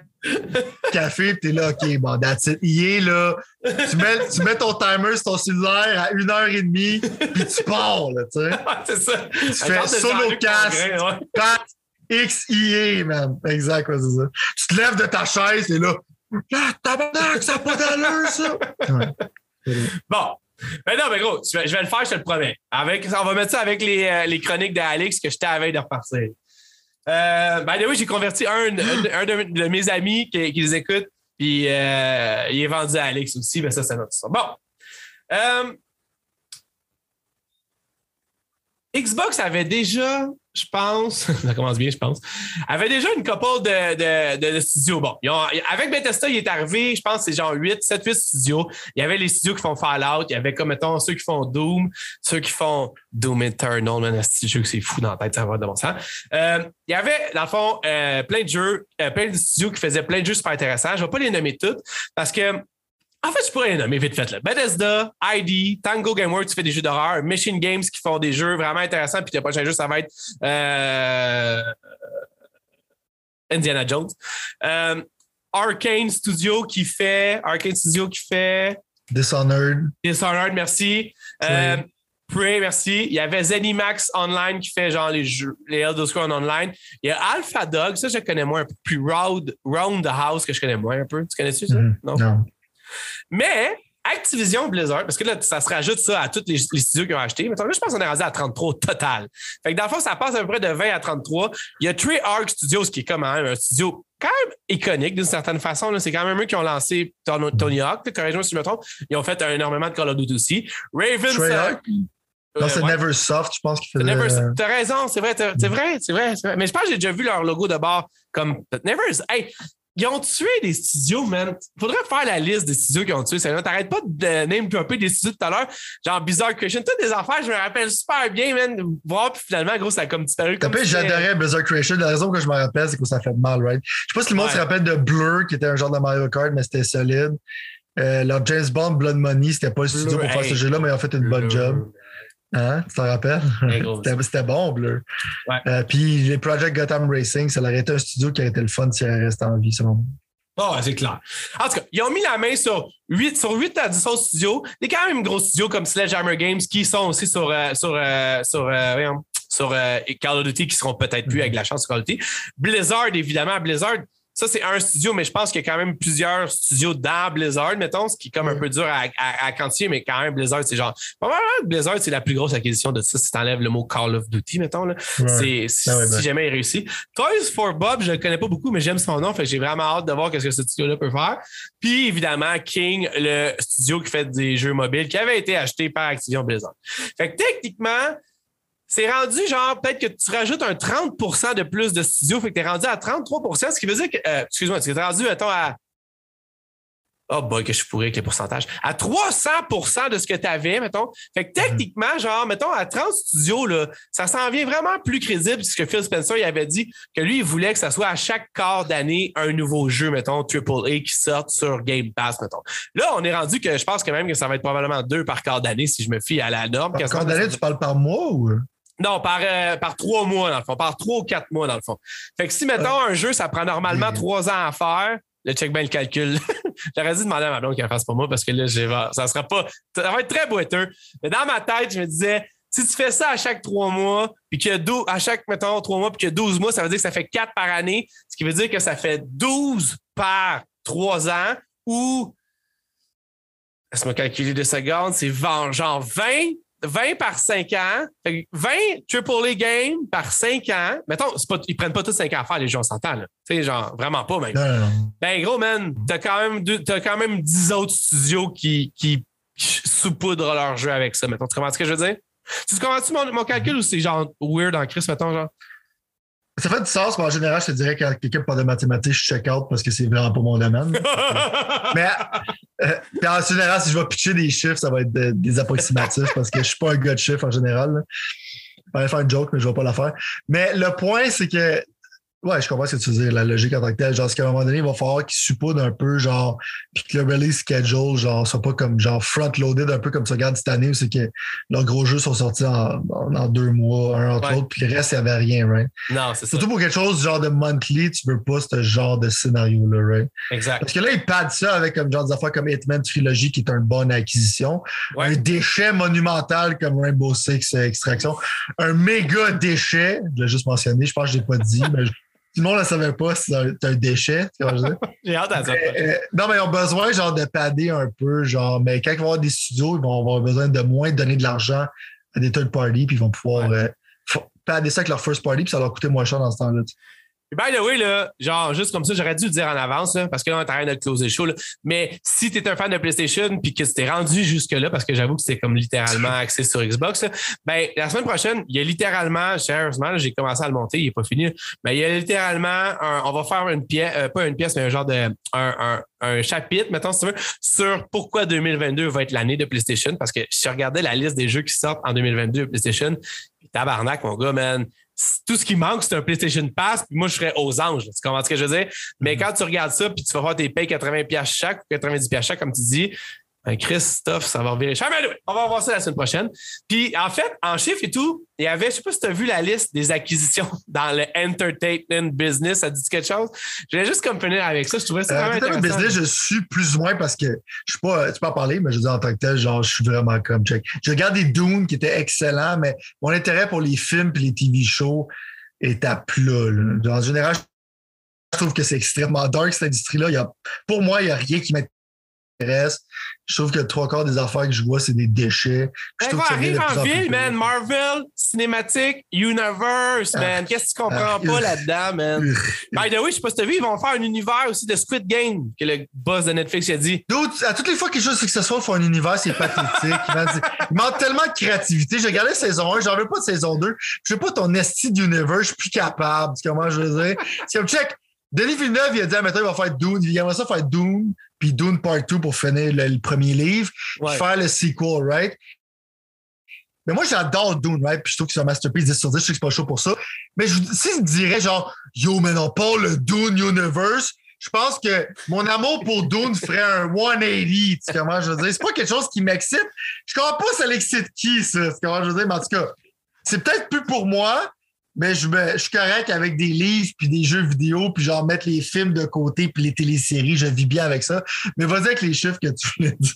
café, tu es là, OK, bon, that's it. Il est là. Tu mets, tu mets ton timer sur ton cellulaire à une heure et demie, puis tu pars, là, tu sais. c'est ça. Tu fais solo cast. Ouais. XIA, man. Exact, c'est ça. Tu te lèves de ta chaise et là, ah, tabarnak, ça n'a pas d'allure, ça. Bon, ben non, mais gros, je vais, le faire, je te le promets. Avec, on va mettre ça avec les, euh, chroniques d'Alex que j'étais à de repartir. Euh, ben oui, j'ai converti un, de, mes amis qui, les écoute, puis euh, il est vendu à Alex aussi, mais ça, c'est notre histoire. Bon. Xbox avait déjà je pense, ça commence bien, je pense, avait déjà une couple de, de, studios. Bon, avec Bethesda, il est arrivé, je pense, c'est genre 8, 7, 8 studios. Il y avait les studios qui font Fallout, il y avait comme, mettons, ceux qui font Doom, ceux qui font Doom Eternal, man, jeu que c'est fou dans la tête, ça va de bon sens. Euh, il y avait, dans le fond, euh, plein de jeux, euh, plein de studios qui faisaient plein de jeux super intéressants. Je ne vais pas les nommer toutes parce que en fait, je pourrais les nommer vite fait. Là. Bethesda, ID, Tango Gameworks qui fait des jeux d'horreur, Machine Games qui font des jeux vraiment intéressants, puis le prochain jeu, ça va être euh, Indiana Jones. Euh, Arcane Studio qui fait. Arcane Studio qui fait. Dishonored. Dishonored, merci. Euh, Prey, merci. Il y avait Zenimax Online qui fait genre les jeux, les Elder Scrolls Online. Il y a Alpha Dog, ça je connais moins un peu. Puis Round, Round the House que je connais moins un peu. Tu connais-tu ça? Mm-hmm. non? Non. Mais Activision Blizzard, parce que là, ça se rajoute ça à tous les, studios qui ont acheté. Mais là, je pense qu'on est rendu à 33 au total. Fait que dans le fond, ça passe à peu près de 20 à 33. Il y a Treyarch Studios, qui est quand même un studio quand même iconique d'une certaine façon. C'est quand même eux qui ont lancé Tony Hawk, corrige-moi si je me trompe. Ils ont fait énormément de Call of Duty aussi. Raven. Non, c'est Neversoft, je pense qu'il faisait. T'as raison, c'est vrai, c'est vrai, c'est vrai, vrai, Mais je pense que j'ai déjà vu leur logo de bord comme Never. Hey, ils ont tué des studios, man. Faudrait faire la liste des studios qui ont tué. T'arrêtes pas de name peu des studios tout à l'heure. Genre Bizarre Creation. Toutes des affaires, je me rappelle super bien, man. Voir, puis finalement, gros, ça a comme disparu. Comme j'adorais Bizarre Creation. La raison que je me rappelle, c'est que ça fait mal, right? Je sais pas si le monde se rappelle de Blur, qui était un genre de Mario Kart, mais c'était solide. Euh, leur James Bond Blood Money, c'était pas le studio pour faire ce jeu-là, mais ils ont fait une bonne job. Hein? Tu t'en rappelles? C'était bon, Blur. Euh, puis les Project Gotham Racing, ça aurait été un studio qui aurait été le fun si elle restait en vie, selon moi. Oh, c'est clair. En tout cas, ils ont mis la main sur 8, sur 8 à 10 autres studios. Des quand même gros studios comme Sledgehammer Games qui sont aussi sur, euh, sur, euh, sur, sur Call of Duty qui seront peut-être plus avec la chance de Call of Duty. Blizzard, évidemment, Blizzard, ça, c'est un studio, mais je pense qu'il y a quand même plusieurs studios dans Blizzard, mettons, ce qui est comme un peu dur à, à, quantifier, mais quand même, Blizzard, c'est genre. Blizzard, c'est la plus grosse acquisition de ça si tu enlèves le mot Call of Duty, mettons. Là. C'est, si, ah ben. jamais il réussit. Toys for Bob, je ne le connais pas beaucoup, mais j'aime son nom. Fait j'ai vraiment hâte de voir ce que ce studio-là peut faire. Puis, évidemment, King, le studio qui fait des jeux mobiles, qui avait été acheté par Activision Blizzard. Fait que techniquement, c'est rendu genre peut-être que tu rajoutes un 30 de plus de studio, fait que tu es rendu à 33 ce qui veut dire que, euh, excuse-moi, tu es rendu, mettons, à. Oh boy, que je pourrais avec les pourcentages. À 300% de ce que tu avais, mettons. Fait que techniquement, genre, mettons, à 30 studios, là, ça s'en vient vraiment plus crédible puisque Phil Spencer il avait dit que lui, il voulait que ça soit à chaque quart d'année un nouveau jeu, mettons, AAA qui sorte sur Game Pass, mettons. Là, on est rendu que je pense que même que ça va être probablement deux par quart d'année si je me fie à la norme. Par quart d'année, tu parles par mois ou? Non, par, euh, par trois mois, dans le fond. Par trois ou quatre mois, dans le fond. Fait que si, mettons, un jeu, ça prend normalement trois ans à faire, le check bien le calcul. J'aurais dû demander à ma blonde qu'elle fasse pour moi parce que là, ça sera pas. Ça va être très boiteux. Mais dans ma tête, je me disais, si tu fais ça à chaque trois mois, puis qu'il y a 12, à chaque, mettons, trois mois, puis qu'il y a 12 mois, ça veut dire que ça fait quatre par année, ce qui veut dire que ça fait 12 par trois ans ou. Laisse-moi calculer deux secondes, c'est genre 20 20 par 5 ans, 20 triple A games par 5 ans. Mettons, pas, ils prennent pas tous 5 ans à faire, les gens s'entendent. Tu sais, genre, vraiment pas, même. Ben, gros, man, t'as quand, même as quand même 10 autres studios qui, qui saupoudrent leur jeu avec ça. Mettons, tu comprends ce que je veux dire? Tu comprends-tu mon, mon calcul ou c'est genre weird en crise, mettons, genre? Ça fait du sens, mais en général, je te dirais que quelqu'un parle de mathématiques, je check out parce que c'est vraiment pas mon domaine. mais euh, en général, si je vais pitcher des chiffres, ça va être des approximatifs parce que je suis pas un gars de chiffres en général. Je vais faire une joke, mais je vais pas la faire. Mais le point, c'est que Ouais, je comprends ce que tu veux dire, la logique en tant que telle. Genre, qu'à un moment donné, il va falloir qu'ils supposent un peu, genre, puis que le release schedule, genre, soit pas comme, genre, front-loaded, un peu comme tu regardes cette année, où c'est que leurs gros jeux sont sortis en, en, deux mois, un entre l'autre, puis le reste, il n'y avait rien, right? Non, c'est ça. Surtout pour quelque chose genre de monthly, tu veux pas ce genre de scénario-là, right? Exact. Parce que là, ils padent ça avec comme genre des affaires comme Hitman Trilogy, qui est une bonne acquisition. Ouais. Un déchet monumental comme Rainbow Six Extraction. Un méga déchet, je l'ai juste mentionné, je pense que je l'ai pas dit, mais je- le monde ne savait pas, c'est un, c'est un déchet. tu vois ce que je veux dire? J'ai hâte à ça. Mais, euh, non, mais ils ont besoin genre de padder un peu, genre, mais quand ils vont avoir des studios, ils vont avoir besoin de moins donner de l'argent à des third parties, puis ils vont pouvoir euh, fa- padder ça avec leur first party, puis ça leur coûter moins cher dans ce temps-là. tu sais. By the way, là, genre, juste comme ça, j'aurais dû le dire en avance, là, parce que là, on est en train de closer show. là. Mais si tu es un fan de PlayStation puis que tu t'es rendu jusque-là, parce que j'avoue que c'était comme littéralement axé sur Xbox, là, ben, la semaine prochaine, il y a littéralement, sérieusement, j'ai commencé à le monter, il n'est pas fini, mais il y a littéralement, un- on va faire une pièce, euh, pas une pièce, mais un genre de, un, un, un chapitre, mettons, si tu veux, sur pourquoi 2022 va être l'année de PlayStation, parce que si je regardais la liste des jeux qui sortent en 2022 de PlayStation, tabarnak, mon gars, man. Tout ce qui manque, c'est un PlayStation Pass, puis moi, je serais aux anges. Tu comprends ce que je veux dire? Mais quand tu regardes ça, puis tu vas faire tes payes 80$ chaque ou 90$ chaque, comme tu dis, Christophe, ça va revirer on va voir ça la semaine prochaine. Puis, en fait, en chiffres et tout, il y avait, je sais pas si tu as vu la liste des acquisitions dans le entertainment business. Ça dit quelque chose? Je voulais juste comme finir avec ça. Je trouvais ça Euh, vraiment business, je suis plus ou moins parce que je suis pas, tu peux en parler, mais je veux dire en tant que tel, genre, je suis vraiment comme check. J'ai regardé Dune qui était excellent, mais mon intérêt pour les films et les TV shows est à plat. là. En général, je trouve que c'est extrêmement dark cette industrie-là. Pour moi, il n'y a rien qui m'intéresse. Je trouve que trois quarts des affaires que je vois, c'est des déchets. Je Ben, quoi, arrive en ville, man. Marvel, cinématique, universe, Ah. man. Qu'est-ce que tu comprends Ah. pas là-dedans, man? By the way, je sais pas si t'as vu, ils vont faire un univers aussi de Squid Game, que le boss de Netflix a dit. D'autres, à toutes les fois que quelque chose de successful font un univers, c'est pathétique. man. Il manque tellement de créativité. J'ai regardé saison 1, j'en veux pas de saison 2. Je veux pas ton esti d'univers, je suis plus capable. Tu sais comment je veux dire? C'est comme check. Denis Villeneuve, il a dit, ah, maintenant, il va faire Dune. Il aimerait ça faire Dune, puis Dune Part 2 pour finir le, le premier livre, puis Ouais. faire le sequel, right? Mais moi, j'adore Dune, right? Puis je trouve que c'est un masterpiece 10 sur 10. Je sais que c'est pas chaud pour ça. Mais je, si je dirais genre, yo, mais non, pas le Dune Universe, je pense que mon amour pour Dune ferait un 180. Tu sais comment je veux dire? C'est pas quelque chose qui m'excite. Je comprends pas ça l'excite qui, ça. Tu sais comment je veux dire? Mais en tout cas, c'est peut-être plus pour moi, mais je, me- je suis correct avec des livres puis des jeux vidéo puis genre mettre les films de côté puis les téléséries. Je vis bien avec ça. Mais vas-y avec les chiffres que tu voulais dire.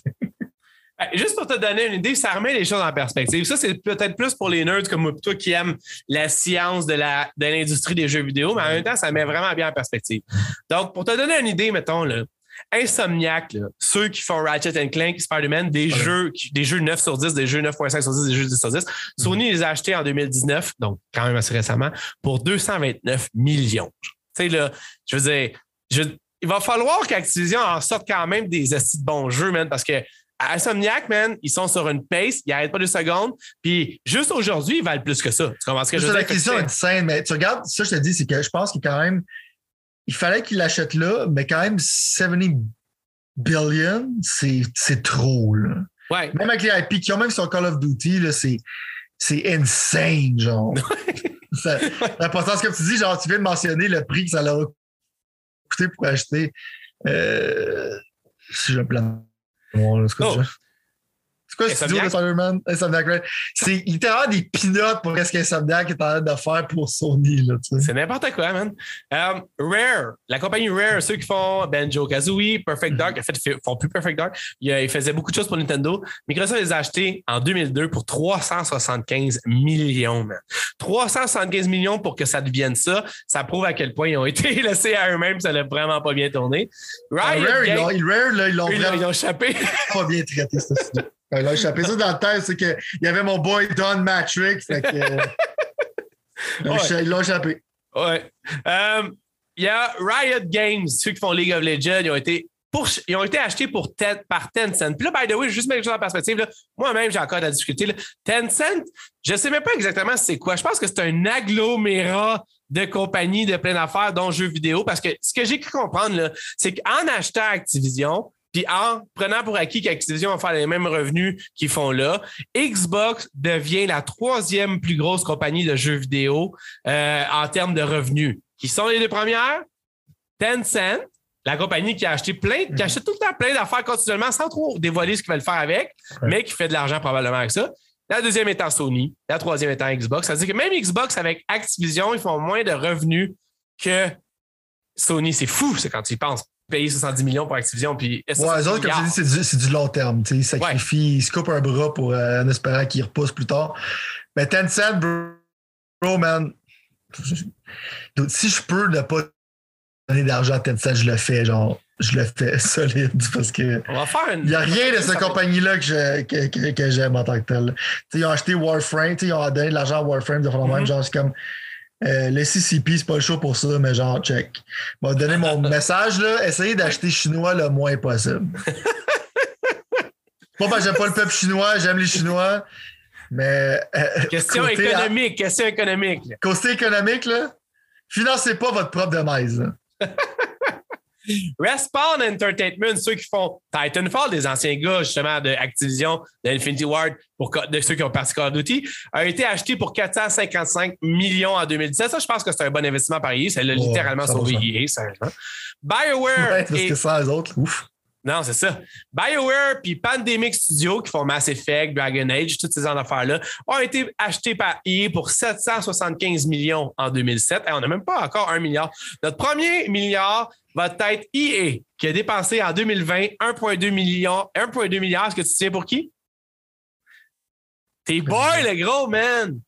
Ben, Juste pour te donner une idée, ça remet les choses en perspective. Ça, c'est peut-être plus pour les nerds comme toi qui aiment la science de la de l'industrie des jeux vidéo, mais en même temps, ça met vraiment bien en perspective. Donc, pour te donner une idée, mettons, là, Insomniac, là, ceux qui font Ratchet Clank, Spider-Man, des, Ouais. jeux, des jeux 9 sur 10, des jeux 9.5 sur 10, des jeux 10 sur 10, Sony les a achetés en 2019, donc quand même assez récemment, pour 229 millions. Tu sais, là, je veux dire, je- il va falloir qu'Activision en sorte quand même des assis de bons jeux, man, parce que à Insomniac, man, ils sont sur une pace, ils n'arrêtent pas deux secondes, puis juste aujourd'hui, ils valent plus que ça. Tu comprends ce que je C'est veux la dire? question Fait que est saine, mais tu regardes, ça, je te dis, c'est que je pense qu'il quand même, il fallait qu'il l'achète là, mais quand même 70 billion, c'est trop, là. Ouais. Même avec les IP qui ont même sur Call of Duty, c'est insane, genre. L'importance, comme tu dis, genre, tu viens de mentionner le prix que ça leur a coûté pour acheter. Euh, si je me plan. Bon, là, Oh. Quoi le studio de? Insomniac? C'est littéralement des peanuts pour ce qu'Insomniac est en train de faire pour Sony, là, tu sais. C'est n'importe quoi, man. Euh, Rare, la compagnie Rare, ceux qui font Banjo Kazooie, Perfect Dark, en fait, ils font plus Perfect Dark. Ils, euh, ils faisaient beaucoup de choses pour Nintendo. Microsoft les a achetés en 2002 pour 375 millions, man. 375 millions pour que ça devienne ça. Ça prouve à quel point ils ont été laissés à eux-mêmes. Ça n'a vraiment pas bien tourné. Riot Rare, ils l'ont- ils- Rare, là, ils l'ont ils, vraiment ont échappé. pas bien traité, ce Ouais, Ils l'ont échappé. Ça, dans le temps, c'est qu'il y avait mon boy Don Matrix. Fait que, euh, Ouais. échappé. Ouais. Euh, Il y a Riot Games, ceux qui font League of Legends, ils ont été, pour, ils ont été achetés pour Ten- par Tencent. Puis là, by the way, juste mettre les choses en perspective, là, moi-même, j'ai encore de la difficulté. là. Tencent, je ne sais même pas exactement c'est quoi. Je pense que c'est un agglomérat de compagnies de plein d'affaires, dont jeux vidéo, parce que ce que j'ai cru comprendre, là, c'est qu'en achetant Activision, Puis en prenant pour acquis qu'Activision va faire les mêmes revenus qu'ils font là, Xbox devient la troisième plus grosse compagnie de jeux vidéo euh, en termes de revenus. Qui sont les deux premières? Tencent, la compagnie qui a acheté plein, qui achète tout le temps plein d'affaires continuellement sans trop dévoiler ce qu'ils veulent faire avec, mais qui fait de l'argent probablement avec ça. La deuxième étant Sony, la troisième étant Xbox. Ça veut dire que même Xbox avec Activision, ils font moins de revenus que Sony. C'est fou, c'est quand tu y penses. Payer 70 millions pour Activision. Puis ouais, eux autres, comme tu dis, c'est du, du, long terme. Ils sacrifient, ils se coupent un bras pour, euh, en espérant qu'ils repoussent plus tard. Mais Tencent, bro, man, si je peux ne pas donner d'argent à Tencent, je le fais, genre, je le fais solide parce que. Il n'y a rien de cette compagnie-là que, que, que, j'aime en tant que tel. ils ont acheté Warframe, ils ont donné de l'argent à Warframe de faire même, mm-hmm. genre, c'est comme. Euh, le CCP, c'est pas le show pour ça, mais genre, check. M'a donné mon message, là. Essayez d'acheter chinois le moins possible. pas parce que j'aime pas le peuple chinois, j'aime les Chinois. Mais. Euh, question économique, question économique. Côté économique, là. Financez pas votre propre demise. Respawn Entertainment, ceux qui font Titanfall, des anciens gars justement de Activision, d'Infinity Ward, pour, de ceux qui ont parti Call of Duty, a été acheté pour 455 millions en 2017. Ça, je pense que c'est un bon investissement par EA. Ça l'a littéralement sauvé EA, sérieusement. BioWare. parce que ça, les autres, ouf. Non, c'est ça. BioWare puis Pandemic Studio, qui font Mass Effect, Dragon Age, toutes ces affaires-là, ont été achetés par EA pour 775 millions en 2007. Et on n'a même pas encore un milliard. Notre premier milliard va être EA, qui a dépensé en 2020 1,2 million, 1,2 milliard. Est-ce que tu sais pour qui? Tes boys, le gros, man!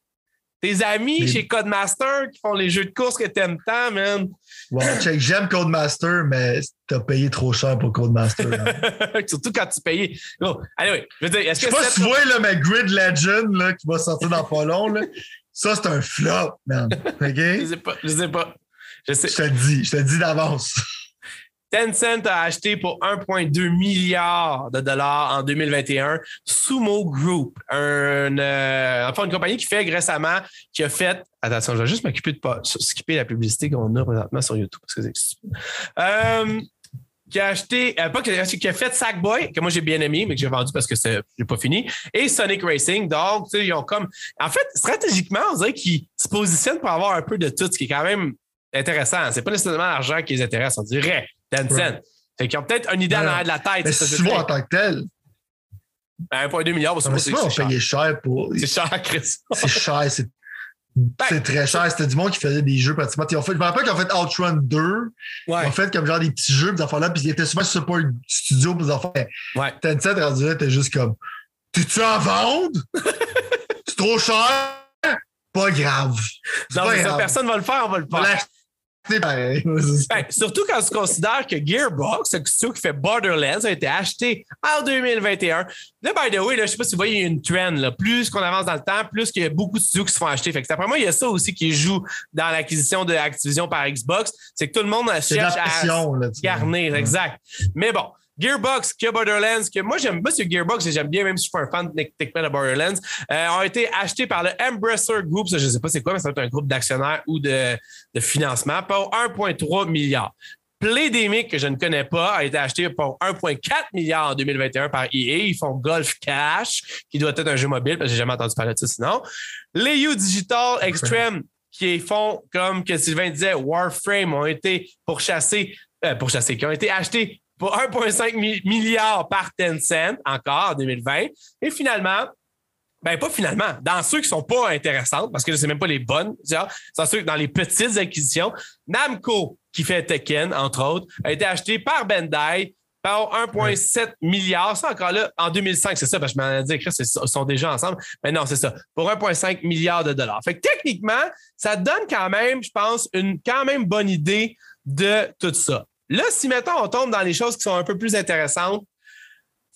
Tes amis chez Codemaster qui font les jeux de course que t'aimes tant, man. j'aime Codemaster, mais t'as payé trop cher pour Codemaster. Surtout quand tu payes. Oh, allez, je veux dire, est-ce que. Je sais pas si tu vois, là, mais Grid Legend, là, qui va sortir dans pas long, là, ça, c'est un flop, man. OK? je sais pas, je sais pas. Je, sais. je te le dis, je te le dis d'avance. Tencent a acheté pour 1,2 milliard de dollars en 2021 Sumo Group, un, euh, enfin une compagnie qui fait récemment, qui a fait. Attention, je vais juste m'occuper de pas skipper la publicité qu'on a présentement sur YouTube parce que c'est euh, qui a acheté, euh, pas qui a fait Sackboy, que moi j'ai bien aimé, mais que j'ai vendu parce que c'est pas fini, et Sonic Racing. Donc, ils ont comme. En fait, stratégiquement, on dirait qu'ils se positionnent pour avoir un peu de tout, ce qui est quand même intéressant. C'est pas nécessairement l'argent qui les intéresse, on dirait. Tencent. Fait qu'ils ont peut-être une idée en de la tête. Mais si en tant que tel. 1,2 ben, milliard, c'est on payait cher pour. C'est cher, Chris. c'est cher, c'est. Ben, c'est très cher. C'était du monde qui faisait des jeux pratiquement. Ils ont fait, je me rappelle qu'ils ont fait Outrun 2. Ouais. Ils ont fait comme genre des petits jeux, des affaires-là, puis ils étaient souvent sur support studio, puis des affaires. Ouais. Tencent, rendu là, t'es juste comme T'es-tu en vente? c'est trop cher? Pas grave. Non, mais ça, personne va le faire, on va le faire. Pareil. Ben, surtout quand tu considères que Gearbox, le studio qui fait Borderlands, a été acheté en 2021. Là, by the way, là, je sais pas si vous voyez, une trend. Là. Plus qu'on avance dans le temps, plus qu'il y a beaucoup de studios qui se font acheter. Fait que après moi, il y a ça aussi qui joue dans l'acquisition de Activision par Xbox. C'est que tout le monde cherche à garnir. Exact. Mais bon, Gearbox, que Borderlands, que moi j'aime ce Gearbox et j'aime bien, même si je suis pas un fan techniquement de Borderlands, euh, ont été achetés par le Embracer Group, ça, je sais pas c'est quoi, mais ça va être un groupe d'actionnaires ou de, financement, pour 1,3 milliard. Playdemic, que je ne connais pas, a été acheté pour 1,4 milliard en 2021 par EA. Ils font Golf Cash, qui doit être un jeu mobile, parce que j'ai jamais entendu parler de ça sinon. Leyu Digital Extreme, qui font, comme que Sylvain disait, Warframe, ont été pourchassés, euh, pourchassés, qui ont été achetés pour 1,5 milliard par Tencent encore en 2020. Et finalement, ben pas finalement, dans ceux qui sont pas intéressantes, parce que c'est même pas les bonnes, c'est ceux dans les petites acquisitions, Namco, qui fait Tekken, entre autres, a été acheté par Bandai par 1,7 milliard. Ça, encore là, en 2005, c'est ça, parce que je m'en ai dit, ils sont déjà ensemble. Mais non, c'est ça, pour 1,5 milliard de dollars. Fait que techniquement, ça donne quand même, je pense, une quand même bonne idée de tout ça. Là, si mettons, on tombe dans les choses qui sont un peu plus intéressantes,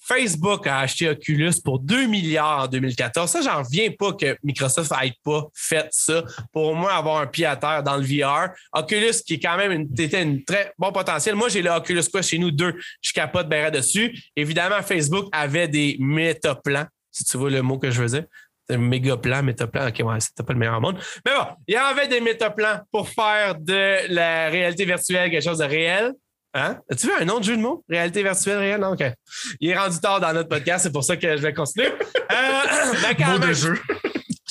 Facebook a acheté Oculus pour 2 milliards en 2014. Ça, j'en reviens pas que Microsoft n'ait pas fait ça pour au moins avoir un pied à terre dans le VR. Oculus, qui est quand même était une très bon potentiel. Moi, j'ai le Oculus chez nous deux. Je capote bien dessus. Évidemment, Facebook avait des méta-plans, si tu vois le mot que je faisais. Un méga plan, métaplan. OK, ouais, c'était pas le meilleur monde. Mais bon, il y avait des métaplans pour faire de la réalité virtuelle quelque chose de réel. Hein? As-tu vu un autre jeu de mots? Réalité virtuelle réelle? Non, OK. Il est rendu tard dans notre podcast, c'est pour ça que je vais continuer. Euh, de jeu.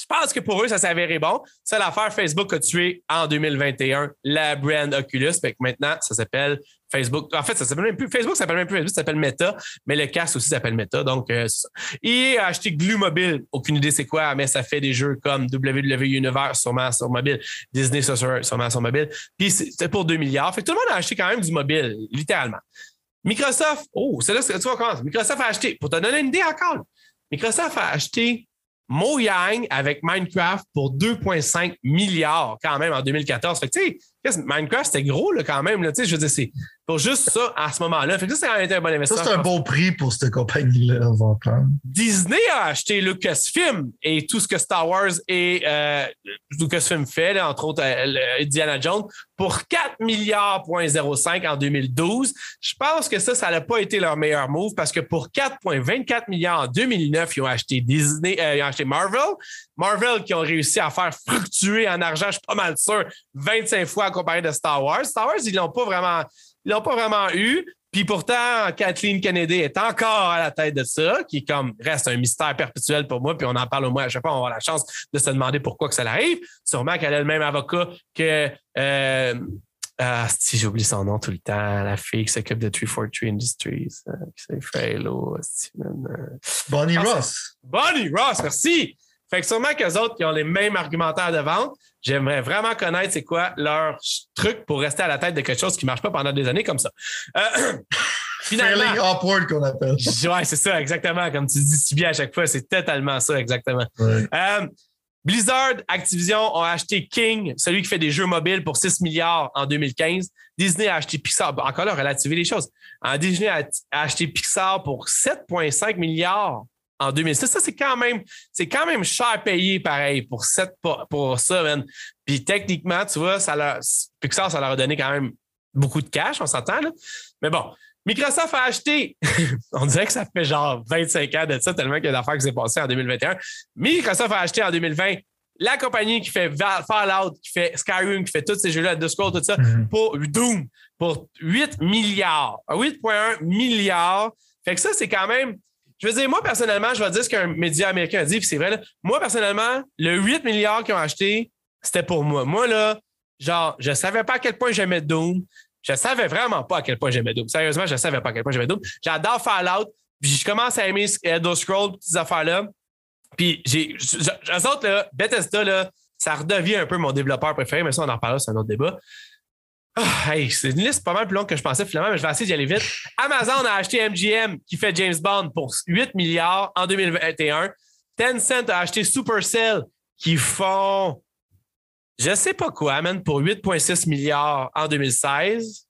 Je pense que pour eux, ça s'est avéré bon. C'est l'affaire Facebook a tué en 2021 la brand Oculus. Que maintenant, ça s'appelle Facebook. En fait, ça s'appelle même plus Facebook, ça s'appelle même plus Facebook, ça s'appelle Meta, mais le casque aussi s'appelle Meta. Donc, euh, il a acheté Glue Mobile. Aucune idée c'est quoi, mais ça fait des jeux comme WWE Universe, sûrement sur mobile, Disney sûrement sur mobile. Puis c'était pour 2 milliards. Fait que tout le monde a acheté quand même du mobile, littéralement. Microsoft, oh, c'est là que tu vas commencer. Microsoft a acheté, pour te donner une idée encore, Microsoft a acheté Mojang avec Minecraft pour 2,5 milliards quand même en 2014. Fait que, Minecraft, c'était gros là, quand même. Là, je veux dire, c'est pour juste ça à ce moment-là. Fait que ça, c'est un bon investissement. Ça, c'est un bon prix pour cette compagnie-là, Disney a acheté Lucasfilm et tout ce que Star Wars et euh, Lucasfilm fait, entre autres euh, Indiana Jones, pour 4 milliards 05 en 2012. Je pense que ça, ça n'a pas été leur meilleur move parce que pour 4,24 milliards en 2009, ils ont acheté Disney, euh, ils ont acheté Marvel. Marvel qui ont réussi à faire fructuer en argent, je suis pas mal sûr, 25 fois à comparer de Star Wars. Star Wars, ils l'ont pas vraiment, ils l'ont pas vraiment eu. Puis pourtant, Kathleen Kennedy est encore à la tête de ça, qui comme reste un mystère perpétuel pour moi. Puis on en parle au moins à chaque fois, on a la chance de se demander pourquoi que ça arrive. Sûrement qu'elle a le même avocat que euh, ah, si j'oublie son nom tout le temps, la fille qui s'occupe de 343 Industries, euh, qui s'est Bonnie ah, Ross. Bonnie Ross, merci. Fait que sûrement qu'eux autres qui ont les mêmes argumentaires de vente, j'aimerais vraiment connaître c'est quoi leur truc pour rester à la tête de quelque chose qui ne marche pas pendant des années comme ça. Euh, finalement. upward qu'on appelle. Ouais, c'est ça, exactement. Comme tu dis si bien à chaque fois, c'est totalement ça, exactement. Euh, Blizzard, Activision ont acheté King, celui qui fait des jeux mobiles pour 6 milliards en 2015. Disney a acheté Pixar. Encore là, relativiser les choses. Disney a acheté Pixar pour 7,5 milliards en 2006. Ça, c'est quand même, c'est quand même cher payé pareil pour, cette, pour ça, man. Puis techniquement, tu vois, ça leur, Pixar, ça leur a donné quand même beaucoup de cash, on s'entend, là. Mais bon, Microsoft a acheté, on dirait que ça fait genre 25 ans de ça, tellement qu'il y a d'affaires qui s'est passé en 2021. Microsoft a acheté en 2020 la compagnie qui fait Fallout, qui fait Skyrim, qui fait tous ces jeux-là, Discord, tout ça, mm-hmm. pour Doom, pour 8 milliards. 8,1 milliards. Fait que ça, c'est quand même je veux dire, moi, personnellement, je vais dire ce qu'un média américain a dit, puis c'est vrai. moi, personnellement, le 8 milliards qu'ils ont acheté, c'était pour moi. Moi, là, genre, je savais pas à quel point j'aimais Doom. Je savais vraiment pas à quel point j'aimais Doom. Sérieusement, je savais pas à quel point j'aimais Doom. J'adore Fallout, puis je commence à aimer Elder Scrolls, ces affaires-là. Puis, j'ai, eux là, Bethesda, là, ça redevient un peu mon développeur préféré, mais ça, on en reparlera, c'est un autre débat. Ah, c'est une liste pas mal plus longue que je pensais finalement, mais je vais essayer d'y aller vite. Amazon a acheté MGM qui fait James Bond pour 8 milliards en 2021. Tencent a acheté Supercell qui font je sais pas quoi, man, pour 8,6 milliards en 2016.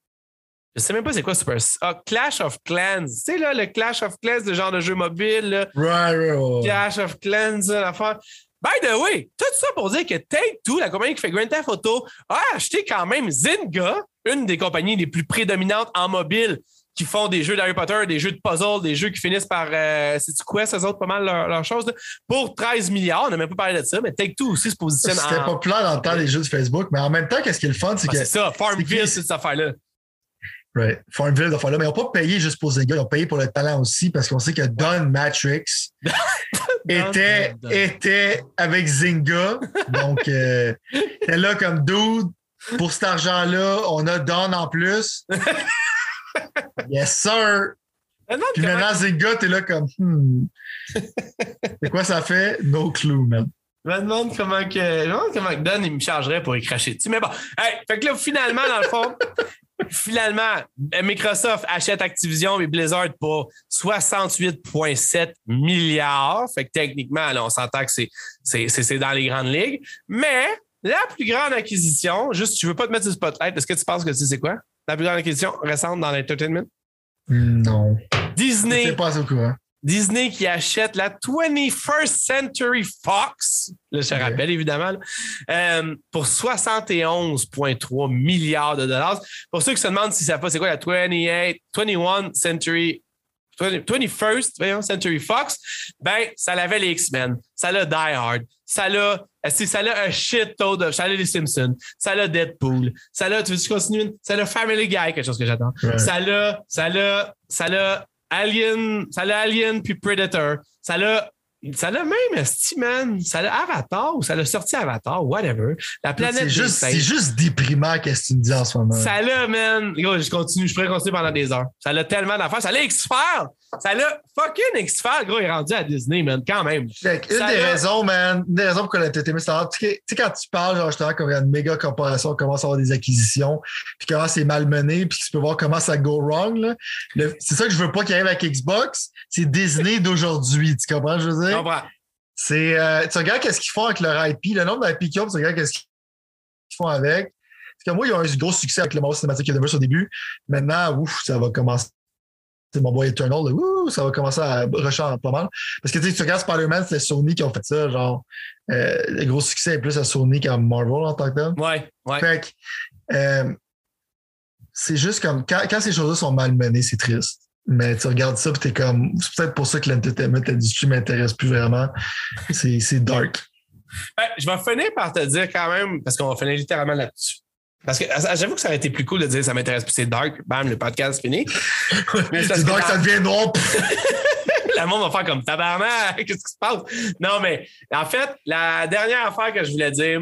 Je sais même pas c'est quoi Supercell. Ah, Clash of Clans. Tu sais, là, le Clash of Clans, le genre de jeu mobile. Là. Right, right, Clash of Clans, l'affaire. By the way, tout ça pour dire que Take-Two, la compagnie qui fait Grand Theft Auto, a acheté quand même Zynga, une des compagnies les plus prédominantes en mobile qui font des jeux d'Harry Potter, des jeux de puzzle, des jeux qui finissent par. Euh, C'est-tu quoi, ces autres, pas mal leurs leur choses, pour 13 milliards. On n'a même pas parlé de ça, mais Take-Two aussi se positionne C'était populaire dans le temps des jeux de Facebook, mais en même temps, qu'est-ce qui est le fun, c'est ah, que. C'est ça, Farmville, c'est cette affaire-là. Right. Farmville, de là. Mais ils n'ont pas payé juste pour Zynga, ils ont payé pour le talent aussi parce qu'on sait que Don Matrix était, était avec Zynga. Donc, euh, était là comme dude. Pour cet argent-là, on a Don en plus. yes, sir. Puis maintenant, Zynga, t'es là comme, hmm. C'est quoi ça fait? No clue, man. Je me demande comment que, je me demande comment que Don il me chargerait pour y cracher dessus. Mais bon, hey, fait que là, finalement, dans le fond, finalement, Microsoft achète Activision et Blizzard pour 68,7 milliards. Fait que techniquement, on s'entend que c'est dans les grandes ligues. Mais la plus grande acquisition, juste, tu veux pas te mettre sur le spotlight, est-ce que tu penses que tu sais quoi? La plus grande acquisition récente dans l'entertainment? Non. Disney. Je pas au courant. Disney qui achète la 21st Century Fox, là, je te rappelle évidemment, euh, pour 71,3 milliards de dollars. Pour ceux qui se demandent si ça pas c'est quoi la 28, 21 Century 21st Century Fox, ben, ça avait les X-Men, ça l'a Die Hard, ça l'a, ça l'a un shit de, ça l'a les Simpsons, ça l'a Deadpool, ça l'a, tu veux que je continue? Ça l'a Family Guy, quelque chose que j'attends. Ça l'a, ça l'a, ça l'a Alien, ça l'a Alien puis Predator, ça l'a ça l'a même, man. Ça l'a Avatar ou ça l'a sorti Avatar, whatever. La planète. C'est juste, c'est juste déprimant, qu'est-ce que tu me dis en ce moment. Ça l'a, man. je continue, je pourrais continuer pendant des heures. Ça l'a tellement d'affaires. Ça l'a X-Files. Ça l'a fucking X-Files, gros, il est rendu à Disney, man, quand même. une des raisons, man, une des raisons pour été aimé, c'est tu sais, quand tu parles, genre, justement, comme une méga corporation commence à avoir des acquisitions, puis comment c'est malmené, puis tu peux voir comment ça go wrong, là. C'est ça que je veux pas qu'il arrive avec Xbox. C'est Disney d'aujourd'hui. Tu comprends, je veux dire? Je comprends. C'est, euh, tu regardes qu'est-ce qu'ils font avec leur IP, le nombre d'IP qu'ils ont, tu regardes qu'est-ce qu'ils font avec. Parce que moi, ils ont eu un gros succès avec le Marvel Cinematic Universe au début. Maintenant, ouf, ça va commencer mon boy Eternal, ça va commencer à rusher pas mal. Parce que tu regardes Spider-Man, c'est Sony qui ont fait ça, genre, euh, le gros succès est plus à Sony qu'à Marvel en tant que tel. Ouais, ouais. Fait que, euh, c'est juste comme, quand, quand ces choses-là sont mal menées, c'est triste. Mais tu regardes ça, tu es comme, c'est peut-être pour ça que l'entertainment ne m'intéresse plus vraiment. C'est dark. Ben, je vais finir par te dire quand même, parce qu'on va finir littéralement là-dessus. Parce que j'avoue que ça aurait été plus cool de dire ça m'intéresse plus, c'est dark, bam, le podcast fini. c'est dark, ça devient noir. Le monde va faire comme tabarnak, qu'est-ce qui se passe? Non, mais en fait, la dernière affaire que je voulais dire,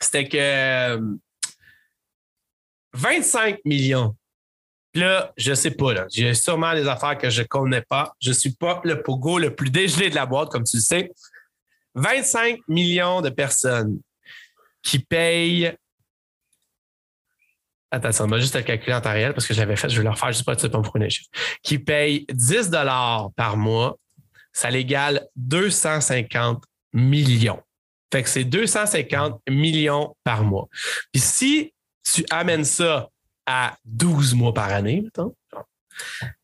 c'était que 25 euh, millions. Là, je sais pas, là. J'ai sûrement des affaires que je connais pas. Je suis pas le pogo le plus dégelé de la boîte, comme tu le sais. 25 millions de personnes qui payent Attention, on va juste le calculer en temps réel parce que je l'avais fait, je vais le refaire juste pas de pour me prendre chiffre. Qui paye 10 par mois, ça l'égale 250 millions. Fait que c'est 250 millions par mois. Puis si tu amènes ça à 12 mois par année,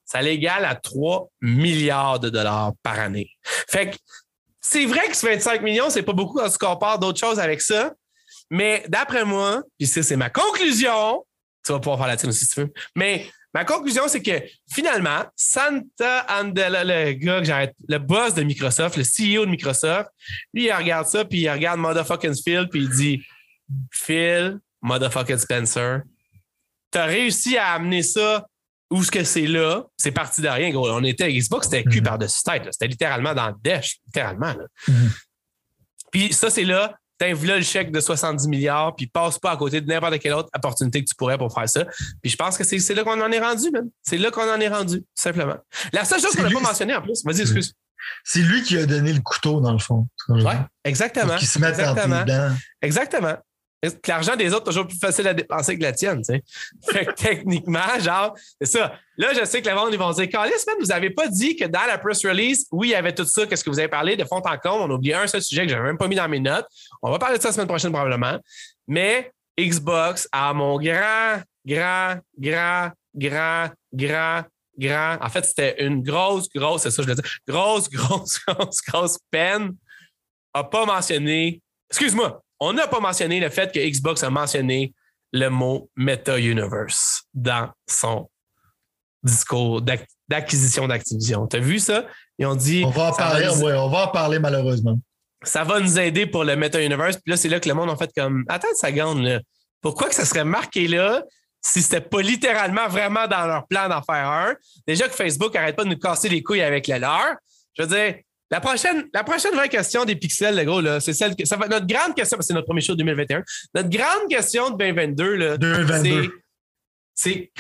ça l'égale à 3 milliards de dollars par année. Fait que c'est vrai que ce 25 millions, c'est pas beaucoup quand tu compares d'autres choses avec ça. Mais d'après moi, puis c'est ma conclusion, tu vas pouvoir faire la tienne si tu veux. Mais ma conclusion, c'est que finalement, Santa Andela, le gars que j'arrête, le boss de Microsoft, le CEO de Microsoft, lui, il regarde ça, puis il regarde Motherfucking Phil, puis il dit Phil, Motherfucking Spencer, t'as réussi à amener ça où ce que c'est là, c'est parti de rien, gros. On était à Xbox, c'était cul mm-hmm. par-dessus tête. C'était littéralement dans le dash, littéralement. Mm-hmm. Puis ça, c'est là, t'invites le chèque de 70 milliards, puis passe pas à côté de n'importe quelle autre opportunité que tu pourrais pour faire ça. Puis je pense que c'est là qu'on en est rendu, même. C'est là qu'on en est rendu, simplement. La seule chose qu'on n'a pas mentionné en plus, vas-y, excuse. C'est lui qui a donné le couteau, dans le fond. Oui, exactement. Qui se met exactement. dedans. Exactement l'argent des autres est toujours plus facile à dépenser que la tienne, tu sais. Fait que techniquement, genre, c'est ça. Là, je sais que les ventes, ils vont dire, Carlis, vous n'avez pas dit que dans la press release, oui, il y avait tout ça, qu'est-ce que vous avez parlé de fond en comble. On a oublié un seul sujet que je n'avais même pas mis dans mes notes. On va parler de ça la semaine prochaine, probablement. Mais Xbox a mon grand, grand, grand, grand, grand, grand. En fait, c'était une grosse, grosse, c'est ça, je veux dire, grosse, grosse, grosse, grosse peine. A pas mentionné, excuse-moi, on n'a pas mentionné le fait que Xbox a mentionné le mot Meta Universe dans son discours d'acquisition d'Activision. Tu as vu ça? Ils ont dit. On va en parler, on va en parler malheureusement. Ça va nous aider pour le Meta Universe. Puis là, c'est là que le monde a fait comme Attends une seconde, là. Pourquoi que ça serait marqué là si c'était pas littéralement vraiment dans leur plan d'en faire un? Déjà que Facebook arrête pas de nous casser les couilles avec le leur. Je veux dire, la prochaine, la prochaine vraie question des pixels, le gros, là, c'est celle que. Ça va, notre grande question, parce que c'est notre premier show 2021. Notre grande question de 2022, là, 2022. c'est.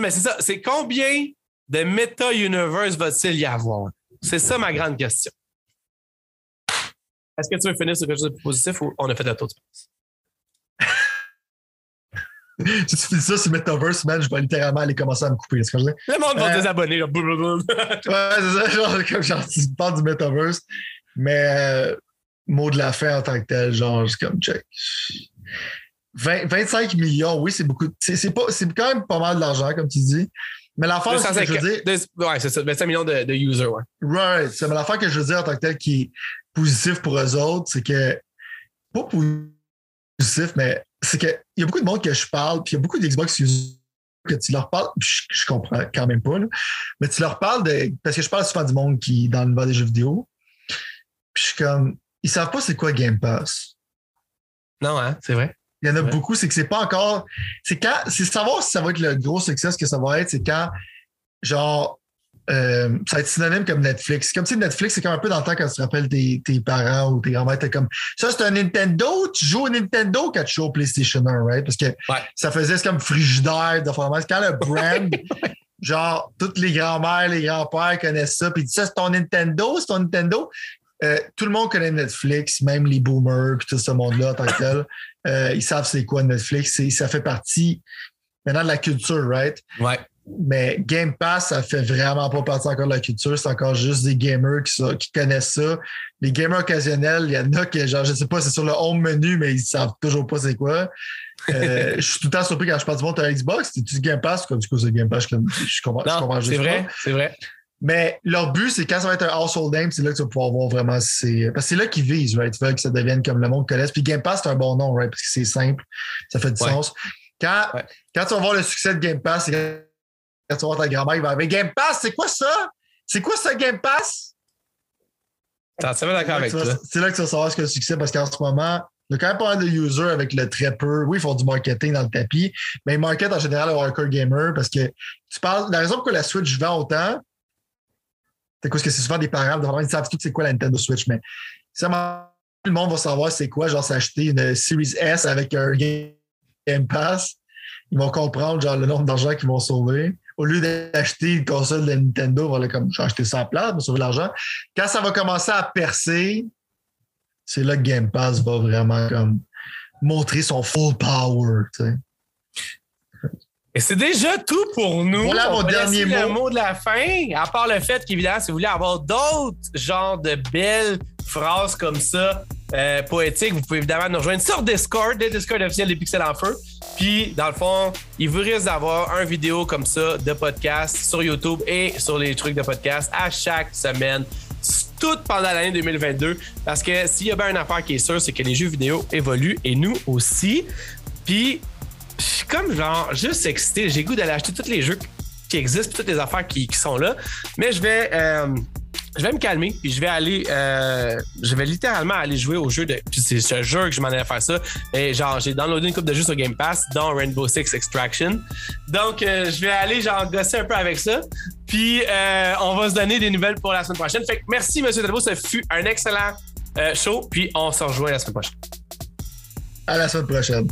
mais c'est ça. C'est combien de meta-universe va-t-il y avoir? C'est ça ma grande question. Est-ce que tu veux finir sur quelque chose de plus positif ou on a fait la tour du si tu fais ça sur Metaverse, man, je vais littéralement aller commencer à me couper. Que je Le monde va euh, désabonner. Là. ouais, c'est ça. Genre, comme genre, tu parles du Metaverse. Mais euh, mot de la fin en tant que tel, genre, juste comme check. 25 millions, oui, c'est beaucoup. C'est quand même pas mal d'argent, comme tu dis. Mais l'affaire, que je veux dire. Ouais, c'est ça. 25 millions de, de users, ouais. Right. Mais l'affaire que je veux dire en tant que tel qui est positif pour eux autres, c'est que. Pas positif, mais c'est qu'il y a beaucoup de monde que je parle, puis il y a beaucoup d'Xbox users que tu leur parles, je, comprends quand même pas, mais tu leur parles de. Parce que je parle souvent du monde qui dans le bas des jeux vidéo. Puis je suis comme. Ils savent pas c'est quoi Game Pass. Non, hein, c'est vrai. Il y en a beaucoup, c'est que c'est pas encore. C'est quand. C'est savoir si ça va être le gros succès que ça va être, c'est quand, genre, euh, ça va être synonyme comme Netflix. Comme si Netflix, c'est comme un peu dans le temps quand tu te rappelles tes, tes parents ou tes grands-mères, t'es comme ça, c'est un Nintendo, tu joues au Nintendo quand tu joues au PlayStation 1, right? Parce que ça faisait comme frigidaire de fromage. Quand le brand, genre, toutes les grands-mères, les grands-pères connaissent ça, puis ça, c'est ton Nintendo, c'est ton Nintendo. Euh, tout le monde connaît Netflix, même les boomers, puis tout ce monde-là en tant que tel. Euh, ils savent c'est quoi Netflix. Ça fait partie maintenant de la culture, right? Ouais. Mais Game Pass, ça fait vraiment pas partie encore de la culture. C'est encore juste des gamers qui, qui, connaissent ça. Les gamers occasionnels, il y en a qui, genre, je sais pas, c'est sur le home menu, mais ils savent toujours pas c'est quoi. Euh, je suis tout le temps surpris quand je parle du monde à Xbox. Tu Game Pass? Comme du coup, c'est Game Pass, je, je comprends, non, je comprends C'est vrai, c'est vrai. Mais leur but, c'est quand ça va être un household name, c'est là que tu vas pouvoir voir vraiment si c'est. Parce que c'est là qu'ils visent, right? Ils veulent que ça devienne comme le monde connaisse. Puis Game Pass, c'est un bon nom, right? Parce que c'est simple, ça fait du sens. Quand, quand tu vas voir le succès de Game Pass, c'est quand tu vas voir ta grand-mère, il va Mais Game Pass, c'est quoi ça? C'est quoi ça, Game Pass? C'est là que tu vas savoir ce que le succès, parce qu'en ce moment, il y a quand même pas mal de users avec le très peu. Oui, ils font du marketing dans le tapis, mais ils marketent en général le hardcore gamer parce que tu parles. La raison pour la Switch vend autant, c'est parce que c'est souvent des parents, ils savent tout c'est quoi la Nintendo Switch, mais ça, tout le monde va savoir c'est quoi, genre s'acheter une Series S avec un Game Pass. Ils vont comprendre genre le nombre d'argent qu'ils vont sauver. Au lieu d'acheter une console de Nintendo, vont comme j'ai acheté ça à place, sauver l'argent. Quand ça va commencer à percer, c'est là que Game Pass va vraiment comme montrer son full power. Tu sais. Et c'est déjà tout pour nous. Voilà mon dernier mot. le mot de la fin. À part le fait qu'évidemment, si vous voulez avoir d'autres genres de belles phrases comme ça, euh, poétiques, vous pouvez évidemment nous rejoindre sur Discord, le Discord officiel des Pixels en Feu. Puis, dans le fond, il vous risque d'avoir un vidéo comme ça de podcast sur YouTube et sur les trucs de podcast à chaque semaine tout pendant l'année 2022 parce que s'il y a bien une affaire qui est sûre, c'est que les jeux vidéo évoluent et nous aussi. Puis je suis comme genre juste excité. J'ai goût d'aller acheter tous les jeux qui existent, toutes les affaires qui, sont là. Mais je vais, euh, je vais me calmer, puis je vais aller, euh, je vais littéralement aller jouer au jeu de. c'est ce jeu que je m'en allais faire ça. Et genre, j'ai downloadé une coupe de jeux sur Game Pass, dont Rainbow Six Extraction. Donc, euh, je vais aller genre gosser un peu avec ça. Puis, on va se donner des nouvelles pour la semaine prochaine. Fait que merci, Monsieur Talbot. Ce fut un excellent show. Puis, on se rejoint la semaine prochaine. À la semaine prochaine.